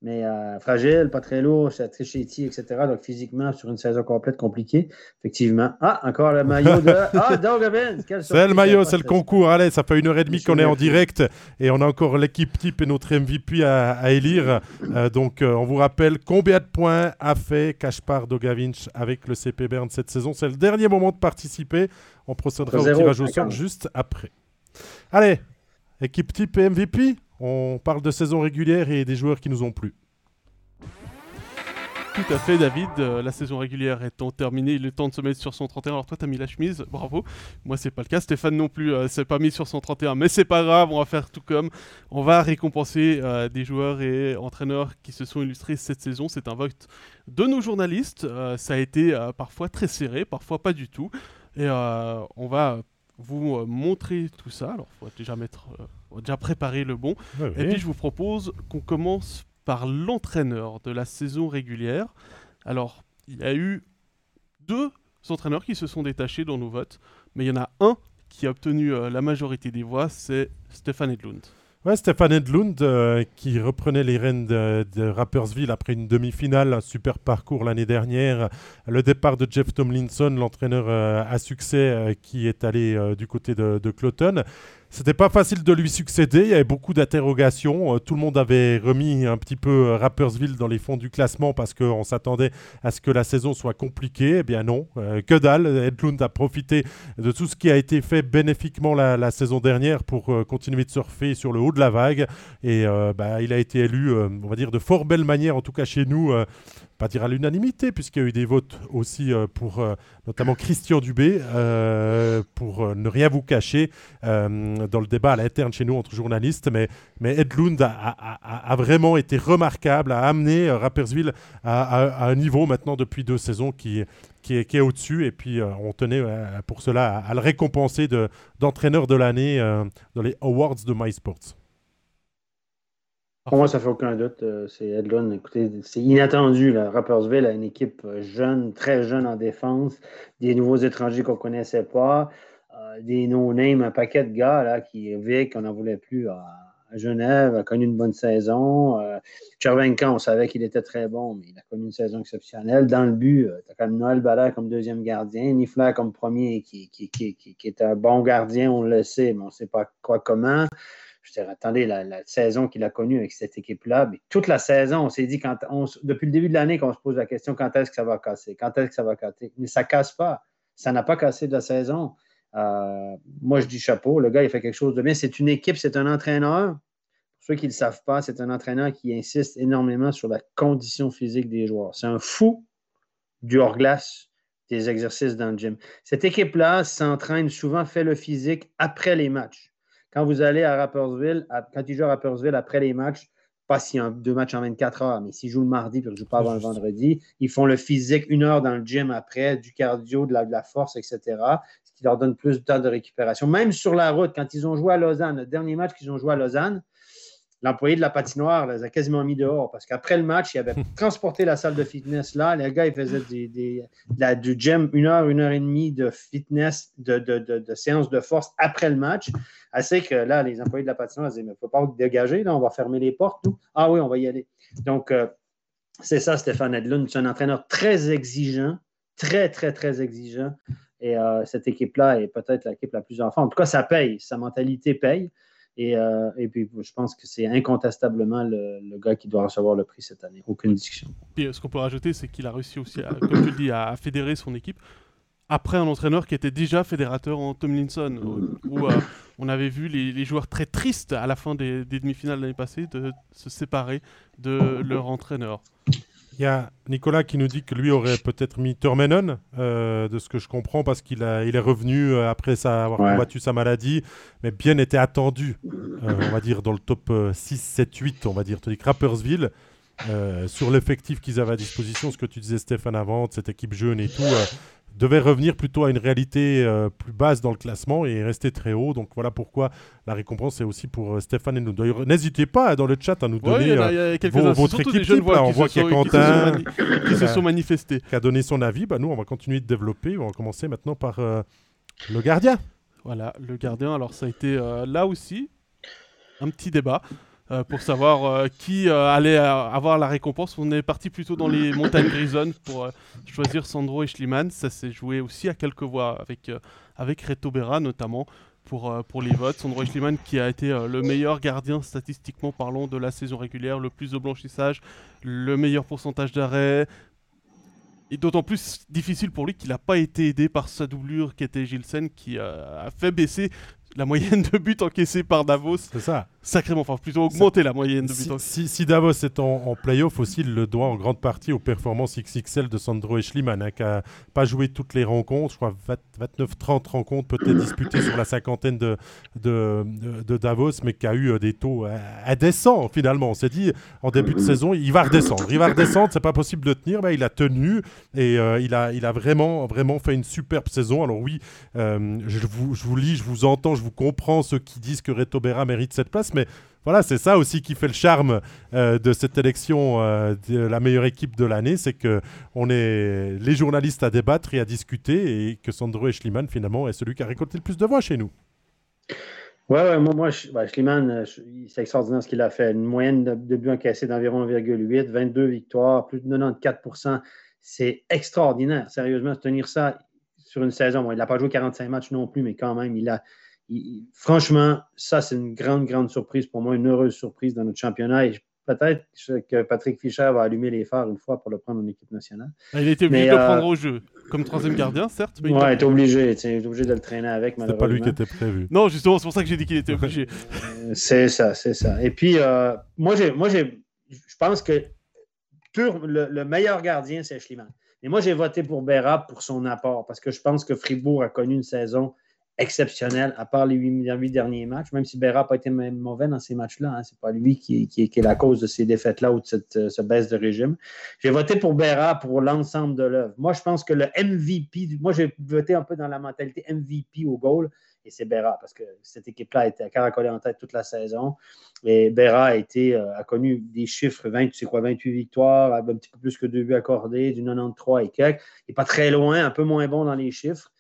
mais euh, fragile, pas très lourd, c'est trichetti, etc. Donc physiquement, sur une saison complète, compliquée. Effectivement. Ah, encore le maillot de. Ah, Doug Evans! C'est le maillot, c'est le concours. Allez, ça fait une heure et demie qu'on est en direct et on a encore l'équipe type et notre MVP à, élire. Euh, donc, euh, on vous rappelle combien de points a fait Kaspar Dogavinch avec le CP Bern cette saison. C'est le dernier moment de participer. On procédera au tirage au sort juste après. Allez, équipe type et MVP on parle de saison régulière et des joueurs qui nous ont plu. tout à fait, David. Euh, la saison régulière étant terminée, il est temps de se mettre sur son 31. Alors, toi, t'as mis la chemise, bravo. Moi, c'est pas le cas. Stéphane non plus euh, s'est pas mis sur son 31, mais c'est pas grave, on va faire tout comme. On va récompenser euh, des joueurs et entraîneurs qui se sont illustrés cette saison. C'est un vote de nos journalistes. ça a été parfois très serré, parfois pas du tout. Et on va vous montrer tout ça. Alors, faut déjà mettre, déjà préparer le bon. Et puis, je vous propose qu'on commence par l'entraîneur de la saison régulière. Alors, il y a eu deux entraîneurs qui se sont détachés dans nos votes, mais il y en a un qui a obtenu euh, la majorité des voix, c'est Stéphane Edlund. Ouais, Stéphane Edlund euh, qui reprenait les rênes de, Rappersville après une demi-finale, un super parcours l'année dernière. Le départ de Jeff Tomlinson, l'entraîneur euh, à succès qui est allé du côté de, de Cloton. C'était pas facile de lui succéder, il y avait beaucoup d'interrogations. Euh, tout le monde avait remis un petit peu euh, Rappersville dans les fonds du classement parce qu'on s'attendait à ce que la saison soit compliquée. Eh bien non, euh, que dalle. Edlund a profité de tout ce qui a été fait bénéfiquement la, saison dernière pour continuer de surfer sur le haut de la vague. Et bah, il a été élu, on va dire, de fort belle manière, en tout cas chez nous, pas dire à l'unanimité, puisqu'il y a eu des votes aussi pour notamment Christian Dubé, pour ne rien vous cacher, dans le débat à l'interne chez nous entre journalistes. Mais, mais Ed Lund a, vraiment été remarquable, a amené Rapperswil à, un niveau maintenant depuis deux saisons qui, est, au-dessus. Et puis on tenait pour cela à, le récompenser d'entraîneur de, l'année dans les Awards de MySports. Pour moi, ça fait aucun doute. Euh, c'est Edlund. Écoutez, c'est inattendu. Là. Rappersville a une équipe euh, jeune, très jeune en défense, des nouveaux étrangers qu'on ne connaissait pas, euh, des no-names, un paquet de gars là, qui, Vic, on n'en voulait plus à, Genève, a connu une bonne saison. Euh, on savait qu'il était très bon, mais il a connu une saison exceptionnelle. Dans le but, tu as quand même Noël Baller comme deuxième gardien, Nifler comme premier, qui, qui, qui, qui, est un bon gardien, on le sait, mais on ne sait pas quoi comment. Je disais, attendez, la, saison qu'il a connue avec cette équipe-là, mais toute la saison, on s'est dit, quand depuis le début de l'année, qu'on se pose la question quand est-ce que ça va casser, quand est-ce que ça va casser? Mais ça ne casse pas. Ça n'a pas cassé de la saison. Euh, moi, je dis chapeau. Le gars, il fait quelque chose de bien. C'est une équipe, c'est un entraîneur. Pour ceux qui ne le savent pas, c'est un entraîneur qui insiste énormément sur la condition physique des joueurs. C'est un fou du hors-glace des exercices dans le gym. Cette équipe-là s'entraîne souvent, fait le physique après les matchs. Quand vous allez à Rappersville, quand ils jouent à Rappersville après les matchs, pas s'il y a deux matchs en 24 heures, mais s'ils jouent le mardi et qu'ils ne jouent pas avant le vendredi, ils font le physique une heure dans le gym après, du cardio, de la force, etc. Qui leur donne plus de temps de récupération. Même sur la route, quand ils ont joué à Lausanne, le dernier match qu'ils ont joué à Lausanne, l'employé de la patinoire les a quasiment mis dehors parce qu'après le match, il avait transporté la salle de fitness là. Les gars, ils faisaient du gym une heure, une heure et demie de fitness, de, de, de, séance de force après le match. Assez que là, les employés de la patinoire disaient Mais il ne faut pas vous dégager, là, on va fermer les portes. Ah oui, on va y aller. Donc, euh, c'est ça, Stéphane Edlund. C'est un entraîneur très exigeant, très, très, très exigeant. Et euh, cette équipe-là est peut-être l'équipe la plus en forme. En tout cas, ça paye. Sa mentalité paye. Euh, et, puis, je pense que c'est incontestablement le, gars qui doit recevoir le prix cette année. Aucune discussion. Puis, ce qu'on peut rajouter, c'est qu'il a réussi aussi, à, comme tu le dis, à, fédérer son équipe après un entraîneur qui était déjà fédérateur en Tomlinson, où, euh, on avait vu les, joueurs très tristes à la fin des, des demi-finales l'année passée de se séparer de leur entraîneur. Il y a Nicolas qui nous dit que lui aurait peut-être mis Turmenon, euh, de ce que je comprends, parce qu'il il est revenu euh, après avoir combattu sa maladie, mais bien était attendu, euh, on va dire, dans le top 6, 7, 8, on va dire. Tandis que Rappersville, sur l'effectif qu'ils avaient à disposition, ce que tu disais Stéphane avant, cette équipe jeune et tout, devait revenir plutôt à une réalité euh, plus basse dans le classement et rester très haut. Donc voilà pourquoi la récompense est aussi pour euh, Stéphane et nous. N'hésitez pas dans le chat à nous donner votre équipe. on voit qu'il y a Quentin qui se sont manifestés. Qui a donné son avis. Bah, nous, on va continuer de développer. On va commencer maintenant par euh, le gardien. Voilà, le gardien. Alors ça a été là aussi un petit débat. Euh, pour savoir euh, qui euh, allait avoir la récompense. On est parti plutôt dans les montagnes grisonnes pour choisir Sandro et Schliemann. Ça s'est joué aussi à quelques voix avec, avec Reto Berra notamment pour, pour les votes. Sandro Schliemann qui a été le meilleur gardien statistiquement parlant de la saison régulière, le plus de blanchissage, le meilleur pourcentage d'arrêt, et d'autant plus difficile pour lui qu'il n'a pas été aidé par sa doublure qui était Gilsen qui a fait baisser la moyenne de buts encaissés par Davos. C'est ça. Sacrément, enfin plutôt augmenter la moyenne de. Si, si, Davos est en, en playoff aussi, il le doit en grande partie aux performances XXL de Sandro Eschliman, hein, qui n'a pas joué toutes les rencontres, je crois 29-30 rencontres peut-être disputées sur la cinquantaine de, de, de, Davos, mais qui a eu euh, des taux indécents finalement. On s'est dit en début de saison, il va redescendre, il va redescendre, c'est pas possible de tenir, mais il a tenu et euh, il, a, il a vraiment, vraiment fait une superbe saison. Alors oui, euh, je, vous, je vous lis, je vous entends, je vous comprends ceux qui disent que Reto Berra mérite cette place, mais voilà, c'est ça aussi qui fait le charme euh, de cette élection euh, de la meilleure équipe de l'année, c'est que on est les journalistes à débattre et à discuter, et que Sandro Schliemann finalement est celui qui a récolté le plus de voix chez nous. Ouais, moi, moi Schliemann, euh, c'est extraordinaire ce qu'il a fait. Une moyenne de, de buts encaissés d'environ 1,8, 22 victoires, plus de 94% C'est extraordinaire, sérieusement, tenir ça sur une saison. Bon, il n'a pas joué 45 matchs non plus, mais quand même, il a, franchement, ça, c'est une grande, grande surprise pour moi, une heureuse surprise dans notre championnat. Et peut-être que Patrick Fischer va allumer les phares une fois pour le prendre en équipe nationale. Ah, il était obligé de le euh, prendre au jeu, comme troisième gardien, certes. Mais ouais, il était obligé. Il était obligé de le traîner avec, malheureusement. pas lui qui était prévu. Non, justement, c'est pour ça que j'ai dit qu'il était obligé. C'est ça, c'est ça. Et puis, euh, moi, moi, je pense que le, meilleur gardien, c'est Schliemann. Mais moi, j'ai voté pour Berra pour son apport, parce que je pense que Fribourg a connu une saison exceptionnel, à part les huit, derniers matchs, même si Berra n'a pas été mauvais dans ces matchs-là. Hein, Ce n'est pas lui qui, est la cause de ces défaites-là ou de cette, euh, baisse de régime. J'ai voté pour Berra pour l'ensemble de l'œuvre. Moi, je pense que le MVP, moi, j'ai voté un peu dans la mentalité MVP au goal, et c'est Berra, parce que cette équipe-là a été caracolée en tête toute la saison. Et Berra a, été, euh, a connu des chiffres 20, tu sais quoi, 28 victoires, un petit peu plus que deux buts accordés, du 93 et quelques. Il n'est pas très loin, un peu moins bon dans les chiffres.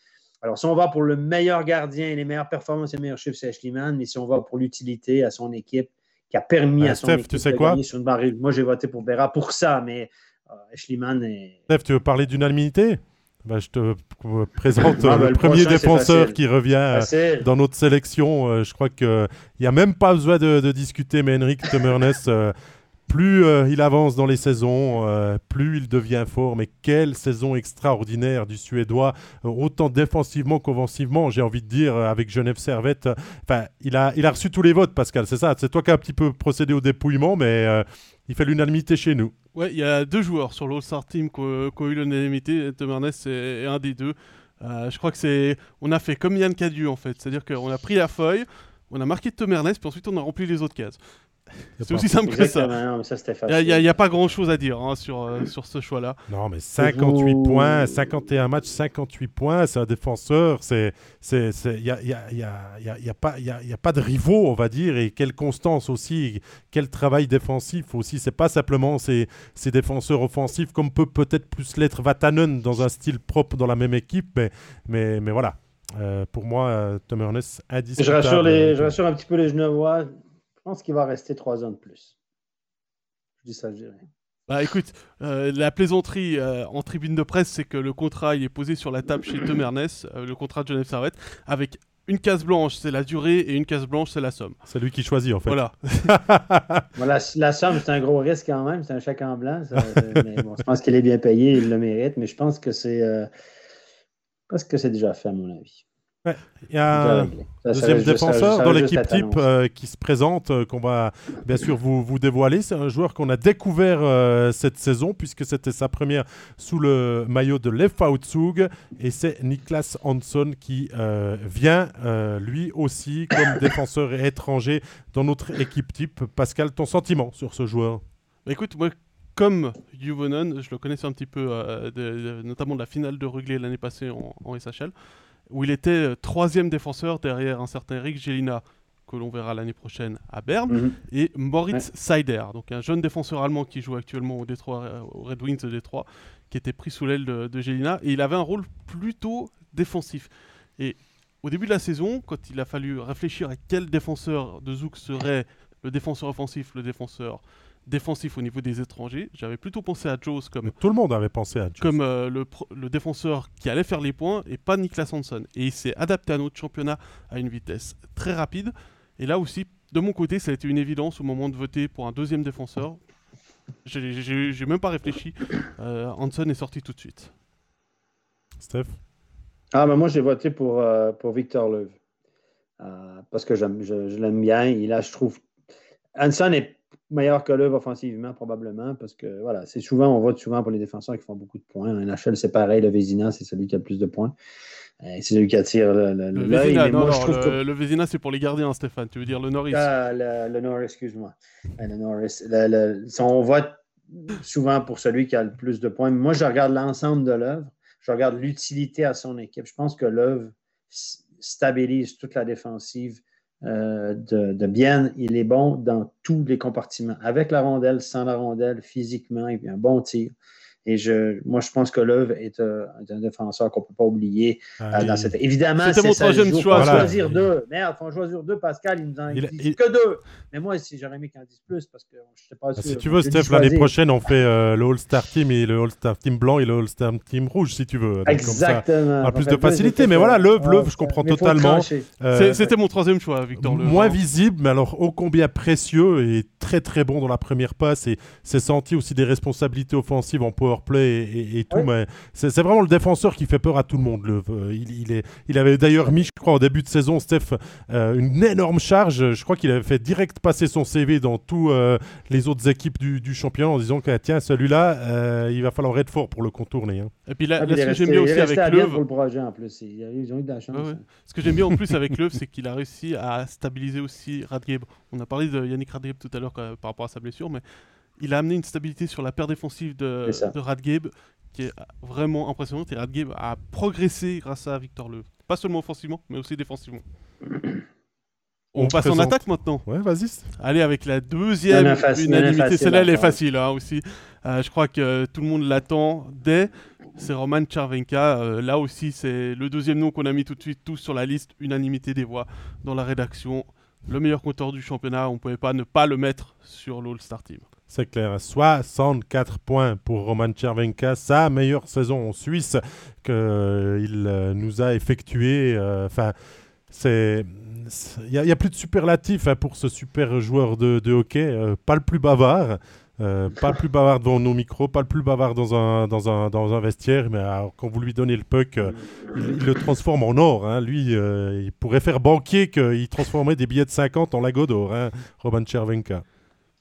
Alors, si on va pour le meilleur gardien, les meilleures performances et les meilleurs chiffres, c'est Ashleyman. Mais si on va pour l'utilité à son équipe, qui a permis ben, à son Steph, équipe tu sais de quoi? sur une barre, moi, j'ai voté pour Berra pour ça, mais euh, Ashleyman est. Steph, tu veux parler d'unanimité? Ben, je te présente ah, ben, le, premier défenseur qui revient euh, dans notre sélection. Euh, je crois qu'il n'y a même pas besoin de, discuter, mais Henrik Temernes plus euh, il avance dans les saisons, euh, plus il devient fort. Mais quelle saison extraordinaire du Suédois, euh, autant défensivement qu'offensivement, j'ai envie de dire, avec Genève Servette. Enfin, il a, il a reçu tous les votes, Pascal, c'est ça? C'est toi qui as un petit peu procédé au dépouillement, mais il fait l'unanimité chez nous. Ouais, il y a deux joueurs sur l'All-Star Team qui ont eu l'unanimité. Temernes est un des deux. je crois que c'est. On a fait comme Yann Cadieu en fait. C'est-à-dire qu'on a pris la feuille, on a marqué Temernes, puis ensuite on a rempli les autres cases. C'est aussi simple que ça. Il n'y a, pas grand chose à dire hein, sur, euh, sur ce choix-là. Non, mais 58 points, 51 matchs, 58 points, c'est un défenseur. Il n'y a, y y pas, y a pas de rivaux, on va dire. Et quelle constance aussi, quel travail défensif aussi. C'est pas simplement ces, ces, défenseurs offensifs comme peut peut-être plus l'être Vatanen dans un style propre dans la même équipe. Mais, mais, mais voilà. Euh, pour moi, euh, Tom Ernest, indiscutable. Je rassure, les, je rassure un petit peu les Genevois pense qu'il va rester trois ans de plus. Je dis ça, je dirais. Bah écoute, euh, la plaisanterie euh, en tribune de presse, c'est que le contrat il est posé sur la table chez Temernes, euh, le contrat de Genève Servette, avec une case blanche, c'est la durée, et une case blanche, c'est la somme. C'est lui qui choisit, en fait. Voilà. la somme, c'est un gros risque quand même, c'est un chèque en blanc. mais bon, je pense qu'il est bien payé, il le mérite, mais je pense que c'est. parce que c'est déjà fait, à mon avis. Il y a un deuxième défenseur dans l'équipe type euh, qui se présente, euh, qu'on va bien sûr vous, vous dévoiler. C'est un joueur qu'on a découvert euh, cette saison, puisque c'était sa première sous le maillot de Lev Zug. Et c'est Niklas Hansson qui vient, lui aussi, comme défenseur étranger dans notre équipe type. Pascal, ton sentiment sur ce joueur? Bah, Écoute, moi, comme Juvonen, je le connaissais un petit peu, notamment de la finale de Ruglé l'année passée en, en SHL où il était euh, troisième défenseur derrière un certain Eric Gelina, que l'on verra l'année prochaine à Berne, mhm. et Moritz Seider, donc un jeune défenseur allemand qui joue actuellement au, Détroit, euh, au Red Wings de Détroit, qui était pris sous l'aile de, de Gelina, et il avait un rôle plutôt défensif. Et au début de la saison, quand il a fallu réfléchir à quel défenseur de Zouk serait le défenseur offensif, le défenseur défensif au niveau des étrangers. J'avais plutôt pensé à Joes comme. tout le monde avait pensé à Joes. Comme euh, le, défenseur qui allait faire les points et pas Niklas Hansen. Et il s'est adapté à notre championnat à une vitesse très rapide. Et là aussi, de mon côté, ça a été une évidence au moment de voter pour un deuxième défenseur. J'ai même pas réfléchi. Euh, Hansen est sorti tout de suite. Steph? Ah, bah moi j'ai voté pour, euh, pour Victor Leuve. parce que je, je l'aime bien. Il a, je trouve, Hanson est meilleur que Love offensivement, probablement, parce que voilà, c'est souvent, on vote souvent pour les défenseurs qui font beaucoup de points. Un NHL, c'est pareil, le Vézina, c'est celui qui a le plus de points. Euh, c'est celui qui attire le, le, Le Vézina, non, moi, non, je trouve le, que- le Vézina, c'est pour les gardiens, Stéphane. Tu veux dire le Norris Ah, le, Norris, excuse-moi. Euh, Le Norris. On vote souvent pour celui qui a le plus de points. Moi, je regarde l'ensemble de l'œuvre. Je regarde l'utilité à son équipe. Je pense que l'œuvre stabilise toute la défensive euh, de, de bien. Il est bon dans tous les compartiments. Avec la rondelle, sans la rondelle, physiquement, et puis un bon tir. Et je, moi, je pense que l'œuvre est euh, un défenseur qu'on ne peut pas oublier euh, Ah, dans cette... Évidemment, c'est mon ça, troisième choix, voilà. choisir deux. Merde, il faut en choisir deux. Pascal, il nous en Il- dit il- que deux. Mais moi, si j'aurais aimé qu'il en dise plus, parce que je ne sais pas Ah, sûr. Si tu veux, Steph, l'année prochaine, on fait euh, le All-Star Team et le All-Star Team blanc et le All-Star Team rouge, si tu veux. Donc, comme ça, Exactement. on a plus de facilité, mais voilà, ça. l'œuvre, Ah, l'œuvre, je comprends totalement. euh, C'était mon troisième choix, Victor. Moins visible, mais alors ô combien précieux et très très bon dans la première passe. Et c'est senti aussi des responsabilités offensives en power play et, et- et tout. Oui. Mais c'est vraiment le défenseur qui fait peur à tout le monde. Le, euh, il, il est, il avait d'ailleurs mis, je crois, au début de saison, Steph, euh, une énorme charge. Je crois qu'il avait fait direct passer son CV dans tous euh, les autres équipes du, du championnat en disant que tiens, celui-là, euh, il va falloir être fort pour le contourner. hein. Et puis là, Ah, là, ce que j'aime bien aussi avec le projet en plus. Ils ils ont eu de la chance. Ouais, ouais. hein. Ce que j'aime bien en plus avec l'œuvre, c'est qu'il a réussi à stabiliser aussi Radgeb. On a parlé de Yannick Radgeb tout à l'heure par rapport à sa blessure, mais il a amené une stabilité sur la paire défensive de, de Radgeb qui est vraiment impressionnante. Et Radgeb a progressé grâce à Victor Leuve. Pas seulement offensivement, mais aussi défensivement. On, On passe en attaque maintenant. Ouais, vas-y. Allez, avec la deuxième a unanimité. Celle-là, elle est facile hein, aussi. Euh, je crois que tout le monde l'attend dès. C'est Roman Charvenka. Euh, là aussi, c'est le deuxième nom qu'on a mis tout de suite tous sur la liste. Unanimité des voix dans la rédaction. Le meilleur compteur du championnat. On ne pouvait pas ne pas le mettre sur l'All-Star Team. C'est clair. 64 points pour Roman Chervenka, sa meilleure saison en Suisse qu'il nous a effectué. euh, Enfin, c'est. Il n'y a, plus de superlatif hein, pour ce super joueur de, hockey. euh, pas le plus bavard. Euh, pas le plus bavard devant nos micros, pas le plus bavard dans un, dans un, dans un vestiaire, mais quand vous lui donnez le puck, euh, il, le transforme en or. hein. Lui, euh, il pourrait faire banquier qu'il transformerait des billets de 50 en lago d'or, hein, Roman Chervenka.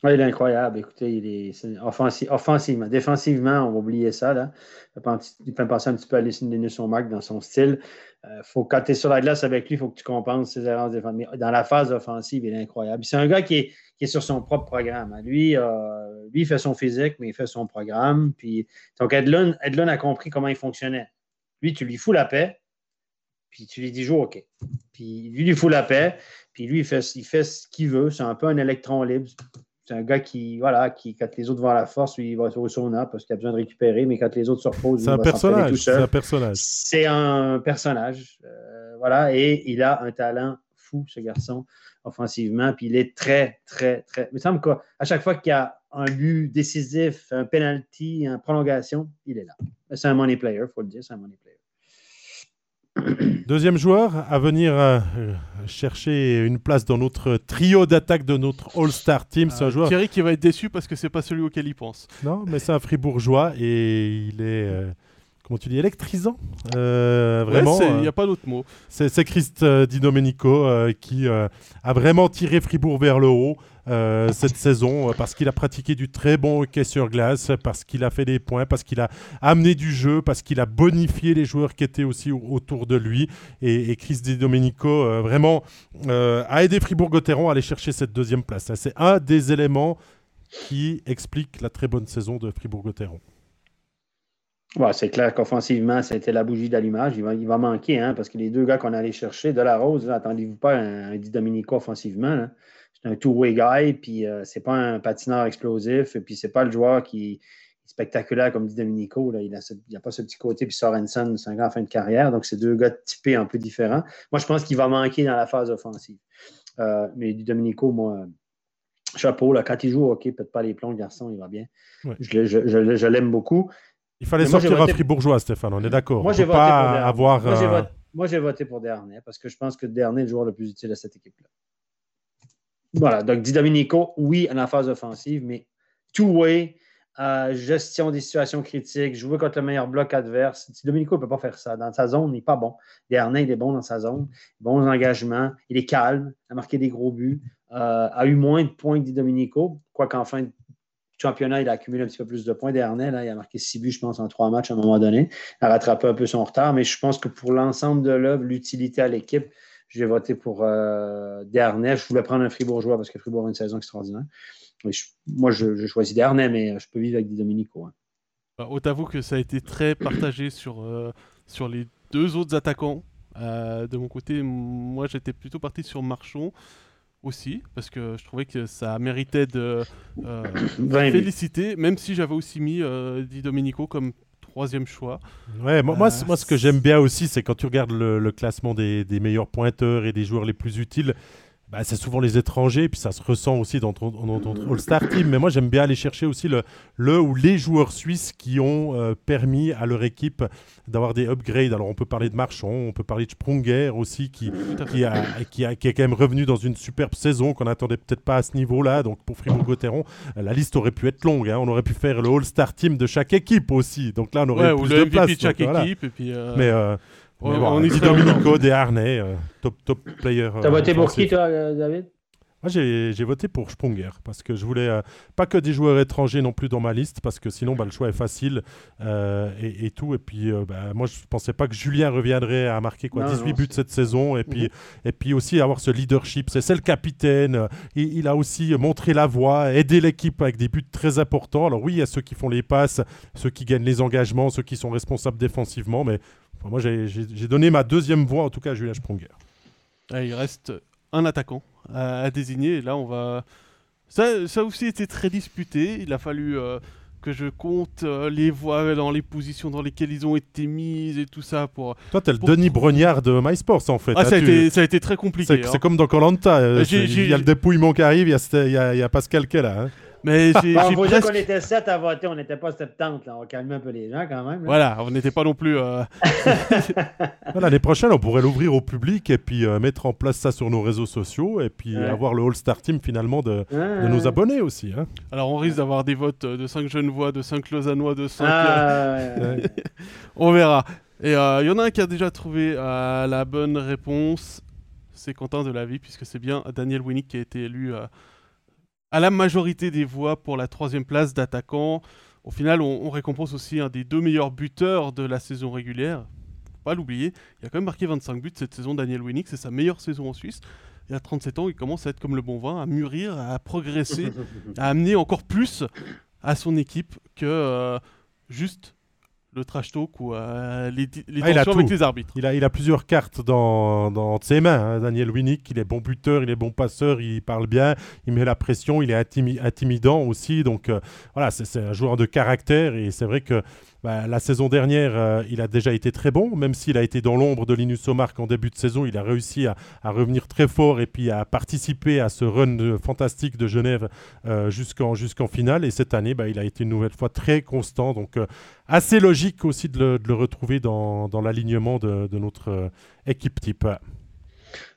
Ouais, il est incroyable. Écoutez, il est offensivement. Défensivement, on va oublier ça. Là. Il fait penser- un petit peu à Linus Mark dans son style. Euh, faut, quand tu es sur la glace avec lui, il faut que tu compenses ses erreurs défensives. Dans la phase offensive, il est incroyable. C'est un gars qui est, qui est sur son propre programme. hein. Lui, euh, lui, il fait son physique, mais il fait son programme. Puis, donc, Edlund, Edlund a compris comment il fonctionnait. Lui, tu lui fous la paix, puis tu lui dis joue OK. Puis lui, il lui fout la paix, puis lui, il fait, il fait ce qu'il veut. C'est un peu un électron libre. C'est un gars qui, voilà, qui, quand les autres vont à la force, lui, il va au sauna parce qu'il a besoin de récupérer, mais quand les autres se reposent, C'est il un va personnage. tout C'est un personnage. C'est un personnage. euh, voilà, et il a un talent fou, ce garçon, offensivement. Puis il est très, très, très. Il me semble qu'à chaque fois qu'il y a un but décisif, un penalty, une prolongation, il est là. C'est un money player, il faut le dire, c'est un money player. Deuxième joueur à venir euh, chercher une place dans notre trio d'attaque de notre All-Star Team. C'est un Euh, joueur. Thierry qui va être déçu parce que c'est pas celui auquel il pense. Non, mais c'est un fribourgeois et il est. euh, Comment tu dis Électrisant Euh, Vraiment. il n'y a pas d'autre mot. C'est Christ Di Domenico qui a vraiment tiré Fribourg vers le haut euh, cette saison euh, parce qu'il a pratiqué du très bon hockey sur glace, parce qu'il a fait des points, parce qu'il a amené du jeu, parce qu'il a bonifié les joueurs qui étaient aussi au- autour de lui. Et, Chris Di Domenico euh, vraiment a aidé Fribourg-Gotteron à aller chercher cette deuxième place. C'est un des éléments qui explique la très bonne saison de Fribourg-Gotteron. Ouais, c'est clair qu'offensivement, c'était la bougie d'allumage. Il va, manquer, hein, parce que les deux gars qu'on allait chercher, de la Rose, attendez-vous pas un, un Di Domenico offensivement. C'est un two-way guy, puis euh, c'est pas un patineur explosif, et puis c'est pas le joueur qui est spectaculaire comme Di Domenico. Là. Il n'a pas ce petit côté, puis Sorensen, c'est un en fin de carrière, donc c'est deux gars typés un peu différents. Moi, je pense qu'il va manquer dans la phase offensive. Euh, mais Di Domenico, moi, euh, chapeau, là, quand il joue au hockey, peut-être pas les plombs, le garçon, il va bien. Ouais. Je, le- je- je- je l'aime beaucoup. Il fallait sortir un voté- fribourgeois, Stéphane, on est d'accord. Moi, On j'ai voté pour pas avoir. Moi, un- voté, moi, voté pour Dernay parce que je pense que Dernay est le joueur le plus utile à cette équipe-là. Voilà, donc Di Domenico, oui, en phase offensive, mais two-way, euh, gestion des situations critiques, jouer contre le meilleur bloc adverse. Di Domenico ne peut pas faire ça. Dans sa zone, il n'est pas bon. Dernay, il est bon dans sa zone, bons engagements, il est calme, a marqué des gros buts. a eu moins de points que Di Domenico, quoiqu'en fin de championnat, il a accumulé un petit peu plus de points. Dernay, là, il a marqué six buts, je pense, en trois matchs à un moment donné. Il a rattrapé un peu son retard, mais je pense que pour l'ensemble de l'œuvre, l'utilité à l'équipe, j'ai voté pour euh. Je voulais prendre un Fribourgeois parce que Fribourg a une saison extraordinaire. moi, je, choisis Dernay, mais je peux vivre avec Di Domenico. Hein. Bah, que ça a été très partagé sur, euh, sur les deux autres attaquants. Euh, de mon côté, moi, j'étais plutôt parti sur Marchon aussi, parce que je trouvais que ça méritait de euh, féliciter, même si j'avais aussi mis euh, Di Domenico comme troisième choix. Ouais, moi, moi, euh, ce que j'aime bien aussi, c'est quand tu regardes le, classement des, des, meilleurs pointeurs et des joueurs les plus utiles, bah, c'est souvent les étrangers, puis ça se ressent aussi dans ton, All-Star Team. Mais moi, j'aime bien aller chercher aussi le, le ou les joueurs suisses qui ont euh, permis à leur équipe d'avoir des upgrades. Alors, on peut parler de Marchand, on peut parler de Sprunger aussi, qui, qui, a, qui, a, qui est quand même revenu dans une superbe saison qu'on n'attendait peut-être pas à ce niveau-là. Donc, pour Fribourg-Gotteron, la liste aurait pu être longue. Hein. On aurait pu faire le All-Star Team de chaque équipe aussi. Donc là, on aurait plus de place. de chaque équipe. Et puis, euh, Mais. Euh, on est Domenico, des Harnais, top, top player. T'as voté pour qui, toi, David? Moi, j'ai voté pour Sprunger parce que je voulais euh, pas que des joueurs étrangers non plus dans ma liste parce que sinon, bah, le choix est facile euh, et, tout. Et puis, euh, bah, moi, je pensais pas que Julien reviendrait à marquer quoi, 18 buts cette saison et puis, mhm. et puis aussi avoir ce leadership. C'est le capitaine. Il, il, a aussi montré la voie, aidé l'équipe avec des buts très importants. Alors, oui, il y a ceux qui font les passes, ceux qui gagnent les engagements, ceux qui sont responsables défensivement. Mais moi, j'ai donné ma deuxième voix en tout cas à Julien Sprunger. il reste un attaquant à, désigner. Et là, on va. Ça, ça aussi été très disputé. Il a fallu euh, que je compte euh, les voix dans les positions dans lesquelles ils ont été mises et tout ça pour. Toi, t'es le Denis Brognard de MySports en fait. Ah, ça, a été, ça, a été, très compliqué. C'est hein. comme dans Colanta. Euh, il y a le dépouillement qui arrive, il y, a, y a Pascal qui est là. Hein. Mais j'ai. Bon, faut dire qu'on était 7 à voter, on n'était pas 70. Là. On calmait un peu les gens quand même. Voilà, on n'était pas non plus. Euh... L'année prochaine, on pourrait l'ouvrir au public et puis euh, mettre en place ça sur nos réseaux sociaux et puis avoir le All-Star Team finalement de, de nos abonnés aussi. Hein. Alors on risque d'avoir des votes de 5 jeunes voix, de 5 Lausannois, de 5. Ah, on verra. Et il euh, y en a un qui a déjà trouvé euh, la bonne réponse. C'est Quentin de la vie, puisque c'est bien Daniel Winnick qui a été élu à la majorité des voix pour la troisième place d'attaquant. Au final, on, récompense aussi un des deux meilleurs buteurs de la saison régulière. Faut pas l'oublier. Il a quand même marqué 25 buts cette saison, Daniel Winnick. C'est sa meilleure saison en Suisse. Il a 37 ans, il commence à être comme le bon vin, à mûrir, à progresser, à amener encore plus à son équipe que euh, juste le trash talk ou euh, les, les ah, tensions avec les arbitres. Il a, il a plusieurs cartes dans, dans ses mains. Hein. Daniel Winnick, il est bon buteur, il est bon passeur, il parle bien, il met la pression, il est intimidant aussi. Donc euh, voilà, c'est un joueur de caractère et c'est vrai que bah, la saison dernière, euh, il a déjà été très bon, même s'il a été dans l'ombre de Linus Omark en début de saison, il a réussi à, revenir très fort et puis à participer à ce run fantastique de Genève euh, jusqu'en finale. Et cette année, bah, il a été une nouvelle fois très constant, donc euh, assez logique aussi de le, retrouver dans, l'alignement de, notre équipe type.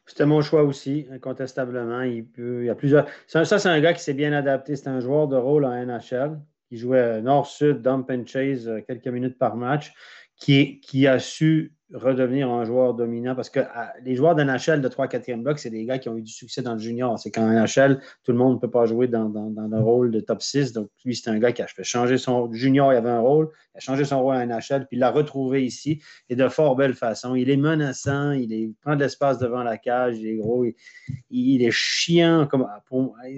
C'était mon choix aussi, incontestablement. Il, y a plusieurs. Ça c'est un gars qui s'est bien adapté. C'est un joueur de rôle en NHL qui jouait nord-sud, dump and chase euh, quelques minutes par match, qui, a su redevenir un joueur dominant parce que les joueurs d'NHL de 3-4e bloc, c'est des gars qui ont eu du succès dans le junior. C'est qu'en NHL, tout le monde ne peut pas jouer dans, le rôle de top 6. Donc, lui, c'est un gars qui a fait changer son junior, il avait un rôle, il a changé son rôle à NHL, puis il l'a retrouvé ici et de fort belle façon. Il est menaçant, il, prend de l'espace devant la cage, il est gros, il, est chiant.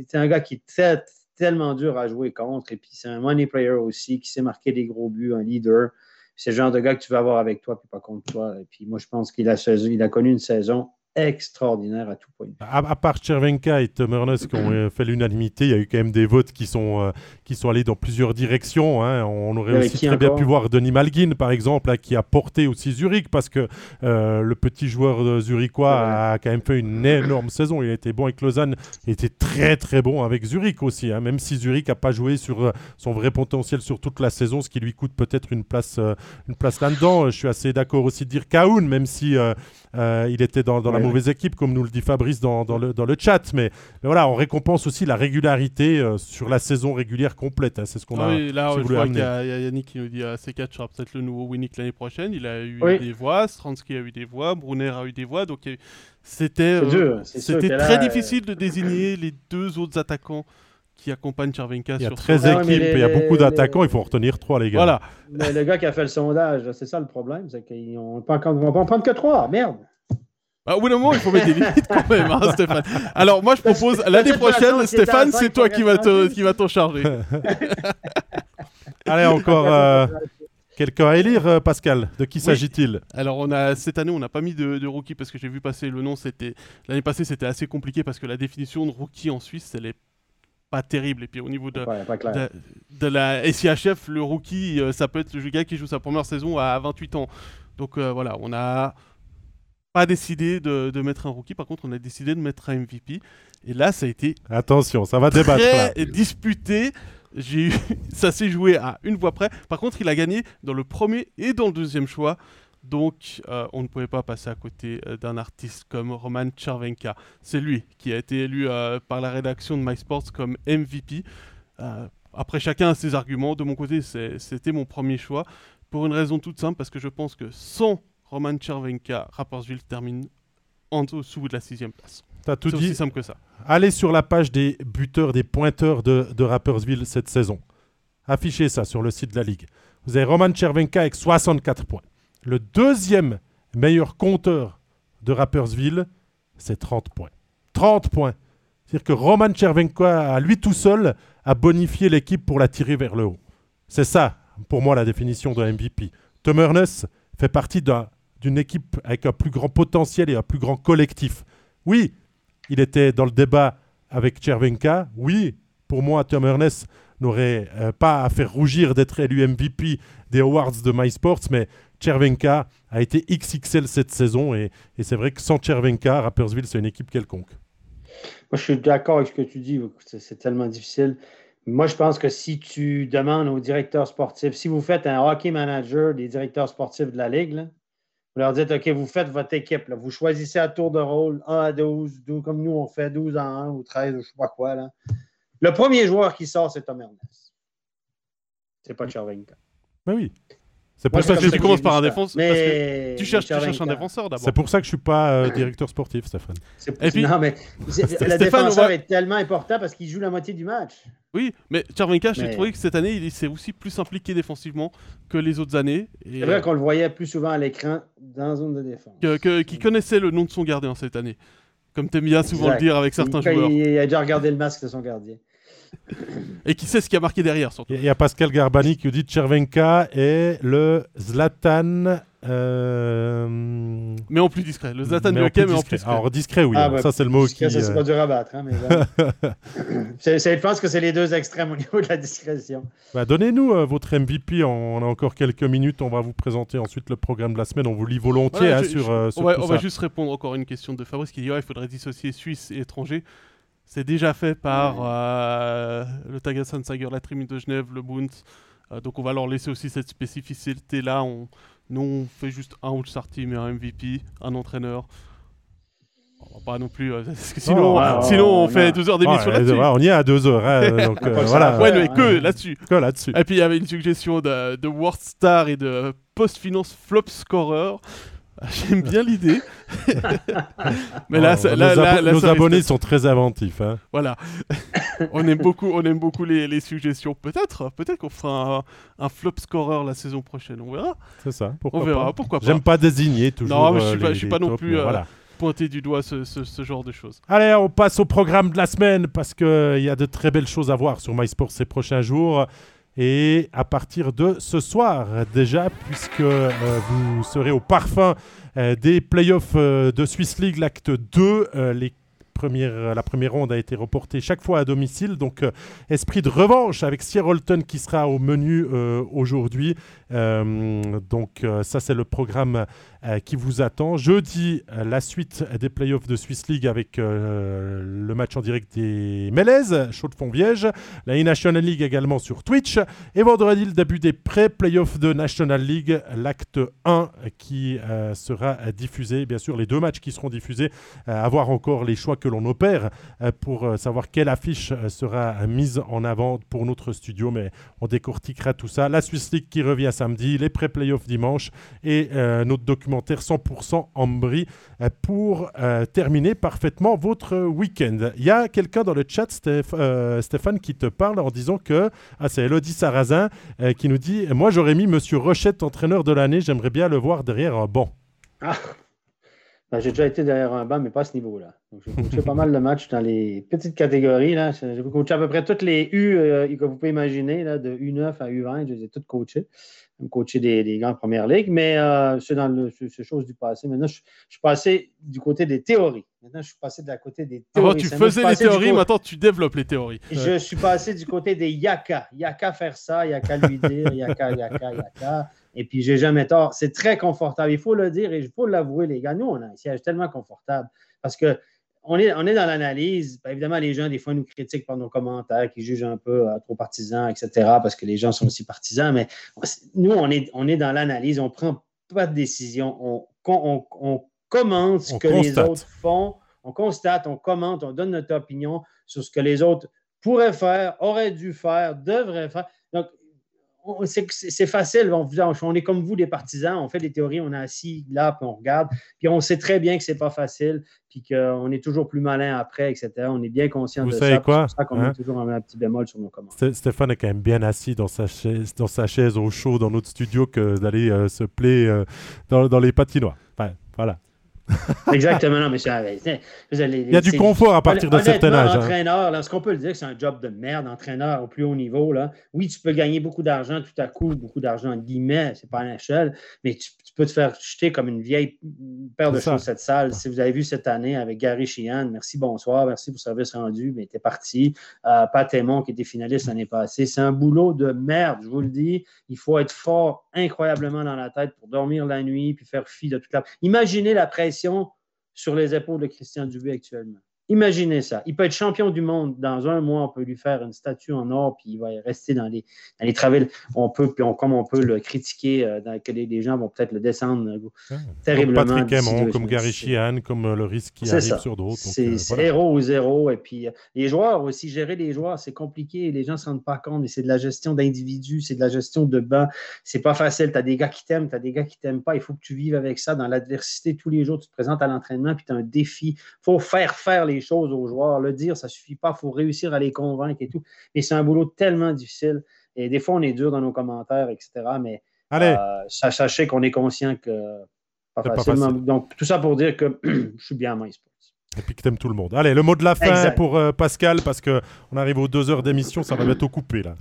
C'est un gars qui est très, tellement dur à jouer contre. Et puis, c'est un money player aussi qui sait marquer des gros buts, un leader. C'est le genre de gars que tu vas avoir avec toi, puis pas contre toi. Et puis, moi, je pense qu'il a, a connu une saison extraordinaire à tout point. À, part Chervenka et Tom Ernest qui ont euh, fait l'unanimité, il y a eu quand même des votes qui sont, euh, qui sont allés dans plusieurs directions. Hein. On aurait aussi très bien pu voir Denis Malguin, par exemple, qui a porté aussi Zurich, parce que euh, le petit joueur zurichois a quand même fait une énorme saison. Il a été bon avec Lausanne, il était très très bon avec Zurich aussi, hein. même si Zurich n'a pas joué sur son vrai potentiel sur toute la saison, ce qui lui coûte peut-être une place, une place là-dedans. Je suis assez d'accord aussi de dire Kaoun, même si il était dans, dans la mauvaise équipe, comme nous le dit Fabrice dans, dans le, dans le chat. Mais, mais voilà, on récompense aussi la régularité euh, sur la saison régulière complète. hein. C'est ce qu'on Ah a. oui, là, si je vois qu'il y, amener. a il y a Yannick qui nous dit euh, C4 sera peut-être le nouveau Winnick l'année prochaine. Il a eu Oui. des voix, Stransky a eu des voix, Brunner a eu des voix. Donc il y a eu- c'était euh, c'était très là, euh, difficile de désigner les deux autres attaquants qui accompagnent Chervenka Il y a sur 13 ce- Ah ouais, mais équipes et il y a beaucoup les- d'attaquants. Il faut en retenir 3, les gars. Voilà. Le, le gars qui a fait le sondage, c'est ça le problème, c'est qu'on ne peut en prendre que trois. Merde. Bah, au bout d'un moment, il faut mettre des limites quand même, hein, Stéphane. Alors moi, je propose l'année prochaine, Stéphane, c'est toi qui va te- qui va t'en charger. Allez, encore euh, quelqu'un à élire, euh, Pascal. De qui s'agit-il? Alors on a cette année on n'a pas mis de, de rookie parce que j'ai vu passer le nom c'était l'année passée c'était assez compliqué parce que la définition de rookie en Suisse elle est pas terrible et puis au niveau de, Ouais, pas clair. de, de la SIHF le rookie euh, ça peut être le gars qui joue sa première saison à 28 ans donc euh, voilà on a pas décidé de, de mettre un rookie par contre on a décidé de mettre un MVP et là ça a été Attention, ça va débattre. là. très disputé. J'ai eu... ça s'est joué à une voix près. Par contre, il a gagné dans le premier et dans le deuxième choix. Donc, euh, on ne pouvait pas passer à côté euh, d'un artiste comme Roman Chervenka. C'est lui qui a été élu euh, par la rédaction de MySports comme MVP. Après, chacun a ses arguments. De mon côté, c'était mon premier choix. Pour une raison toute simple, parce que je pense que sans Roman Chervenka, Rapperswil termine en dessous de la sixième place. T'as tout C'est dit. aussi simple que ça. Allez sur la page des buteurs, des pointeurs de, de Rapperswil cette saison. Affichez ça sur le site de la Ligue. Vous avez Roman Chervenka avec 64 points. Le deuxième meilleur compteur de Rapperswil, c'est 30 points. 30 points. C'est-à-dire que Roman Chervenka, à lui tout seul, a bonifié l'équipe pour la tirer vers le haut. C'est ça, pour moi, la définition de MVP. Tom Ernest fait partie d'un- d'une équipe avec un plus grand potentiel et un plus grand collectif. Oui, il était dans le débat avec Chervenka. Oui, pour moi, Tom Ernest n'aurait euh, pas à faire rougir d'être élu MVP des Awards de MySports, mais Chervenka a été XXL cette saison et, c'est vrai que sans Chervenka, Rapperswil, c'est une équipe quelconque. Moi, je suis d'accord avec ce que tu dis. C'est tellement difficile. Moi, je pense que si tu demandes aux directeurs sportifs, si vous faites un hockey manager des directeurs sportifs de la Ligue, vous leur dites, OK, vous faites votre équipe. là. Vous choisissez à tour de rôle 1 à 12, 12, comme nous, on fait 12 à 1 ou 13, ou je ne sais pas quoi. Là. Le premier joueur qui sort, c'est Tom Ernest. C'est pas Chervenka. Mais oui. C'est pour, ça que tu commences par un ça. défense- parce Mais Tu cherches, tu cherches un défenseur d'abord. c'est pour ça que je suis pas euh, directeur sportif, Stéphane. Et puis- non, mais c'est- Stéphane, le défenseur est tellement important parce qu'il joue la moitié du match. Oui, mais Chervenka, j'ai Mais- trouvé que cette année, il s'est aussi plus impliqué défensivement que les autres années. Et C'est vrai qu'on le voyait plus souvent à l'écran dans la zone de défense. que- qu'il connaissait le nom de son gardien cette année. Comme t'aimes bien souvent Exact. le dire avec certains il, joueurs. il a déjà regardé le masque de son gardien. Et qui sait ce qu'il y a marqué derrière, surtout. Il y a Pascal Garbani qui nous dit Chervenka est le Zlatan. euh, Mais en plus discret. Le Zlatan mais du hockey, mais en discret. plus discret. Alors discret, oui. Ah, bah, ça, c'est le mot qui. Ça, c'est euh, pas dur à battre. hein, mais là- je pense que c'est les deux extrêmes au niveau de la discrétion. Bah, Donnez-nous euh, votre MVP. On, on a encore quelques minutes. On va vous présenter ensuite le programme de la semaine. On vous lit volontiers Voilà, hein, je- sur, je- euh, sur on va, tout on va ça. juste répondre encore à une question de Fabrice qui dit ouais, il faudrait dissocier Suisse et étranger. C'est déjà fait par euh, le Tagasan Sager, la Trimine de Genève, le Bund. Euh, donc on va leur laisser aussi cette spécificité-là. On, nous, on fait juste un All-Star Team et un MVP, un entraîneur. On va pas non plus. euh, parce que sinon, on fait non. deux heures d'émission là-dessus. on y est à deux heures. hein, donc, a voilà. Ouais, mais que là-dessus. Que là-dessus. Et puis il y avait une suggestion de, de World Star et de Post Finance Flop Scorer. J'aime bien l'idée. mais là, Oh, ça- nos là, là, abo- là, nos ça risque abonnés sont très inventifs. hein. Voilà. on aime beaucoup, on aime beaucoup les, les suggestions. Peut-être, peut-être qu'on fera un, un flop scorer la saison prochaine. On verra. C'est ça. Pourquoi on verra. pas. Pourquoi pas. J'aime pas désigner toujours. Non, mais je suis euh, pas- les- je suis pas non plus, euh, voilà. Pointer du doigt ce, ce- ce genre de choses. Allez, on passe au programme de la semaine parce qu'il y a de très belles choses à voir sur MySports ces prochains jours. Et à partir de ce soir déjà, puisque euh, vous serez au parfum euh, des playoffs euh, de Swiss League, l'acte 2, euh, les première, la première ronde a été reportée chaque fois à domicile. Donc, esprit de revanche avec Sierrolton qui sera au menu aujourd'hui. donc, ça, c'est le programme qui vous attend. Jeudi, la suite des playoffs de Swiss League avec le match en direct des Mélèzes, Chaud de Fonviège. La E-National League également sur Twitch. Et vendredi, le début des pré-playoffs de National League, l'acte 1 qui sera diffusé. Bien sûr, les deux matchs qui seront diffusés, euh, avoir encore les choix que l'on opère euh, pour euh, savoir quelle affiche sera mise en avant pour notre studio. Mais on décortiquera tout ça. La Swiss League qui revient samedi, les pré-playoffs dimanche et notre documentaire 100% Ambry pour terminer parfaitement votre week-end. Il y a quelqu'un dans le chat, Stéphane, qui te parle en disant que ah, c'est Elodie Sarrazin qui nous dit Moi, j'aurais mis Monsieur Rochette entraîneur de l'année. J'aimerais bien le voir derrière un banc. Ah. Ben, j'ai déjà été derrière un banc, mais pas à ce niveau-là. J'ai coaché pas mal de matchs dans les petites catégories. J'ai coaché à peu près toutes les U euh, que vous pouvez imaginer, là, de U9 à U20. Je les ai toutes coachées. Coaché des, des grandes premières ligues, mais euh, c'est dans le, c'est chose du passé. Maintenant, je, suis passé du côté des théories. Maintenant, je suis passé de la côté des théories. Avant, tu faisais les théories, maintenant, tu développes les théories. Je suis passé du côté des yaka. Yaka faire ça, yaka lui dire, yaka, yaka, yaka. Et puis, j'ai jamais tort. C'est très confortable. Il faut le dire et il faut l'avouer, les gars. Nous, on a un siège tellement confortable parce que on est, on est dans l'analyse. Ben, évidemment, les gens, des fois, nous critiquent par nos commentaires, qui jugent un peu euh, trop partisans, etc., parce que les gens sont aussi partisans. Mais nous, on est, on est dans l'analyse. On ne prend pas de décision. On, on, on commente ce que les autres font. On constate, on commente, on donne notre opinion sur ce que les autres pourraient faire, auraient dû faire, devraient faire. Donc, c'est facile. On, est comme vous, des partisans. On fait des théories, on est assis là, puis on regarde. Puis on sait très bien que c'est pas facile, puis qu'on est toujours plus malin après, etc. On est bien conscient de ça. C'est pour ça qu'on hein? toujours un, petit bémol sur nos commandes. Stéphane est quand même bien assis dans sa chaise, dans sa chaise au chaud dans notre studio que d'aller euh, se plaire euh, dans, dans, les patinoires. Enfin, voilà. Exactement, non, mais Il y a du confort à partir d'un certain âge. Hein. Entraîneur, est-ce qu'on peut le dire que c'est un job de merde, entraîneur au plus haut niveau? Là. Oui, tu peux gagner beaucoup d'argent tout à coup, beaucoup d'argent en guillemets, c'est pas un échelle, mais tu, peux te faire jeter comme une vieille paire de chaussettes sales. Si vous avez vu cette année avec Gary Sheehan, merci, bonsoir, merci pour le service rendu, mais t'es parti. Euh, Pat Aymon, qui était finaliste l'année passée, c'est un boulot de merde, je vous le dis. Il faut être fort incroyablement dans la tête pour dormir la nuit puis faire fi de toute la. Imaginez la pression sur les épaules de Christian Dubé actuellement. Imaginez ça. Il peut être champion du monde dans un mois. On peut lui faire une statue en or, puis il va rester dans les, dans les. On peut, puis on, comme on peut le critiquer, euh, dans, que les, gens vont peut-être le descendre euh, ah, terriblement. Comme Patrick Aymon, comme Gary Sheehan, comme euh, le risque qui arrive sur d'autres. C'est zéro ou zéro. Et puis les joueurs aussi, gérer les joueurs, c'est compliqué. Les gens ne se rendent pas compte, mais c'est de la gestion d'individus, c'est de la gestion de banc. C'est pas facile. Tu as des gars qui t'aiment, tu as des gars qui t'aiment pas. Il faut que tu vives avec ça dans l'adversité tous les jours. Tu te présentes à l'entraînement, puis tu as un défi. Il faut faire faire les choses aux joueurs. Le dire, ça ne suffit pas. Il faut réussir à les convaincre et tout. Et c'est un boulot tellement difficile. Et des fois, on est dur dans nos commentaires, etc. Mais euh, sachez qu'on est conscient que pas, facilement. Donc, tout ça pour dire que je suis bien à MySports. Et puis que t'aimes tout le monde. Allez, le mot de la fin pour euh, Pascal, parce qu'on arrive aux deux heures d'émission, ça va bientôt couper là.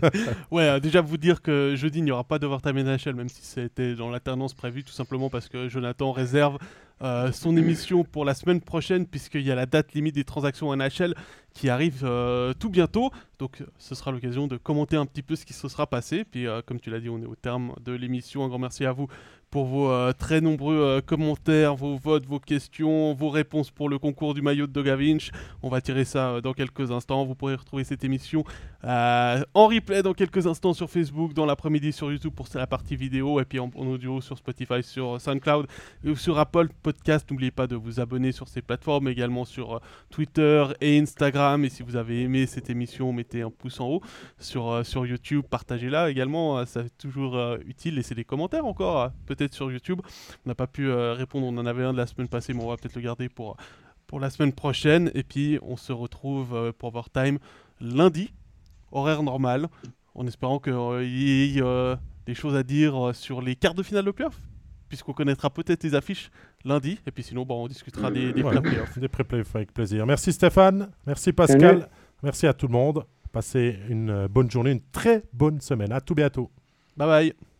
ouais, euh, déjà vous dire que jeudi, il n'y aura pas d'overtime NHL, même si c'était dans l'alternance prévue, tout simplement parce que Jonathan réserve euh, son émission pour la semaine prochaine, puisqu'il y a la date limite des transactions NHL qui arrive euh, tout bientôt. Donc ce sera l'occasion de commenter un petit peu ce qui se sera passé. Puis euh, comme tu l'as dit, on est au terme de l'émission. Un grand merci à vous pour vos euh, très nombreux euh, commentaires, vos votes, vos questions, vos réponses pour le concours du maillot de Dogavinch. On va tirer ça euh, dans quelques instants. Vous pourrez retrouver cette émission en replay dans quelques instants sur Facebook, dans l'après-midi sur YouTube pour la partie vidéo, et puis en, audio sur Spotify, sur SoundCloud et sur Apple Podcast. N'oubliez pas de vous abonner sur ces plateformes, également sur Twitter et Instagram. Et si vous avez aimé cette émission, mettez un pouce en haut sur, sur YouTube, partagez-la également. ça c'est toujours utile. Laissez des commentaires encore, peut-être sur YouTube. On n'a pas pu euh, répondre, on en avait un de la semaine passée, mais on va peut-être le garder pour, pour la semaine prochaine. Et puis on se retrouve euh, pour Overtime lundi, horaire normal, en espérant qu'il euh, y ait des choses à dire sur les quarts de finale de playoff puisqu'on connaîtra peut-être les affiches lundi. Et puis sinon, bon, on discutera des, des playoffs. Des pré-playoffs avec plaisir. Merci Stéphane, merci Pascal, merci à tout le monde. Passez une bonne journée, une très bonne semaine. À tout bientôt. Bye bye.